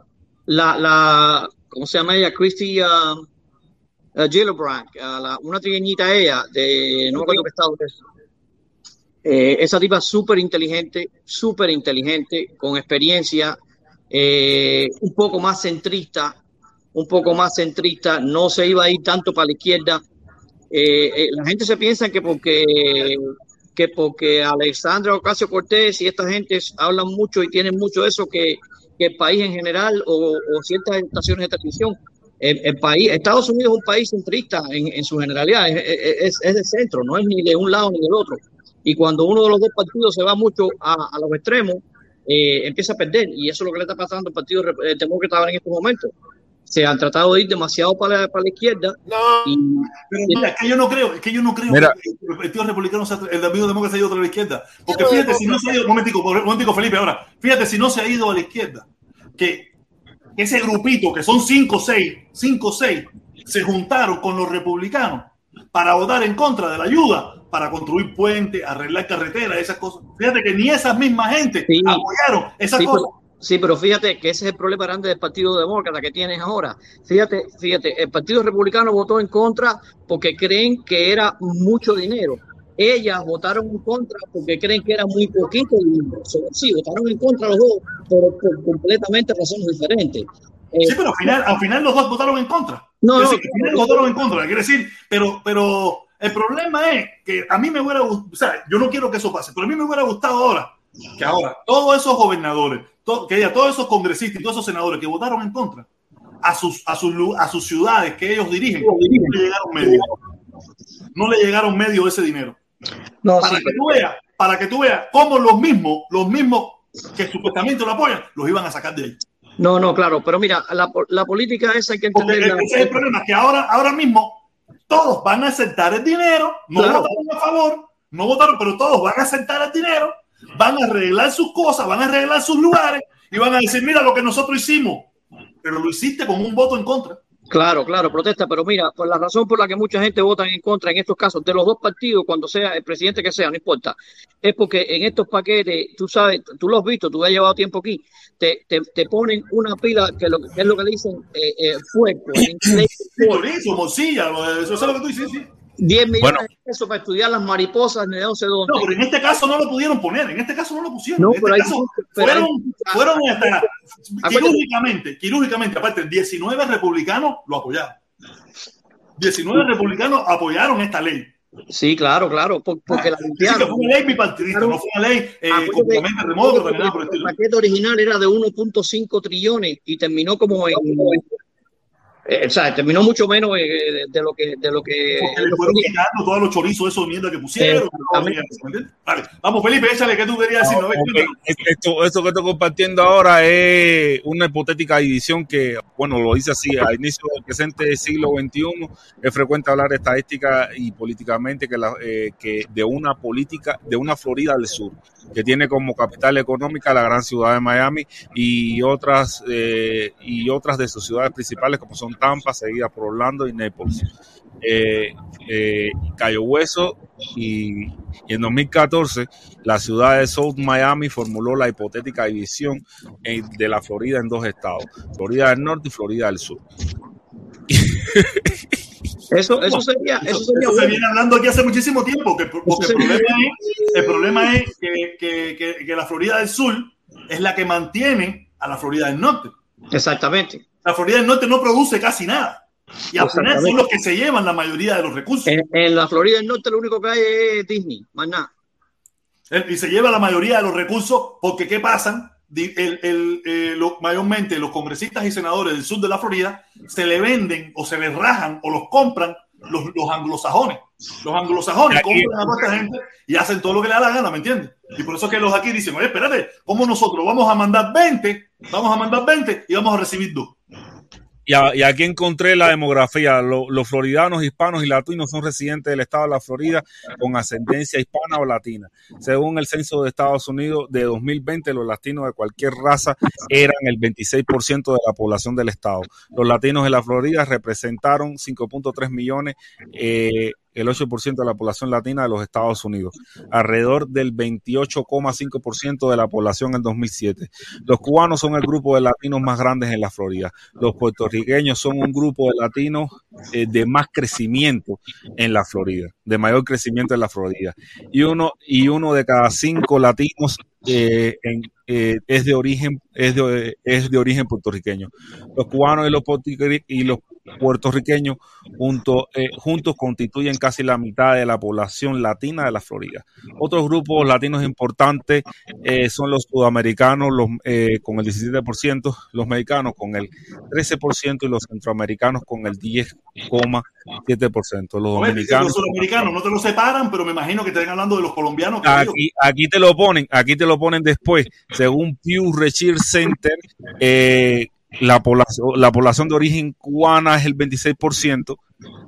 la, la, ¿cómo se llama ella? Christy ah, ah, Gillibrand, ah, la- una trigueñita ella, de no me acuerdo qué estado es. Eh, esa tipa súper inteligente, súper inteligente, con experiencia, eh, un poco más centrista, un poco más centrista, no se iba a ir tanto para la izquierda. Eh, eh, la gente se piensa que porque que porque Alexandra Ocasio Cortés y esta gente hablan mucho y tienen mucho eso que, que el país en general o, o ciertas estaciones de televisión. El, país, Estados Unidos es un país centrista en, en su generalidad, es, es, es de centro, no es ni de un lado ni del otro. Y cuando uno de los dos partidos se va mucho a, a los extremos, eh, empieza a perder. Y eso es lo que le está pasando al Partido eh, Demócrata ahora en estos momentos. Se han tratado de ir demasiado para la, para la izquierda No, y Pero mira, es que yo no creo, es que yo no creo Mira. que el Partido Republicano, sea- el amigo demócrata se ha ido otra a la izquierda. Porque fíjate, si no se ha ido, un momentico, un momentico, Felipe, ahora, fíjate si no se ha ido a la izquierda, que ese grupito, que son cinco o seis, cinco o seis, se juntaron con los republicanos para votar en contra de la ayuda, para construir puentes, arreglar carreteras, esas cosas. Fíjate que ni esas mismas gente Sí. apoyaron esas Sí, cosas. pero, sí, pero fíjate que ese es el problema grande del Partido Demócrata que tienes ahora. Fíjate, fíjate, el Partido Republicano votó en contra porque creen que era mucho dinero. Ellas votaron en contra porque creen que era muy poquito dinero. Sí, votaron en contra los dos, pero por completamente razones diferentes. Eh, Sí, pero al final, al final los dos votaron en contra. No, no, al final votaron en contra, quiere decir, pero, pero el problema es que a mí me hubiera gustado, o sea, yo no quiero que eso pase, pero a mí me hubiera gustado ahora, que ahora todos esos gobernadores, que ya todos esos congresistas y todos esos senadores que votaron en contra, a sus, a sus, a sus ciudades que ellos dirigen, no le llegaron medio. No le llegaron medio ese dinero. no, Para sí, que tú veas, para que tú veas cómo los mismos, los mismos que supuestamente lo apoyan, los iban a sacar de ahí. no, no, claro, pero mira, la, la política esa hay que Porque entenderla. ese es el problema, que ahora, ahora mismo todos van a aceptar el dinero, no Claro. votaron a favor, no votaron, pero todos van a aceptar el dinero, van a arreglar sus cosas, van a arreglar sus lugares y van a decir, mira lo que nosotros hicimos, pero lo hiciste con un voto en contra. Claro, claro, protesta, pero mira, por la razón por la que mucha gente vota en contra en estos casos de los dos partidos, cuando sea el presidente que sea, no importa, es porque en estos paquetes, tú sabes, tú lo has visto, tú has llevado tiempo aquí, te, te, te ponen una pila que, lo, que es lo que le dicen eh, eh, fuego, en inglés, fuego. lo- eso es lo que tú dices, sí. 10 millones Bueno. de pesos para estudiar las mariposas de no sé dónde. No, pero en este caso no lo pudieron poner, en este caso no lo pusieron. No, en este pero hay- caso pero fueron, hasta quirúrgicamente, quirúrgicamente, aparte, 19 republicanos lo apoyaron. 19 republicanos apoyaron esta ley. Sí, claro, claro, por- porque la Así que limpiaron. fue una ley bipartidista, no fue una ley eh, completamente remota, que el paquete original era de 1.5 trillones y terminó como en eh, o sea, terminó mucho menos eh, de, de lo que de lo que Porque le fueron quitando todos los chorizos, esos mierda que pusieron. Exactamente. ¿me entiendes? Vale, vamos, Felipe, échale que tú querías decir. No, Ok, cuéntanos. Esto, esto que estoy compartiendo ahora es una hipotética división que, bueno, lo dice así, al inicio del presente siglo XXI es frecuente hablar estadística y políticamente que, la, eh, que de una política, de una Florida del Sur, que tiene como capital económica la gran ciudad de Miami y otras, eh, y otras de sus ciudades principales como son Tampa, seguida por Orlando y Naples. Eh, eh, Cayo Hueso y, y en 2014 la ciudad de South Miami formuló la hipotética división eh, de la Florida en dos estados, Florida del Norte y Florida del Sur. eso eso sería eso Eso, sería eso se viene hablando aquí hace muchísimo tiempo, que, porque el problema es, el problema es que, que- que- que la Florida del Sur es la que mantiene a la Florida del Norte. exactamente La Florida del Norte no produce casi nada. Y al final son los que se llevan la mayoría de los recursos. en, en la Florida del Norte lo único que hay es Disney más nada Eh, Y se lleva la mayoría de los recursos porque ¿qué pasan? di- el- el, eh, lo- mayormente los congresistas y senadores del sur de la Florida se le venden o se les rajan o los compran los, los anglosajones. Los anglosajones compran a toda esta gente y hacen todo lo que le da la gana, ¿me entiendes? Y por eso es que los aquí dicen, oye, espérate, ¿cómo nosotros vamos a mandar 20? Vamos a mandar 20 y vamos a recibir dos. Y, aquí encontré la demografía. Lo- los floridanos, hispanos y latinos son residentes del estado de la Florida con ascendencia hispana o latina. Según el censo de Estados Unidos de 2020, los latinos de cualquier raza eran el 26% de la población del estado. Los latinos de la Florida representaron 5.3 millones, eh, el 8% de la población latina de los Estados Unidos, alrededor del 28,5% de la población en 2007. Los cubanos son el grupo de latinos más grandes en la Florida. Los puertorriqueños son un grupo de latinos eh, de más crecimiento en la Florida, de mayor crecimiento en la Florida. Y uno, y uno de cada cinco latinos eh, eh, es de origen es de, es de origen puertorriqueño. Los cubanos y los, y los puertorriqueños junto, eh, juntos constituyen casi la mitad de la población latina de la Florida. Otros grupos latinos importantes eh, son los sudamericanos los, eh, con el 17%, los mexicanos con el 13% y los centroamericanos con el 10,7%. Los Oye, dominicanos. Los sudamericanos no te lo separan, pero me imagino que estén hablando de los colombianos. Aquí, aquí te lo ponen, aquí te lo ponen después. Según Pew Research Center, eh, la, población, la población de origen cubana es el 26%,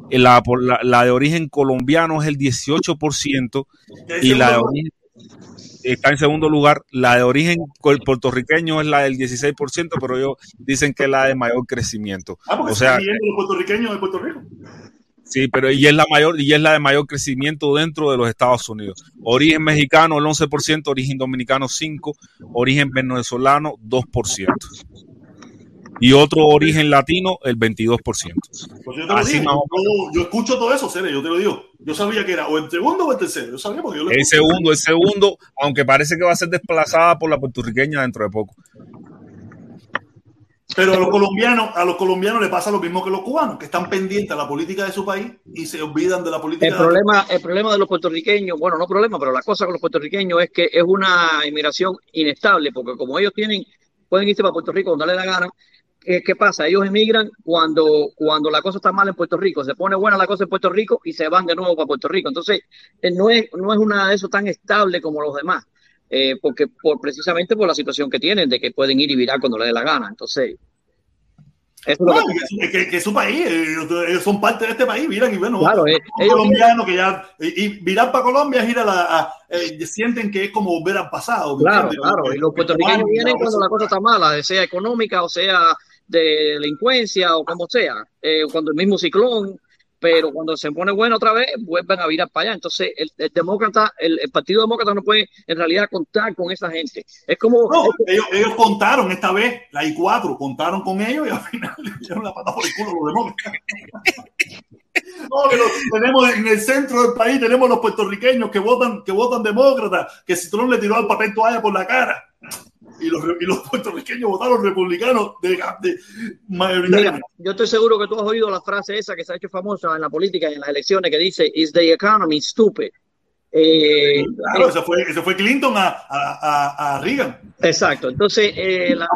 eh, la, la, la de origen colombiano es el 18% y la de origen está en segundo lugar. La de origen puertorriqueño es la del 16%, pero ellos dicen que es la de mayor crecimiento. Ah, porque o se sea, están los puertorriqueños de Puerto Rico. Sí, pero y es la mayor y es la de mayor crecimiento dentro de los Estados Unidos. Origen mexicano el 11%, origen dominicano 5, origen venezolano 2%. Y otro origen latino el 22%. Pues yo te Así yo, yo escucho todo eso, Cere, yo te lo digo. Yo sabía que era o el segundo o el tercero. Yo sabía porque yo lo El segundo, el segundo, aunque parece que va a ser desplazada por la puertorriqueña dentro de poco. Pero a los colombianos, a los colombianos le pasa lo mismo que a los cubanos, que están pendientes a la política de su país y se olvidan de la política El de problema, el problema de los puertorriqueños, bueno, no problema, pero la cosa con los puertorriqueños es que es una inmigración inestable, porque como ellos tienen, pueden irse para Puerto Rico donde les la gana, ¿qué, qué pasa? Ellos emigran cuando, cuando la cosa está mal en Puerto Rico, se pone buena la cosa en Puerto Rico y se van de nuevo para Puerto Rico. Entonces, eh, no es, no es una de eso tan estable como los demás, eh, porque por, precisamente por la situación que tienen, de que pueden ir y virar cuando les dé la gana. Entonces, eso No, que- que, que- que es su país, ellos, ellos son parte de este país, miran y bueno, Claro, eh, un ellos- colombiano que ya, y, y virar para Colombia es ir a la, a- eh, sienten que es como volver al pasado. ¿me Claro, claro. Y los Que puertorriqueños vienen cuando la cosa está mala, sea económica o sea de delincuencia o como sea, eh, cuando el mismo ciclón, pero cuando se pone bueno otra vez, vuelven a virar para allá. Entonces, el, el demócrata, el, el Partido Demócrata no puede en realidad contar con esa gente. Es como, No, ellos, ellos contaron esta vez, la I4, contaron con ellos y al final le dieron la pata por el culo a los demócratas. No, que lo- tenemos en el centro del país, tenemos los puertorriqueños que votan, que votan demócratas, que Citrón le tiró al papel toalla por la cara. Y los, y los puertorriqueños votaron republicanos de, de mayoritariamente. yo estoy seguro que tú has oído la frase esa que se ha hecho famosa en la política y en las elecciones que dice, is the economy stupid? Eh, Claro, ese fue, ese fue Clinton a, a, a, Reagan. exacto. Entonces, eh, la,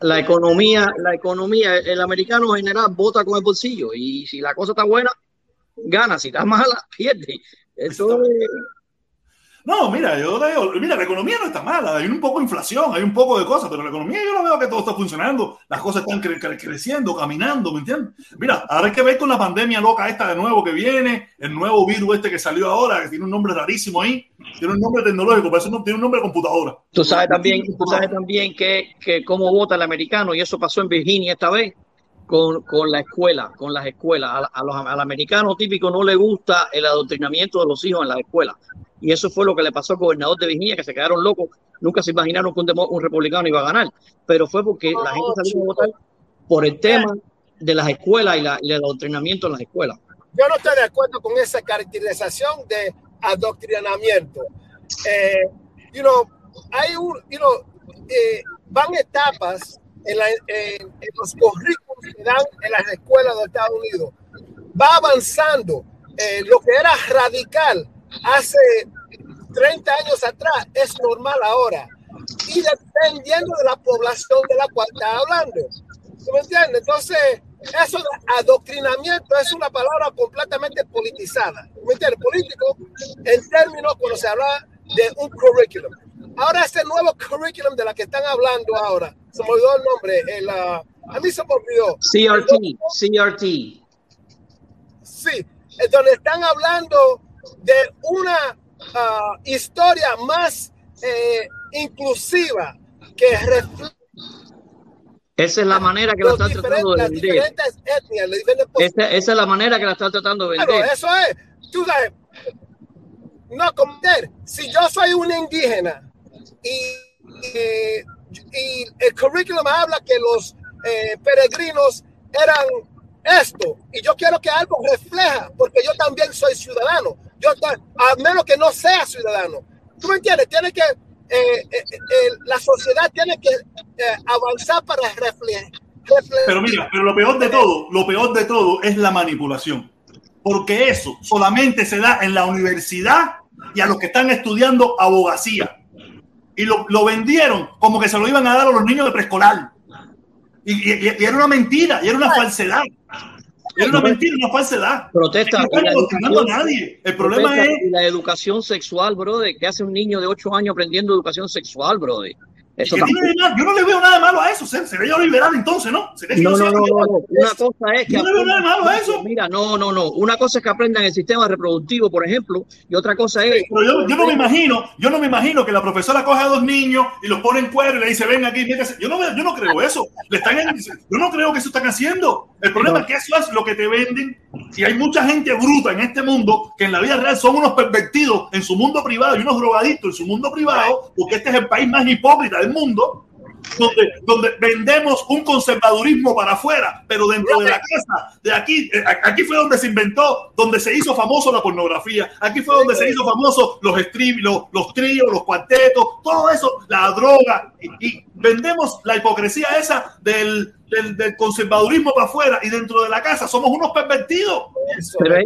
la economía, la economía, el americano en general vota con el bolsillo y si la cosa está buena, gana, si está mala, pierde. Eso es, No, mira, yo digo, mira, la economía no está mala, hay un poco de inflación, hay un poco de cosas, pero la economía yo no veo que todo está funcionando, las cosas están cre- cre- creciendo, caminando, ¿me entiendes? Mira, ahora hay que ver con la pandemia loca esta de nuevo que viene, el nuevo virus este que salió ahora, que tiene un nombre rarísimo ahí, tiene un nombre tecnológico, parece un, tiene un nombre de computadora. tú sabes también, tú sabes también que, que cómo vota el americano y eso pasó en Virginia esta vez con, con la escuela, con las escuelas. A, al americano típico no le gusta el adoctrinamiento de los hijos en la escuela. Y eso fue lo que le pasó al gobernador de Virginia, que se quedaron locos. Nunca se imaginaron que un, demo- un republicano iba a ganar. Pero fue porque la gente salió a votar por el tema de las escuelas y, la, y el adoctrinamiento en las escuelas. Yo no estoy de acuerdo con esa caracterización de adoctrinamiento. Eh, you know, hay un, you know, eh, van etapas en, la- en- en los currículos que dan en las escuelas de Estados Unidos. Va avanzando. Eh, lo que era radical hace 30 años atrás es normal ahora. y dependiendo de la población de la cual está hablando. ¿Tú me entiendes? Entonces, eso de adoctrinamiento es una palabra completamente politizada. ¿Tú me entiendes? Político en términos cuando se habla de un currículum. Ahora, este nuevo currículum de la que están hablando ahora, se me olvidó el nombre, el, uh, a mí se me olvidó. CRT, CRT. Sí, es donde están hablando de una uh, historia más eh, inclusiva que refleja esa es la manera que la están tratando de vender. diferentes etnias, diferentes Esa, esa es la manera que la están tratando de Claro, vender. eso es. Tú sabes, no cometer. Si yo soy un indígena y, y, y el currículum habla que los eh, peregrinos eran esto, y yo quiero que algo refleja, porque yo también soy ciudadano. Yo, a menos que no sea ciudadano. ¿Tú me entiendes? Tiene que, eh, eh, eh, la sociedad tiene que eh, avanzar para reflejar. Pero mira, pero lo peor de todo, lo peor de todo es la manipulación. Porque eso solamente se da en la universidad y a los que están estudiando abogacía. Y lo, lo vendieron como que se lo iban a dar a los niños de preescolar. Y, y- y era una mentira, y era una falsedad. Era una mentira, una falsedad. Protesta. No están adoctrinando a nadie. El problema es y la educación sexual, brother. ¿Qué hace un niño de 8 años aprendiendo educación sexual, brother? Eso tiene de mal. Yo no le veo nada de malo a eso. Se- Sería yo liberal entonces, ¿no? Que No, no, no, no, no. Una cosa es que Yo no le veo nada de malo a eso. Mira, no, no, no. Una cosa es que aprendan el sistema reproductivo, por ejemplo, y otra cosa es. Pero yo, yo no me imagino, yo no me imagino que la profesora coge a dos niños y los pone en cuero y le dice, ven aquí, métese". Yo no, yo no creo eso. Le están en- yo no creo que eso están haciendo. El problema es que eso es lo que te venden. Y hay mucha gente bruta en este mundo que en la vida real son unos pervertidos en su mundo privado y unos drogadictos en su mundo privado, porque este es el país más hipócrita del mundo. Donde, donde vendemos un conservadurismo para afuera, pero dentro de la casa, de aquí, eh, aquí fue donde se inventó, donde se hizo famoso la pornografía, aquí fue donde se hizo famoso los stream, los, los tríos, los cuartetos, todo eso, la droga, y, y vendemos la hipocresía esa del, del, del conservadurismo para afuera y dentro de la casa somos unos pervertidos. Pero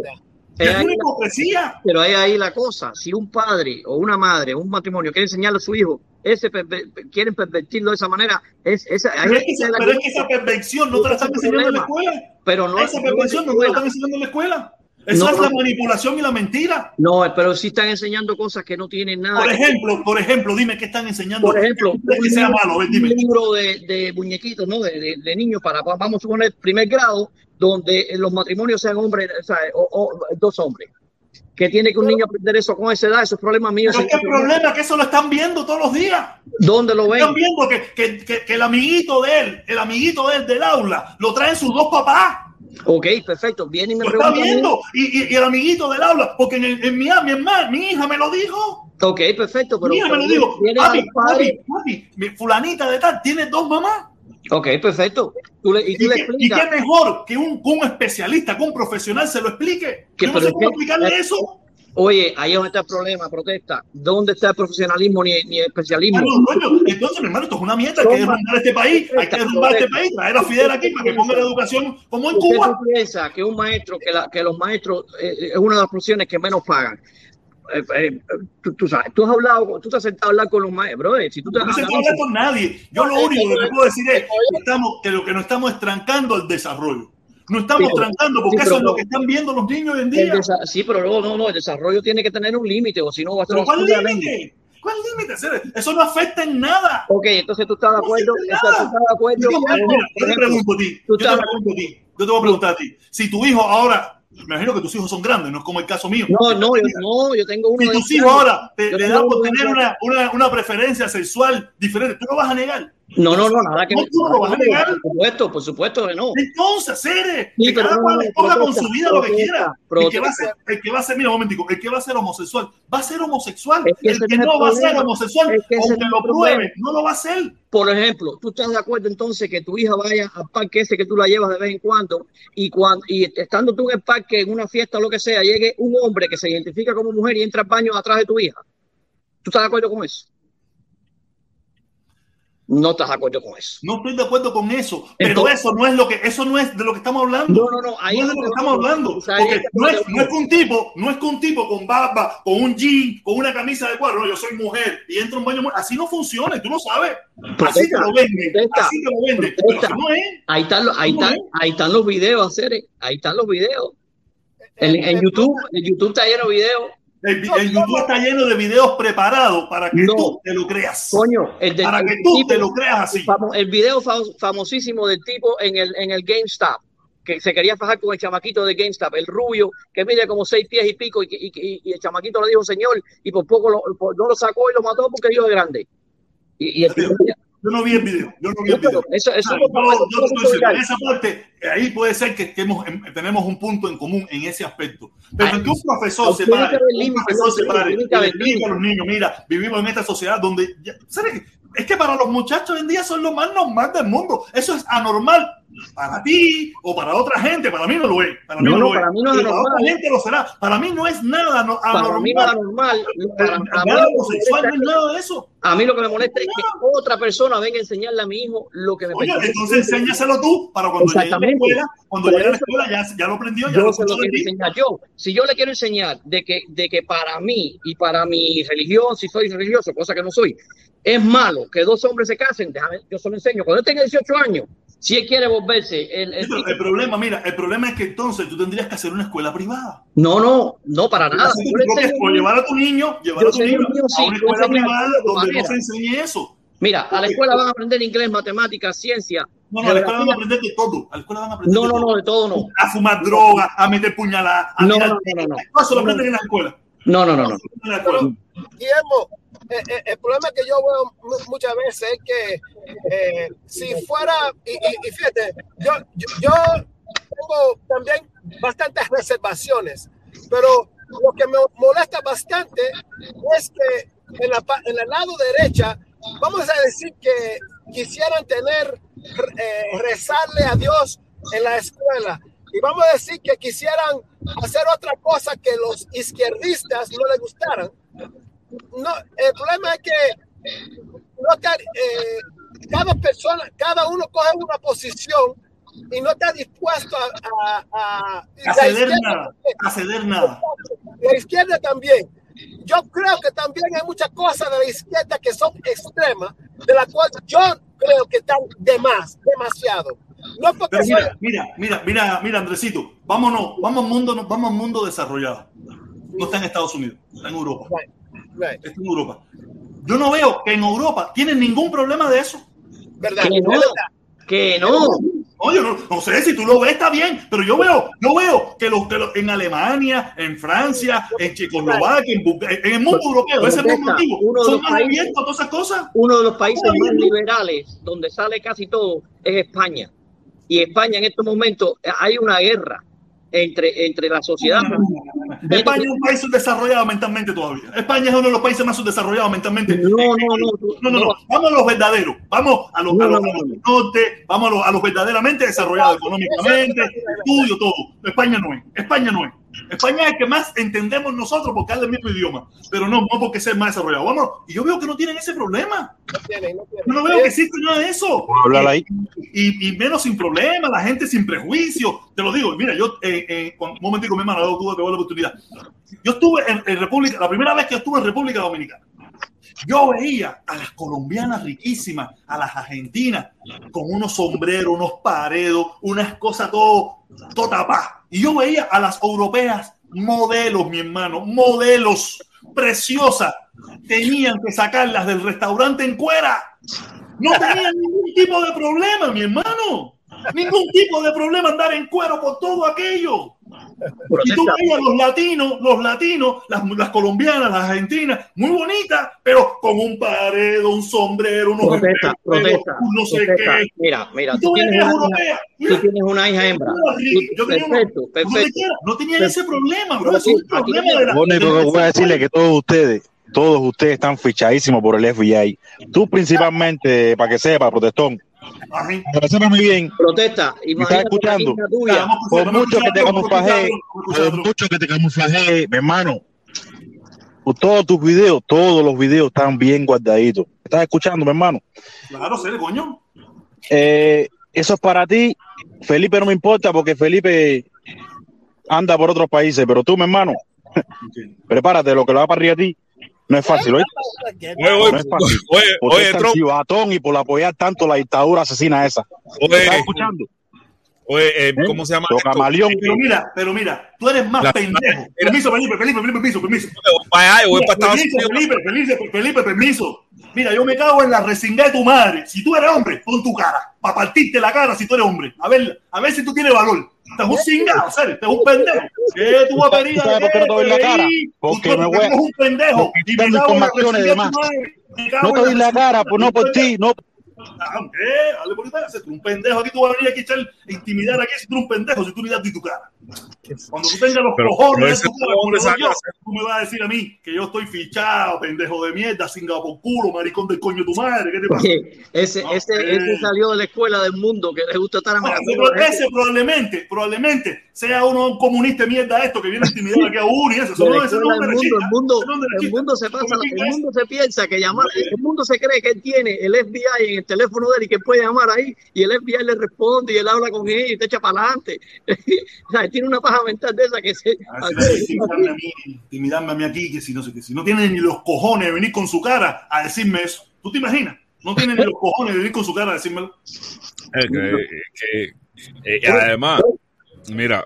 es- una hipocresía. Pero es ahí la cosa. Si un padre o una madre, un matrimonio quiere enseñarle a su hijo, ese perver- quieren pervertirlo de esa manera, es, esa, Pero es, que esa, pero es que esa perversión no te la están enseñando en la escuela. pero no, Esa perversión no te la están enseñando en la escuela. Esa No, es la manipulación y la mentira. No, pero sí están enseñando cosas que no tienen nada. Por que- ejemplo, por ejemplo, dime qué están enseñando. por ejemplo, ¿Qué crees que sea malo? Un libro de, de muñequitos, ¿no? De, de- de niños para, vamos a suponer, primer grado, donde los matrimonios sean hombres, o, sea, o- o dos hombres. Que tiene que un niño aprender eso con esa edad, esos problemas míos. Pero es que el problema es que eso lo están viendo todos los días. ¿Dónde lo ven? Están viendo que, que, que, que el amiguito de él, el amiguito de él del aula, lo traen sus dos papás. Ok, perfecto. Viene y me Lo está viendo. Y, y- y el amiguito del aula, porque en, en mi, mi, hermana, mi hija me lo dijo. Ok, perfecto, pero mi hija me lo pero dijo. Papi, fulanita de tal tiene dos mamás. Ok, perfecto. Tú le, y ¿Y tú le qué, y qué mejor que un, un especialista, que un profesional se lo explique? Que Yo no sé cómo explicarle eso. Oye, ahí es donde está el problema, protesta. ¿Dónde está el profesionalismo ni, ni el especialismo? Bueno, coño, entonces, mi hermano, esto es una mierda. Hay que derrumbar este país. Hay que derrumbar este país. Traer a Fidel aquí para que ponga la educación como en ¿Usted Cuba. no piensa que un maestro, que, la- que los maestros eh, es una de las profesiones que menos pagan? Eh, eh, tú, tú sabes, tú has hablado, tú te has sentado a hablar con los maestros, brother. Si tú te No se puede hablar con nadie. Yo lo único que te puedo decir es que, estamos, que lo que nos estamos es trancando el desarrollo. No estamos pero- trancando porque sí, eso es lo que están viendo los niños hoy en día. sí, pero no, no, no, el desarrollo tiene que tener un límite, o si no va a ser ¿Pero cuál límite? ¿Cuál límite? Eso no afecta en nada. Ok, entonces tú estás de acuerdo, No estás, de acuerdo. Yo, te pregunto a ti. Yo te voy a preguntar a ti. Si tu hijo ahora, me imagino que tus hijos son grandes, no es como el caso mío. No, no, yo, no, yo tengo uno Si tus 20 hijos ahora te, le dan por tener 20 una, una, una preferencia sexual diferente, tú lo vas a negar. No, no, no, nada que No, tú no lo vas a negar. Por supuesto, por supuesto que no. Entonces, Cere, Sí, que cada cual escoja con su vida lo que quiera. El que, va a ser, el que va a ser, mira, un momentico, el que va a ser homosexual, va a ser homosexual. Es que el que no va a ser homosexual, Es que aunque lo pruebe, no lo va a ser. Por ejemplo, tú estás de acuerdo entonces que tu hija vaya al parque ese que tú la llevas de vez en cuando y cuando y estando tú en el parque en una fiesta o lo que sea, llegue un hombre que se identifica como mujer y entra al baño atrás de tu hija. ¿Tú estás de acuerdo con eso? No estás de acuerdo con eso. No estoy de acuerdo con eso, pero Entonces- eso no es lo que eso no es de lo que estamos hablando. No, no, no. Ahí no es de lo que estamos hablando. Porque no es, no es que un tipo, no es que un tipo con barba, con un jean, con una camisa de cuadro, no, yo soy mujer y entra un baño mujer. Así no funciona, tú lo sabes. Así te lo venden, Protesta. así te lo venden. Pero Protesta. así no es. Ahí están, los- ahí ¿Cómo están, es? ahí están los videos, Cere. Ahí están los videos. En, en YouTube, en YouTube está lleno de videos. El, YouTube está lleno de videos preparados para que No. tú te lo creas. Coño, el, de- Para el que tú tipo- te lo creas así. famo- el video fam- famosísimo del tipo en el, en el GameStop, que se quería fajar con el chamaquito de GameStop, el rubio, que mide como seis pies y pico, y, y- y- y el chamaquito le dijo, señor, y por poco lo- por- no lo sacó y lo mató porque dijo es grande. Y, y el tipo- Yo no vi el video. Yo no vi el video. eso, eso Ah, yo- en esa parte, ahí puede ser que estemos en- tenemos un punto en común en ese aspecto. Pero Ay, que un profesor se pare, un profesor se pare a los niños, mira, vivimos en esta sociedad donde, ya- ¿sabes? Es que para los muchachos hoy en día son lo más normal del mundo. Eso es anormal para ti o para otra gente. Para mí no lo es. Para mí No, no, no, para es. mí no es Pero para otra gente lo será. Para mí no es nada no- Para mí no es anormal. anormal. Para, para mí Nada lo que me homosexual, no es molesta- nada de eso. a mí lo que me molesta es que otra persona venga a enseñarle a mi hijo lo que me Oye, entonces enséñaselo tú para cuando llegue a la escuela, cuando llegue a la escuela ya, ya lo aprendió, ya yo lo se lo quiero enseñar yo. Si yo le quiero enseñar de que, de que para mí y para mi religión, si soy religioso, cosa que no soy, es malo que dos hombres se casen, déjame, yo se lo enseño. Cuando él tenga 18 años, si él quiere volverse el, el Sí, tipo- el problema, mira, el problema es que entonces tú tendrías que hacer una escuela privada. No, no, no, para nada. Llevar a tu niño, llevar a tu niño mío, a sí, una escuela privada donde no se enseñe eso. Mira, a la escuela van a aprender inglés, matemáticas, ciencia. No, no, a la escuela van a aprender de todo. A la escuela van a aprender No, de no, todo. no, de todo no. A fumar droga, a meter puñaladas, a No, no, no, no, no. Eso lo aprenden en la escuela. No, no, no, no. Guillermo, eh, eh, el problema que yo veo mu- muchas veces es que eh, si fuera, y, y- y fíjate, yo, yo, yo tengo también bastantes reservaciones, pero lo que me molesta bastante es que en, la, en el lado derecha, vamos a decir que quisieran tener, eh, rezarle a Dios en la escuela. Y vamos a decir que quisieran hacer otra cosa que los izquierdistas no les gustaran. No, el problema es que no está, eh, cada persona, cada uno coge una posición y no está dispuesto a, a, a- ceder nada, a ceder nada. La izquierda también. Yo creo que también hay muchas cosas de la izquierda que son extremas, de las cuales yo creo que están de más, demasiado. No porque Pero mira, mira, mira, mira, mira, Andresito, vámonos, vamos al mundo, vamos al mundo desarrollado. No está en Estados Unidos, está en Europa. Right, Está en Europa. Yo no veo que en Europa tienen ningún problema de eso. ¿verdad? Que no. Es verdad. Que no. Oye, no, no sé si tú lo ves, está bien, pero yo veo, yo veo que, los, que los- en Alemania, en Francia, en Checoslovaquia, en, en el mundo europeo, ese mismo motivo, Uno de son los más países- abiertos a todas esas cosas. Uno de los países más liberales donde sale casi todo es España. Y España en estos momentos hay una guerra entre, entre la sociedad. España es un país subdesarrollado mentalmente todavía. España es uno de los países más subdesarrollados mentalmente. No, no, no. No, no, no. Vamos a los verdaderos. Vamos a los, a los, a norte. Vamos a los, a los verdaderamente desarrollados económicamente, estudio, todo. España no es. España no es. España es el que más entendemos nosotros porque habla el mismo idioma. Pero no, no porque sea más desarrollado. Vamos. Y yo veo que no tienen ese problema. No tienen, no tienen. Yo no veo que existe nada de eso. hablar ahí? Y, y menos sin problema, la gente sin prejuicio. Te lo digo, mira, yo, eh, eh, con- un momentico, mi hermano, tuve que ver la oportunidad. Yo estuve en, en República, la primera vez que estuve en República Dominicana, yo veía a las colombianas riquísimas, a las argentinas, con unos sombreros, unos paredos, unas cosas todo, todo tapadas. Y yo veía a las europeas modelos, mi hermano, modelos preciosas. Tenían que sacarlas del restaurante en cuera. No tenían ningún tipo de problema, mi hermano. Ningún tipo de problema andar en cuero por todo aquello. Y tú veías los latinos, los latinos, las, las colombianas, las argentinas, muy bonitas, pero con un paredo, un sombrero, unos Protesta, protesta, un no sé protesta. qué. Mira, mira, Y tú tú tienes una hija, europeas. tú Mira, tienes una hija hembra. Yo tenía una- Perfecto, no perfecto. tenía, no tenían Perfecto. ese problema, bro. Es un problema de la. Único que voy a decirle que todos ustedes, todos ustedes están fichadísimos por el FBI. Tú principalmente, para que sepa, protestón, Muy bien, Protesta. estás Imagínate escuchando? tuya. por mucho que te camuflaje, por mucho que te camuflaje, mi hermano, todos tus videos, todos los videos están bien guardaditos. ¿Estás escuchando, mi hermano? Claro, sé, coño. Eh, eso es para ti. Felipe no me importa porque Felipe anda por otros países, pero tú, mi hermano, prepárate, lo que lo va para arriba a ti. No es fácil, ¿oíste? Oye, No oye, es fácil. oye, oye, Trump, chivatón y por apoyar tanto la dictadura asesina esa. oye, ¿Estás escuchando? oye, eh, ¿cómo se llama? Camaleón. Pero mira, pero mira, tú eres más La- pendejo. Permiso, Felipe, Felipe, Felipe, permiso, permiso. Para allá, voy para Estados Permiso, Unidos. Felipe, Felipe, Felipe, permiso. Mira, yo me cago en la resinga de tu madre. Si tú eres hombre, pon tu cara. Para partirte la cara si tú eres hombre. A ver, a ver si tú tienes valor. Estás un cingado, ¿sabes? Estás un pendejo. ¿Qué tú vas a pedir? ¿Sabes por qué no te doy la cara? Porque Tú- me voy a- un pendejo. Y me cago en la resinga de tu madre. No te doy la cara, pues no por ti, no. Ah, ¿Qué? Dale por ahí, tú un pendejo aquí, tú vas a venir aquí a echar, a intimidar aquí si tú eres un pendejo, si tú ni das ni tu cara. Cuando tú tengas los Pero- cojones pero yo, tú me vas a decir a mí que yo estoy fichado, pendejo de mierda, cingado por culo, maricón del coño de tu madre, ¿qué te pasa? Ese, No, ese, eh. ese salió de la escuela del mundo que le gusta estar No, amenazando. ese, gente. ese probablemente, probablemente sea uno un comunista de mierda esto que viene a intimidar aquí a uno y eso. No la ese no mundo, el mundo, no el mundo se pasa, ¿Cómo el mundo se piensa que llamar, el mundo se cree que él tiene el FBI en el teléfono de él y que puede llamar ahí y el FBI le responde y él habla con él y te echa para adelante. o sea, él tiene una paja mental de esa que se, A ver si viene a intimidarme a mí, intimidarme a mí aquí, que si no sé qué, si no tiene ni los cojones de venir con su cara a decirme eso. ¿Tú te imaginas? No tiene ni los cojones de venir con su cara a decírmelo. Eh, que- que- eh, además, mira,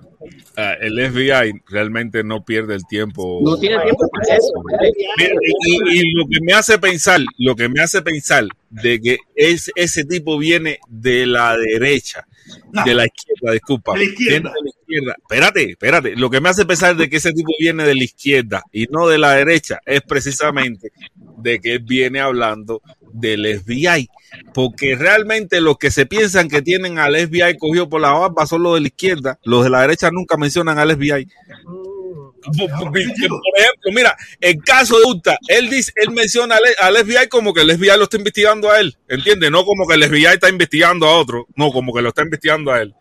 eh, el FBI realmente no pierde el tiempo. no tiene tiempo para eso. Mira, y, y lo que me hace pensar, lo que me hace pensar de que es, ese tipo viene de la derecha, No. de la izquierda, disculpa. De la izquierda. Viene de la izquierda. Espérate, espérate. Lo que me hace pensar de que ese tipo viene de la izquierda y no de la derecha es precisamente de que viene hablando del FBI. Porque realmente los que se piensan que tienen al FBI cogido por la barba son los de la izquierda. Los de la derecha nunca mencionan al FBI. Por, ejemplo, mira, el caso de Uta, él dice, él menciona al, FBI como que el FBI lo está investigando a él, ¿entiendes? No como que el FBI está investigando a otro, no, como que lo está investigando a él.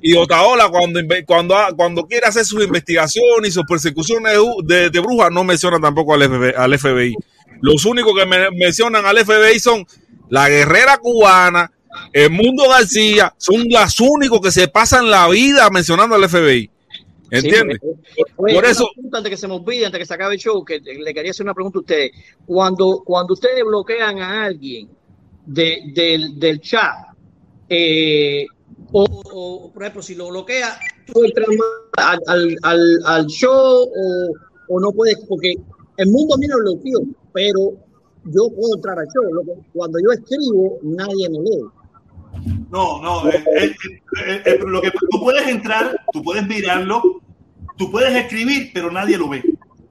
Y Otaola, cuando, cuando, cuando quiere hacer sus investigaciones y sus persecuciones de, u- de, de brujas, no menciona tampoco al FBI, al FBI. Los únicos que me- mencionan al FBI son la guerrera cubana, el Mundo García, son los únicos que se pasan la vida mencionando al FBI. ¿Entiendes? Sí, oye, Por eso- antes que se me olvide, antes que se acabe el show, que le quería hacer una pregunta a ustedes. Cuando, cuando ustedes bloquean a alguien de, del, del chat, eh, o, o, por ejemplo, si lo bloquea, tú entras más al, al, al, al show o, o no puedes, porque el mundo a mí lo bloqueó, pero yo puedo entrar al show. Cuando yo escribo, nadie me lee. No, no. eh, eh, eh, lo que tú puedes entrar, tú puedes mirarlo, tú puedes escribir, pero nadie lo ve.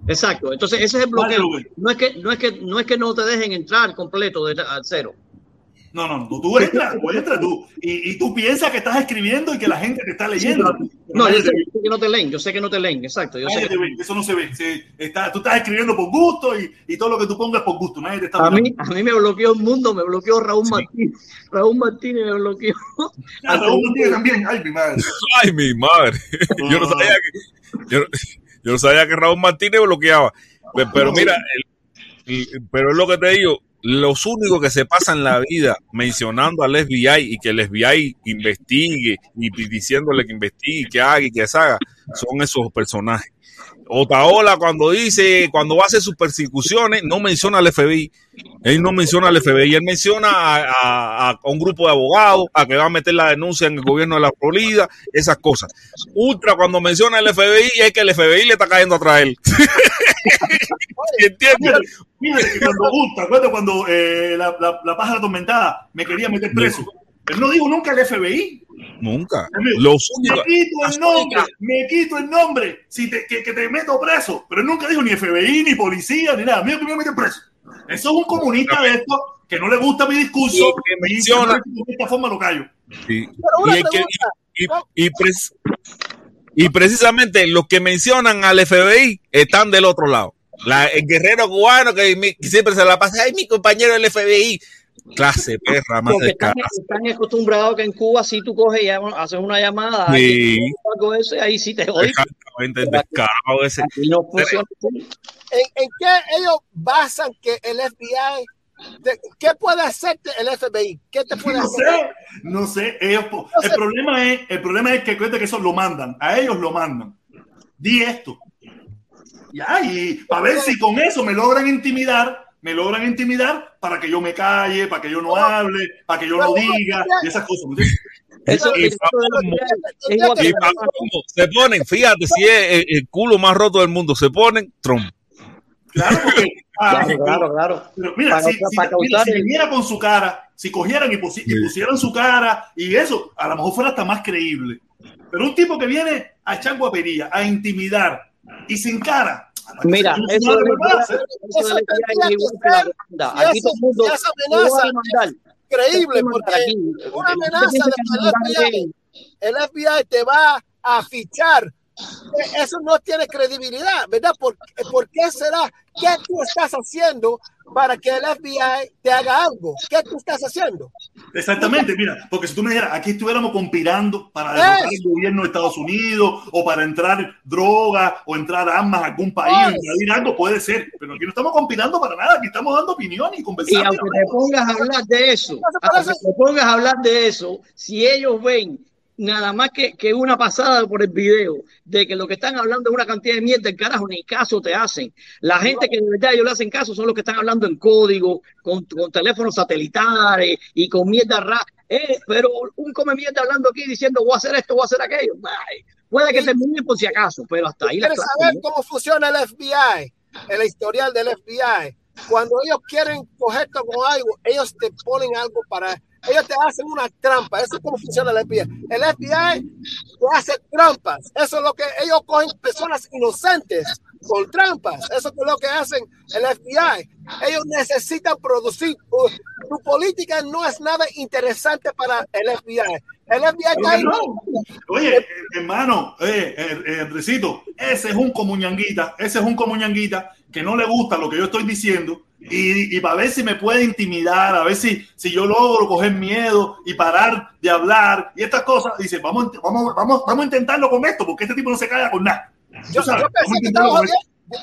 Exacto. Entonces, ese es el bloqueo. No es que, no es que, no es que no te dejen entrar completo de, al cero. No, no, no. Tú, tú entras, tú entras, tú. Y, y tú piensas que estás escribiendo y que la gente te está leyendo. No, yo sé, yo sé que no te leen, yo sé que no te leen, exacto. Yo sé que- te ve, eso no se ve. Se- está, tú estás escribiendo por gusto y, y todo lo que tú pongas por gusto. Nadie te está a, mí, a mí me bloqueó el mundo, me bloqueó Raúl Martínez. Raúl Martínez me bloqueó. Ah, Raúl Martínez también. Ay, mi madre. Ay, mi madre. Yo no sabía que, yo, yo no sabía que Raúl Martínez bloqueaba. Pe- Pero mira, el- el- pero es lo que te digo, los únicos que se pasan la vida mencionando al FBI y que el FBI investigue y diciéndole que investigue, que haga y que deshaga, son esos personajes. Otaola cuando dice, cuando hacer sus persecuciones, no menciona al FBI. Él no menciona al FBI, él menciona a, a- a un grupo de abogados, a que va a meter la denuncia en el gobierno de la Florida, esas cosas. Ultra cuando menciona al FBI es que el FBI le está cayendo atrás él. ¿Entiendes? Que cuando, uh, ¿te acuerdas cuando eh, la, la, la pájara atormentada me quería meter preso? Él no dijo nunca el FBI. Nunca. Los Me quito el nombre, me quito el nombre, si te, que, que te meto preso. Pero él nunca dijo ni FBI, ni policía, ni nada. Mío que me meter preso. Eso es un comunista de esto que no le gusta mi discurso. Que y menciona- de esta forma lo callo. Sí. Y, el que- pregunta. y- y pres- y precisamente los que mencionan al FBI están del otro lado. La- el guerrero cubano que, mi- que siempre se la pasa, ay, mi compañero del FBI. Clase perra, más están, están acostumbrados que en Cuba si tú coges y haces una llamada, Sí. algo ahí sí te jodiste. Exactamente, el descarado ese. Aquí no funciona así. ¿En, en qué ellos basan que el FBI, de- qué puede hacer el FBI? ¿Qué te puede No hacer? sé, no sé. Ellos, el, problema es, el problema es que cuenta que eso lo mandan, a ellos lo mandan. Di esto. Ya, y para ver si con eso me logran intimidar, me logran intimidar para que yo me calle, para que yo no hable, para que yo no diga, y esas cosas. Eso, Y eso es que Y ¿cómo? se ponen, fíjate, si es el, el culo más roto del mundo, se ponen Trump. Claro, porque, ah, Claro, claro, claro. Pero mira, Para- si, si- mira, viniera con su cara, si cogieran y, pusi- y pusieran su cara y eso, a lo mejor fuera hasta más creíble. Pero un tipo que viene a echar guapería, a intimidar y sin cara. Mira, eso de es igual que la Aquí todo el mundo amenaza a demandar. Creíble, Lo va a porque aquí. una Usted amenaza de que el FBI, el FBI te va a fichar. Eso no tiene credibilidad, ¿verdad? ¿Por, por qué será? ¿Qué tú estás haciendo para que el FBI te haga algo? ¿Qué tú estás haciendo? Exactamente, mira, porque si tú me dijeras, aquí estuviéramos conspirando para derrotar el gobierno de Estados Unidos o para entrar droga o entrar armas a algún país, invadir algo, puede ser, pero aquí no estamos conspirando para nada, aquí estamos dando opinión y Y conversando. aunque te pongas a hablar de eso, aunque te pongas a hablar de eso, si ellos ven nada más que, que una pasada por el video de que lo que están hablando es una cantidad de mierda, el carajo ni caso te hacen. La gente que de verdad ellos le hacen caso son los que están hablando en código, con, con teléfonos satelitares y con mierda rara. Eh, pero un come mierda hablando aquí diciendo voy a hacer esto, voy a hacer aquello. Ay, puede que termine por si acaso, pero hasta ahí ¿Quieres saber ¿no? cómo funciona el FBI? El historial del FBI. Cuando ellos quieren cogerte con algo, ellos te ponen algo para... Ellos te hacen una trampa. Eso es cómo funciona el FBI. El FBI te hace trampas. Eso es lo que ellos cogen personas inocentes con trampas. Eso es lo que hacen el FBI. Ellos necesitan producir. Uh, Tu política no es nada interesante para el FBI. El FBI cae- que no. Oye, hermano, eh, eh, ese es un comuñanguita, ese es un comuñanguita que no le gusta lo que yo estoy diciendo y, y para ver si me puede intimidar, a ver si, si yo logro coger miedo y parar de hablar y estas cosas, dice, vamos, vamos, vamos, vamos a intentarlo con esto, porque este tipo no se calla con nada. Yo, sabes, yo pensé que estaba jodiendo.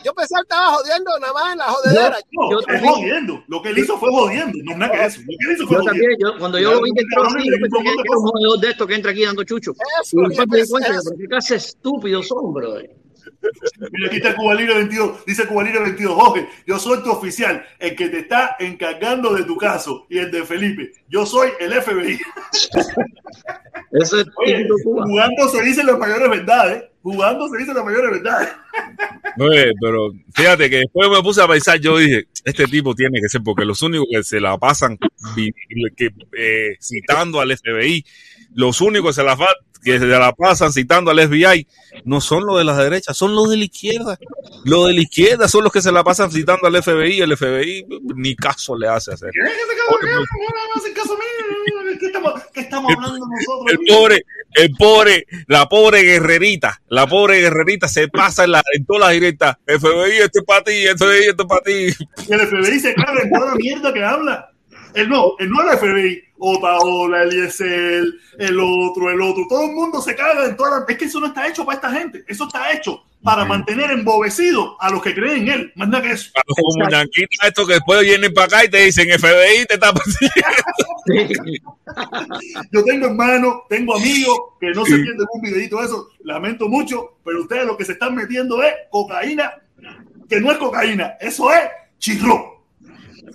Yo pensaba que estaba jodiendo nada más en la jodedera. No, Yo también. jodiendo. Lo que él hizo fue jodiendo, no es nada que eso. Lo que él hizo fue Yo jodiendo. también, yo, cuando yo lo vi que entró así, yo pensé que era un jodedor de estos que entra aquí dando chucho. Eso, Y eso, qué clase estúpidos son, brother. Mira, aquí está Cuba Libre 22. Dice Cuba Libre 22. Jorge, yo soy tu oficial, el que te está encargando de tu caso y el de Felipe. Yo soy el FBI. Eso es Oye, jugando se dicen las mayores verdades. Jugando se dicen las mayores verdades. Oye, pero fíjate que después me puse a pensar, yo dije, este tipo tiene que ser, porque los únicos que se la pasan que, eh, citando al FBI, los únicos que se la, que se la pasan citando al FBI, no son los de la derecha, son los de la izquierda. Los de la izquierda son los que se la pasan citando al FBI, el FBI ni caso le hace hacer. El pobre, el pobre, la pobre guerrerita, la pobre guerrerita se pasa en, la, en todas las directas. FBI, esto es para ti, FBI, esto es para ti. Y el FBI se caga en toda la mierda que habla. El no, el no el FBI. Otaola, Eliezer, el otro, el otro. Todo el mundo se caga en toda la... Es que eso no está hecho para esta gente. Eso está hecho para mantener embobecido a los que creen en él. Más nada que eso. A los comunanquitas estos que después vienen para acá y te dicen FBI, te está. Yo tengo hermanos, tengo amigos que no se pierden un videito de eso. Lamento mucho, pero ustedes lo que se están metiendo es cocaína, que no es cocaína, eso es chirro.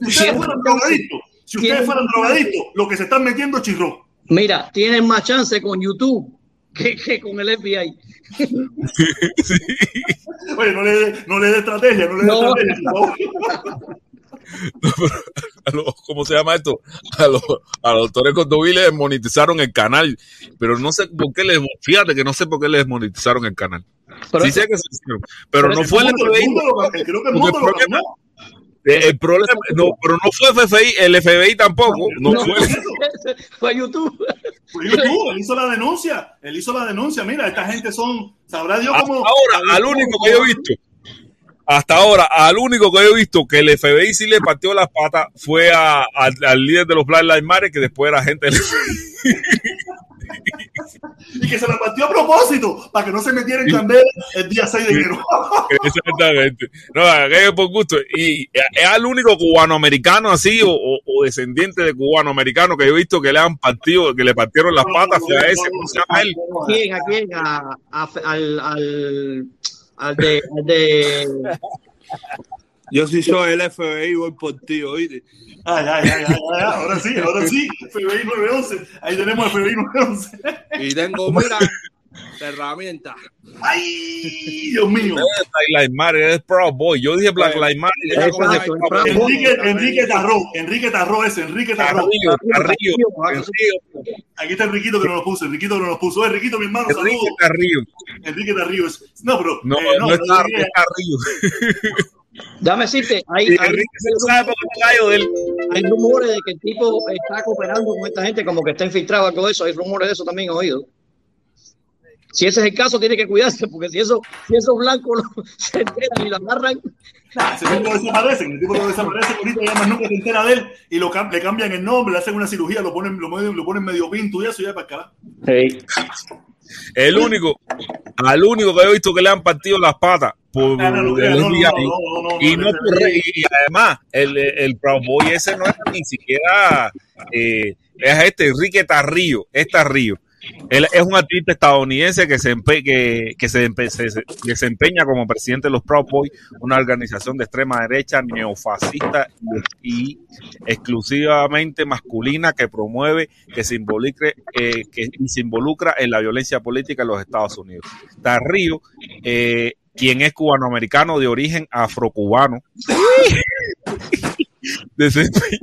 Si ustedes chance. drogadictos, si ustedes Tienen fueran drogadictos, lo que se están metiendo es chirro. Mira, tienen más chance con YouTube que, que con el FBI. Oye, no le dé no le dé estrategia, no le dé No. estrategia. A los- ¿Cómo se llama esto? A los, a los doctores les monetizaron el canal, pero no sé por qué les, fíjate que no sé por qué les monetizaron el canal. Pero Sí sé que se hicieron, pero pero no el fue el El mundo lo- creo que el mundo el lo El problema, no, pero no fue FBI, el FBI tampoco. No, No, fue. eso. fue YouTube. Fue YouTube, él hizo la denuncia, él hizo la denuncia. Mira, esta gente son, sabrá Dios Hasta cómo. ahora, al único que yo he visto, hasta ahora, al único que yo he visto que el FBI sí le partió las patas fue a- al- al líder de los Black Lives Matter, que después era gente del FBI. y que se la partió a propósito para que no se metiera en candela el día 6 de enero. Exactamente. No, aquello por gusto. Y es el único cubano-americano así o, descendiente de cubano-americano que yo he visto que le han partido, que le partieron las patas a ese. ¿A quién? ¿A quién? A, a- al, al, al de, al de Yo si soy el FBI voy por ti, oíste. Ay, ay, ay, ay, ahora sí, ahora sí. FBI 911. Ahí tenemos FBI 911. Y tengo, mira, herramientas. Ay, Dios mío. Black Lives Matter, es Proud Boy. Yo dije Black Lives Matter. ya. Enrique, Enrique Tarró, Enrique Tarró ese, Enrique Tarró. Carrillo, Carrillo, Aquí está Enriquito que nos lo puso, Enriquito que nos lo puso. Enriquito, mi hermano, Enrique saludos. Enrique Tarrillo. es- No, pero. No, eh, no, es pero Dame decirte, hay, Y hay, él. hay rumores de que el tipo está cooperando con esta gente, como que está infiltrado algo de eso. Hay rumores de eso también he oído. Si ese es el caso, tiene que cuidarse, porque si eso, si esos blancos no se enteran y lo agarran, Ese tipo desaparecen, el tipo lo desaparece, ahorita ya más nunca se entera de él y lo, le cambian el nombre, le hacen una cirugía, lo ponen, lo, ponen- lo ponen medio pinto y eso ya para acá. El único, al único que he visto que le han partido las patas por no, y no, por- y además el, el Proud Boy ese no es ni siquiera eh, es este Enrique Tarrillo es Tarrillo. Él es un artista estadounidense que se, empe- que, que se, empe- se- se desempeña como presidente de los Proud Boys, una organización de extrema derecha neofascista y, y exclusivamente masculina que promueve que se involucre eh, que, y se involucra en la violencia política en los Estados Unidos. Tarrillo, eh, quien es cubanoamericano de origen afrocubano, desempeñó,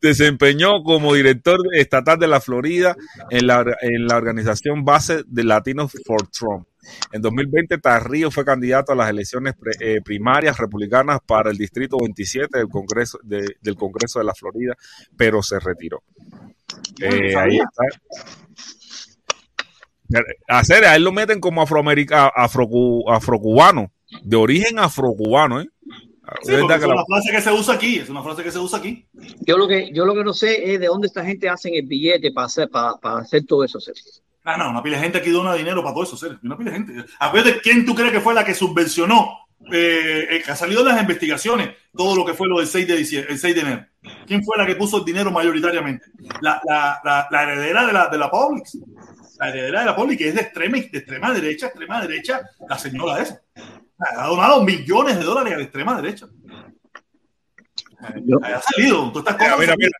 desempeñó como director estatal de la Florida en la, en la organización base de Latinos for Trump. En 2020, Tarrillo fue candidato a las elecciones pre- eh, primarias republicanas para el Distrito 27 del Congreso de, del Congreso de la Florida, pero se retiró. Eh, ahí está. Hacer, a él lo meten como afroamericano, afrocu- afrocubano, de origen afrocubano, ¿eh? Sí, Es porque verdad es que la- una frase que se usa aquí, es una frase que se usa aquí. yo lo que, yo lo que no sé es de dónde esta gente hacen el billete para hacer, para, para hacer todo eso. Sergio. Ah, no, una pila de gente aquí dona dinero para todo eso, serio. Una pila de gente. Acuérdate, ¿quién tú crees que fue la que subvencionó? Eh, eh, que ha salido en las investigaciones todo lo que fue lo del 6 de, diciembre, el 6 de enero. ¿Quién fue la que puso el dinero mayoritariamente? La, la, la, la heredera de la, de la Publix. La heredera de la Publix, que es de extrema, de extrema derecha, extrema derecha, la señora esa. Ha donado millones de dólares a la extrema derecha. Yo- Ha salido. Todas estas cosas mira, mira.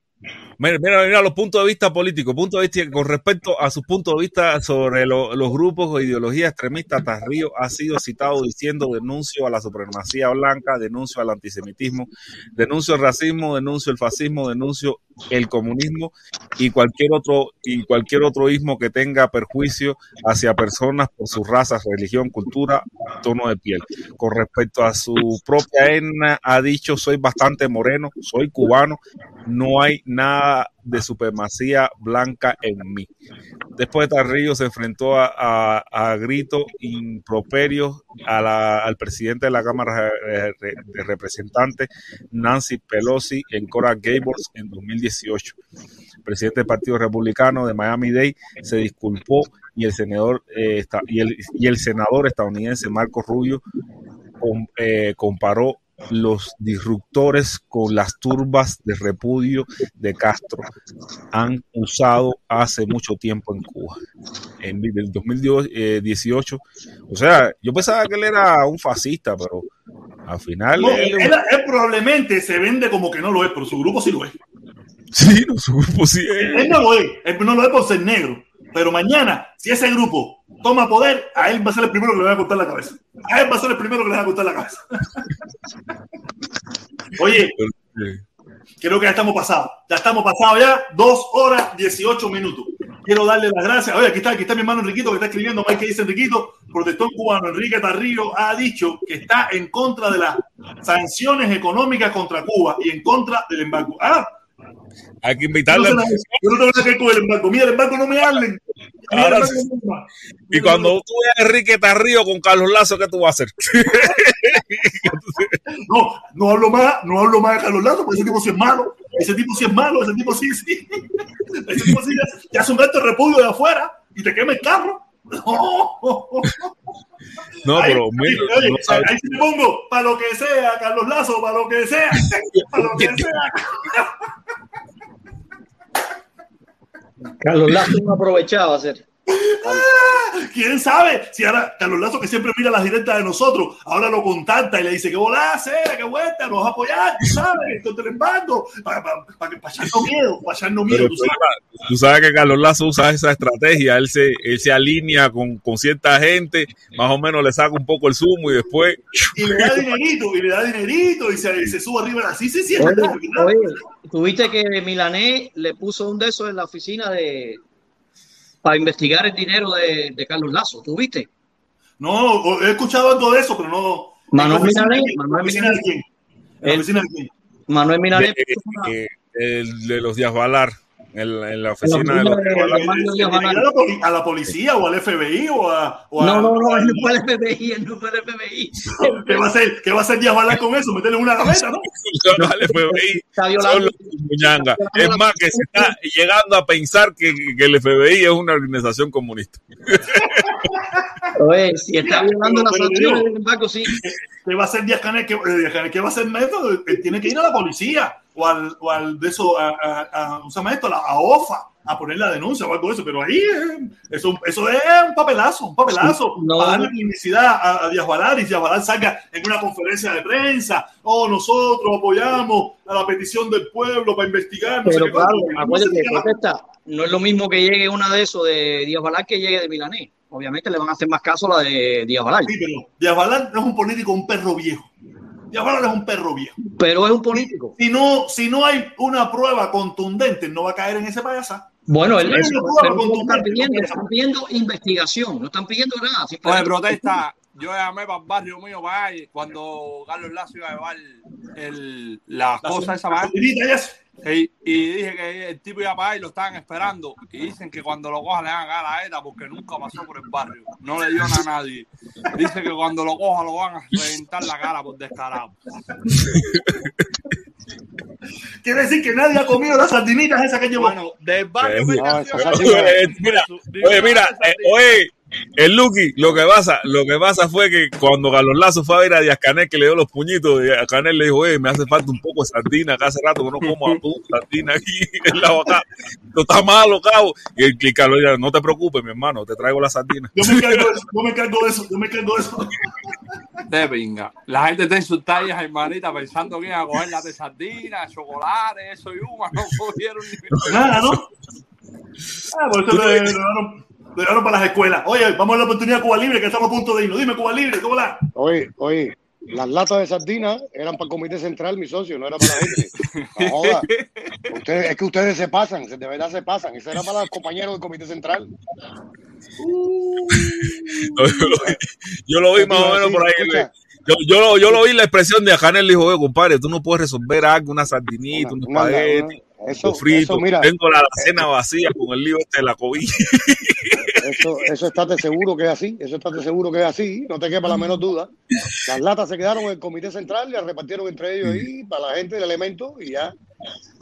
Mira, mira, mira los puntos de vista políticos, puntos de vista con respecto a sus puntos de vista sobre lo- los grupos o ideologías extremistas. Tarrío ha sido citado diciendo denuncio a la supremacía blanca, denuncio al antisemitismo, denuncio el racismo, denuncio el fascismo, denuncio el comunismo y cualquier otro y cualquier otro ismo que tenga perjuicio hacia personas por su raza, religión, cultura, tono de piel. Con respecto a su propia etnia, ha dicho soy bastante moreno, soy cubano, no hay nada de supremacía blanca en mí. Después Tarrillo se enfrentó a, a- a gritos improperios al presidente de la Cámara de, de Representantes, Nancy Pelosi, en Coral Gables en 2018. El presidente del Partido Republicano de Miami-Dade se disculpó y el senador eh, y, el, y el senador estadounidense Marco Rubio eh, comparó los disruptores con las turbas de repudio de Castro han usado hace mucho tiempo en Cuba. En el 2018, o sea, yo pensaba que él era un fascista, pero al final No, él- él, él probablemente se vende como que no lo es, pero su grupo sí lo es. sí, no, su grupo sí es. Él no lo es, él no lo es por ser negro. Pero mañana, si ese grupo toma poder, a él va a ser el primero que le va a cortar la cabeza. A él va a ser el primero que le va a cortar la cabeza. Oye, creo que ya estamos pasados. Ya estamos pasados ya, dos horas 18 minutos. Quiero darle las gracias. Oye, aquí está, aquí está mi hermano Enriquito que está escribiendo. Mike, que dice Enriquito, protestón cubano. Enrique Tarrillo ha dicho que está en contra de las sanciones económicas contra Cuba y en contra del embargo. Ah, Hay que invitarle. no, yo no tengo que con el embargo. Mira, el embargo no me hablen. Ahora no. Y cuando tú veas a Enrique Tarrío con Carlos Lazo, ¿qué tú vas a hacer? No, no hablo más, no hablo más de Carlos Lazo, porque ese tipo sí es malo. Ese tipo sí es malo, ese tipo sí, sí. Ese tipo sí ya, te hace un de repudio de afuera y te quema el carro. No, Ahí- pero ahí- mira, oye, no ahí te pongo, para lo que sea, Carlos Lazo, para lo que sea, para lo que sea. Carlos Lazo no aprovechaba hacer. ¿Quién sabe? Si ahora Carlos Lazo, que siempre mira las directas de nosotros, ahora lo contacta y le dice, ¿qué volá hacer? ¿Qué vuelta? ¿Nos vas a apoyar? ¿Tú sabes? El embargo. Para pa, pa, pa echarnos miedo, para echarnos miedo. ¿tú sabes? tú sabes que Carlos Lazo usa esa estrategia, él se, él se alinea con, con cierta gente, más o menos le saca un poco el zumo y después Y le da dinerito, y le da dinerito, y se, y se sube arriba. Así sí, sí, es Oye, oye, tuviste que Milané le puso un de esos en la oficina de para investigar el dinero de, de Carlos Lazo. ¿Tuviste? No, o- he escuchado algo de eso, pero no. Manuel ¿En la oficina Milanés, de quién? ¿En la Manuel quién? Manuel Milané de, de- el- de los Díaz Valar, en, la- en la oficina de los de- Díaz Valar. de Manuel ¿Se Díaz tiene que ir Valar. a la poli- a la policía o al FBI o a. o a- No, no, no, él no fue el FBI, él no fue el FBI. ¿Qué va a hacer? ¿Qué va a hacer Díaz Balán con eso? Meterle una gaveta, ¿no? Al FBI son los muñanga. Es más, que se está llegando a pensar que, que el FBI es una organización comunista. Oye, si está violando las pero sanciones del embargo, sí. ¿Qué va a hacer Díaz Canel? ¿Qué, eh, Díaz Canel, ¿qué va a hacer Neto? Él tiene que ir a la policía o al, o al de eso, a, a, a, ¿cómo se llama esto? A OFA a poner la denuncia o algo de eso. Pero ahí eso, eso es un papelazo, un papelazo. No. Para darle publicidad a, a Díaz Balán y Díaz Balán salga en una conferencia de prensa. Oh, nosotros apoyamos a la petición del pueblo para investigar. No Pero claro, acuérdate, No protesta. No es lo mismo que llegue una de esos de Díaz Balán que llegue de Milanés. Obviamente le van a hacer más caso a la de Díaz Balán. Sí, pero Díaz Balán no es un político, un perro viejo. Díaz Balán es un perro viejo. Pero es un político. Si no, si no hay una prueba contundente, no va a caer en ese payasa. Bueno, él, eso, no, están pidiendo, están pidiendo investigación, no están pidiendo nada. Oye, protesta. Yo llamé para el barrio mío para cuando Carlos Lazo iba a llevar el, las cosas esas para allá, Facilita y dije que el tipo iba para y lo estaban esperando. Y dicen que cuando lo coja le van a dar a ETA porque nunca pasó por el barrio. No le dio a nadie. Dice que cuando lo coja lo van a reventar la cara por descarado. Quiere decir que nadie ha comido las sardinitas esas que llevó. Bueno, del barrio no, mira, oye, mira, eh, oye, el Lucky, lo que pasa, lo que pasa fue que cuando Carlos Lazo fue a ver a Díaz Canel que le dio los puñitos, Díaz Canel le dijo, oye, me hace falta un poco de sardina, que hace rato que no como atún, sardina aquí en la boca. Esto está malo, cabo. Y el y Carlos dijo, no te preocupes, mi hermano, te traigo la sardina. Yo me encargo de eso, yo me encargo de eso, yo me encargo de eso. De pinga. La gente está en sus tallas, hermanita, pensando que iban a coger las de sardinas, chocolate, eso y uma. No cogieron ni. Nada, ¿no? Ah, por eso lo llevaron, llevaron para las escuelas. Oye, vamos a la oportunidad a Cuba Libre, que estamos a punto de irnos. Dime, Cuba Libre, ¿cómo la? Oye, oye, las latas de sardinas eran para el comité central, mi socio, no era para la gente. No joda. Ustedes, es que ustedes se pasan, de verdad se pasan. Eso era para los compañeros del comité central. Yo lo vi más o menos por ahí. Escucha, Yo, yo, lo, yo lo vi la expresión de le dijo, oye, compadre, tú no puedes resolver algo, una sardinita, un una- una- espagueti, eso, frito. eso, mira, Tengo la cena vacía con el lío este de la COVID. eso, eso estate seguro que es así, eso estate seguro que es así, no te quepa la menor duda. Las latas se quedaron en el comité central y las repartieron entre ellos ahí para la gente del elemento y ya.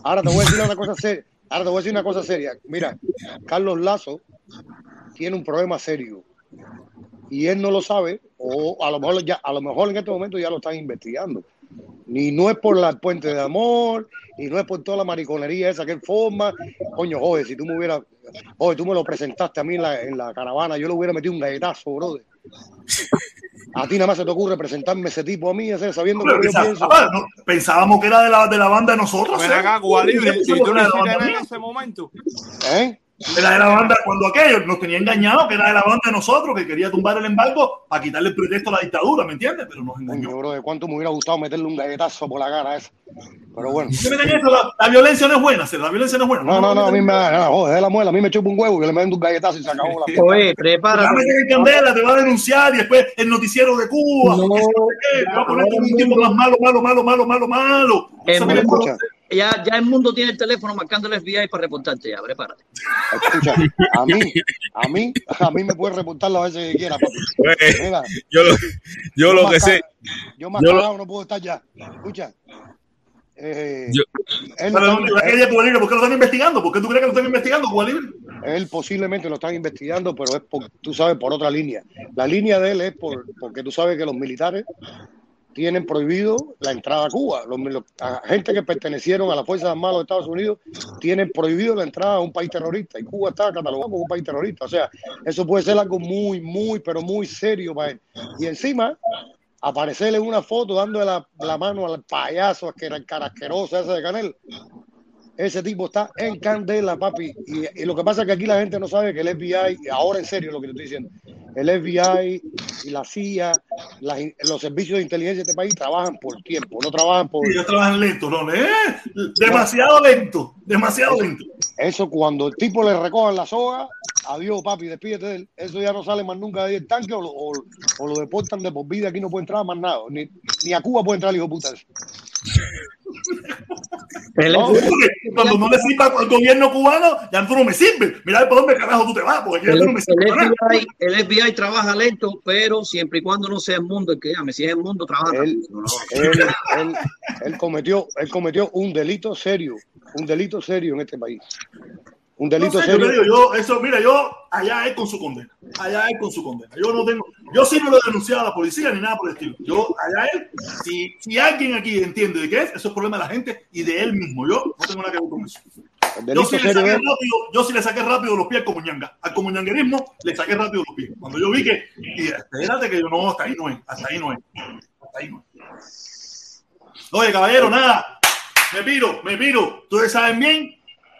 Ahora te voy a decir una cosa seria. Ahora te voy a decir una cosa seria. Mira, Carlos Lazo tiene un problema serio y él no lo sabe o a lo mejor ya a lo mejor en este momento ya lo están investigando. Ni no es por la puente de amor, y no es por toda la mariconería esa que él forma. Coño, joder, si tú me hubieras, joder, tú me lo presentaste a mí en la, en la caravana, yo le hubiera metido un galletazo, brother. A ti nada más se te ocurre presentarme ese tipo a mí, ese, sabiendo Pero lo que yo pienso. ah, no, pensábamos que era de la, de la banda de nosotros. Ven ¿eh? acá, Cuba Libre. Eso Y tú banda en ese momento. ¿Eh? Era de la banda cuando aquello nos tenía engañado que era de la banda de nosotros que quería tumbar el embargo para quitarle el pretexto a la dictadura, ¿me entiendes? Pero nos engañó. Coño, brother, cuánto me hubiera gustado meterle un galletazo por la cara a esa. Pero bueno. ¿Qué me eso? La, la violencia no es buena, ¿sí? la violencia no es buena. No, no, no, a mí me da, no, joder, de la muela, a mí me chupa un huevo y le meto un galletazo y se acabó la Oye, prepárate. en candela, te va a denunciar y después el noticiero de Cuba. No, que si no sé qué, te va a poner como un ya, ya el mundo tiene el teléfono marcando el FBI para reportarte ya, prepárate. escucha, a mí, a mí, a mí me puede reportar las veces que quiera, papi. Mira, yo lo, yo lo que sé, Yo más yo lo- no puedo estar ya. Escucha. Eh, Yo- él, Pero, él-. ¿Por qué lo están investigando? ¿Por qué tú crees que lo están investigando, Cuba Libre? Él posiblemente lo están investigando, pero es por, tú sabes, por otra línea. La línea de él es por, porque tú sabes que los militares tienen prohibido la entrada a Cuba. Los, los- a gente que pertenecieron a las Fuerzas Armadas de Estados Unidos tienen prohibido la entrada a un país terrorista y Cuba está catalogado como un país terrorista. O sea, eso puede ser algo muy, muy, pero muy serio para él. Y encima, aparecerle una foto dándole la, la mano al payaso, que era el carasqueroso ese de Canel. Ese tipo está en candela, papi. Y, y lo que pasa es que aquí la gente no sabe que el FBI, ahora en serio lo que te estoy diciendo, el FBI y la CIA, las los servicios de inteligencia de este país trabajan por tiempo, no trabajan por... Ellos trabajan lento, ¿no? ¿Eh? Demasiado lento, demasiado lento. Eso cuando el tipo le recojan la soga, adiós, papi, despídete de él. Eso ya no sale más nunca de ahí el tanque o lo, o- o lo deportan de por vida. Aquí no puede entrar más nada. Ni, ni a Cuba puede entrar el hijo de puta ese. El No, Porque cuando no le sirva al gobierno cubano, ya tú no me sirves. Mira por dónde carajo tú te vas, porque ya El, tú no me sirves. el. FBI, el FBI trabaja lento, pero siempre y cuando no sea el mundo el que llame. Si es el mundo, trabaja Él- rápido, ¿no? él, él, él cometió, él cometió un delito serio, un delito serio en este país. Un delito No sé, yo, serio. eso, mira, yo, allá es con su condena. Allá es con su condena. Yo no tengo, yo sí no lo he denunciado a la policía ni nada por el estilo. Yo, allá él, si, si alguien aquí entiende de qué es, eso es problema de la gente y de él mismo. Yo no tengo nada que ver con eso. Yo sí, le serio rápido, yo sí le saqué rápido los pies como ñanga. Al comuñanguerismo le saqué rápido los pies. Cuando yo vi que, y espérate que yo no, hasta ahí no es, hasta ahí no es, hasta ahí no es. Oye, caballero, nada, me piro, me piro. Ustedes saben bien,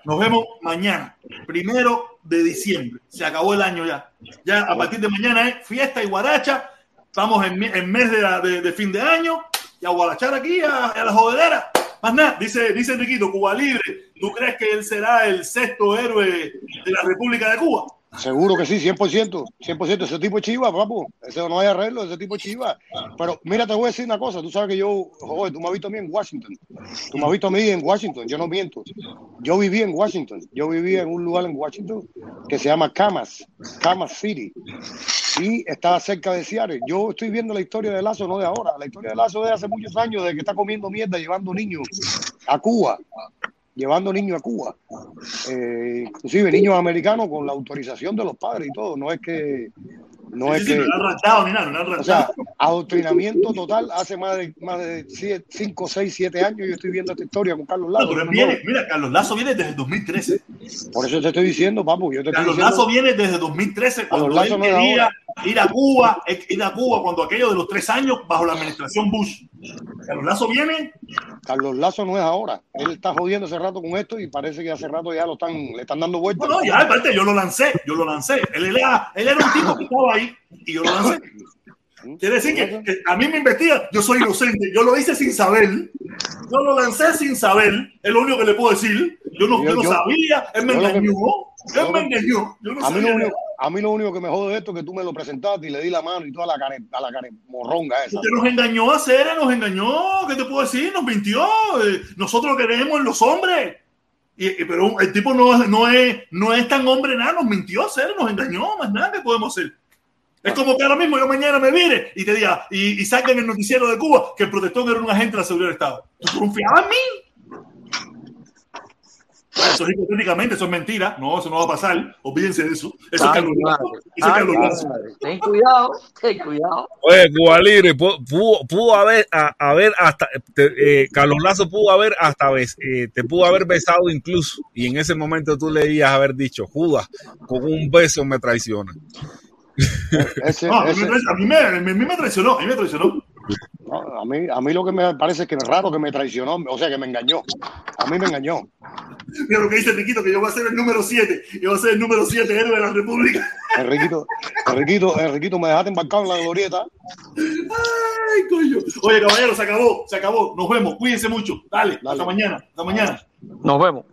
nos vemos mañana, primero de diciembre. Se acabó el año ya. Ya a partir de mañana es fiesta y guaracha. Estamos en, en mes de, la- de- de fin de año y a guarachar aquí a, a la jodedera. Más nada, dice, dice Enriquito, Cuba Libre. ¿Tú crees que él será el sexto héroe de la República de Cuba? Seguro que sí, 100%. 100%. Ese tipo es chiva, papu. Ese no hay arreglo, ese tipo es chiva. Pero mira, te voy a decir una cosa. Tú sabes que yo, joder, tú me has visto a mí en Washington. Tú me has visto a mí en Washington. Yo no miento. Yo viví en Washington. Yo viví en un lugar en Washington que se llama Camas, Camas City. Y estaba cerca de Seattle. Yo estoy viendo la historia de Lazo, no de ahora. La historia de Lazo de hace muchos años, de que está comiendo mierda, llevando niños a Cuba. Llevando niños a Cuba. Eh, inclusive niños americanos con la autorización de los padres y todo. No es que. No Sí, es sí, que. no han nada, no O sea, adoctrinamiento total. Hace más de más de 5, 6, 7 años yo estoy viendo esta historia con Carlos Lazo. pero viene, mira, Carlos Lazo viene desde el 2013. Por eso te estoy diciendo, papu. Yo te estoy Carlos diciendo. Lazo viene desde 2013 cuando Lazo él no quería. Ir a Cuba, ir a Cuba cuando aquello de los tres años bajo la administración Bush. Carlos Lazo viene, Carlos Lazo no es ahora. Él está jodiendo hace rato con esto y parece que hace rato ya lo están, le están dando vueltas. no, no, ya, aparte, yo lo lancé, yo lo lancé. Él era, él era un tipo que estaba ahí y yo lo lancé. Quiere decir que, que a mí me investigan, yo soy inocente, yo lo hice sin saber, yo lo lancé sin saber, es lo único que le puedo decir. Yo no, yo, no Yo- yo- sabía, él me yo lo que- engañó, él me engañó, yo no mí, sabía. A mí lo único que me jode de esto es que tú me lo presentaste y le di la mano y toda la cara, a la cara morronga esa. Usted nos engañó a Cera, nos engañó, ¿qué te puedo decir? Nos mintió. eh, Nosotros lo queremos en los hombres. Y, y- pero el tipo no, no, es, no es tan hombre nada, nos mintió Cera, nos engañó, más nada que podemos hacer. Es como que ahora mismo yo mañana me vire y te diga, y, y salga en el noticiero de Cuba que el protector era un agente de la seguridad del Estado. ¿Tú confiabas en mí? Eso es hipotéticamente, eso es mentira. No, eso no va a pasar. Olvídense de eso. Eso es Ay, es Carlos. Ten cuidado, ten cuidado. Oye, Cuba Libre, pu- pudo, pudo haber, a- haber hasta, te- eh, Carlos Lazo pudo haber hasta, eh, te pudo haber besado incluso, y en ese momento tú le debías haber dicho, Judas, con un beso me traiciona. Ese- No, a mí, ese- me, traicionó, a, mí me, a mí me traicionó, a mí me traicionó. No, a, mí, a mí lo que me parece es que es raro que me traicionó, o sea, que me engañó. A mí me engañó. Mira lo que dice Riquito, que yo voy a ser el número 7. Yo voy a ser el número 7 héroe de la República. Enriquito, Enriquito, Enriquito, me dejaste embarcado en la glorieta. Ay, coño. Oye, caballero, se acabó, se acabó. Nos vemos, cuídense mucho. Dale, Dale. hasta mañana, hasta mañana. Nos vemos.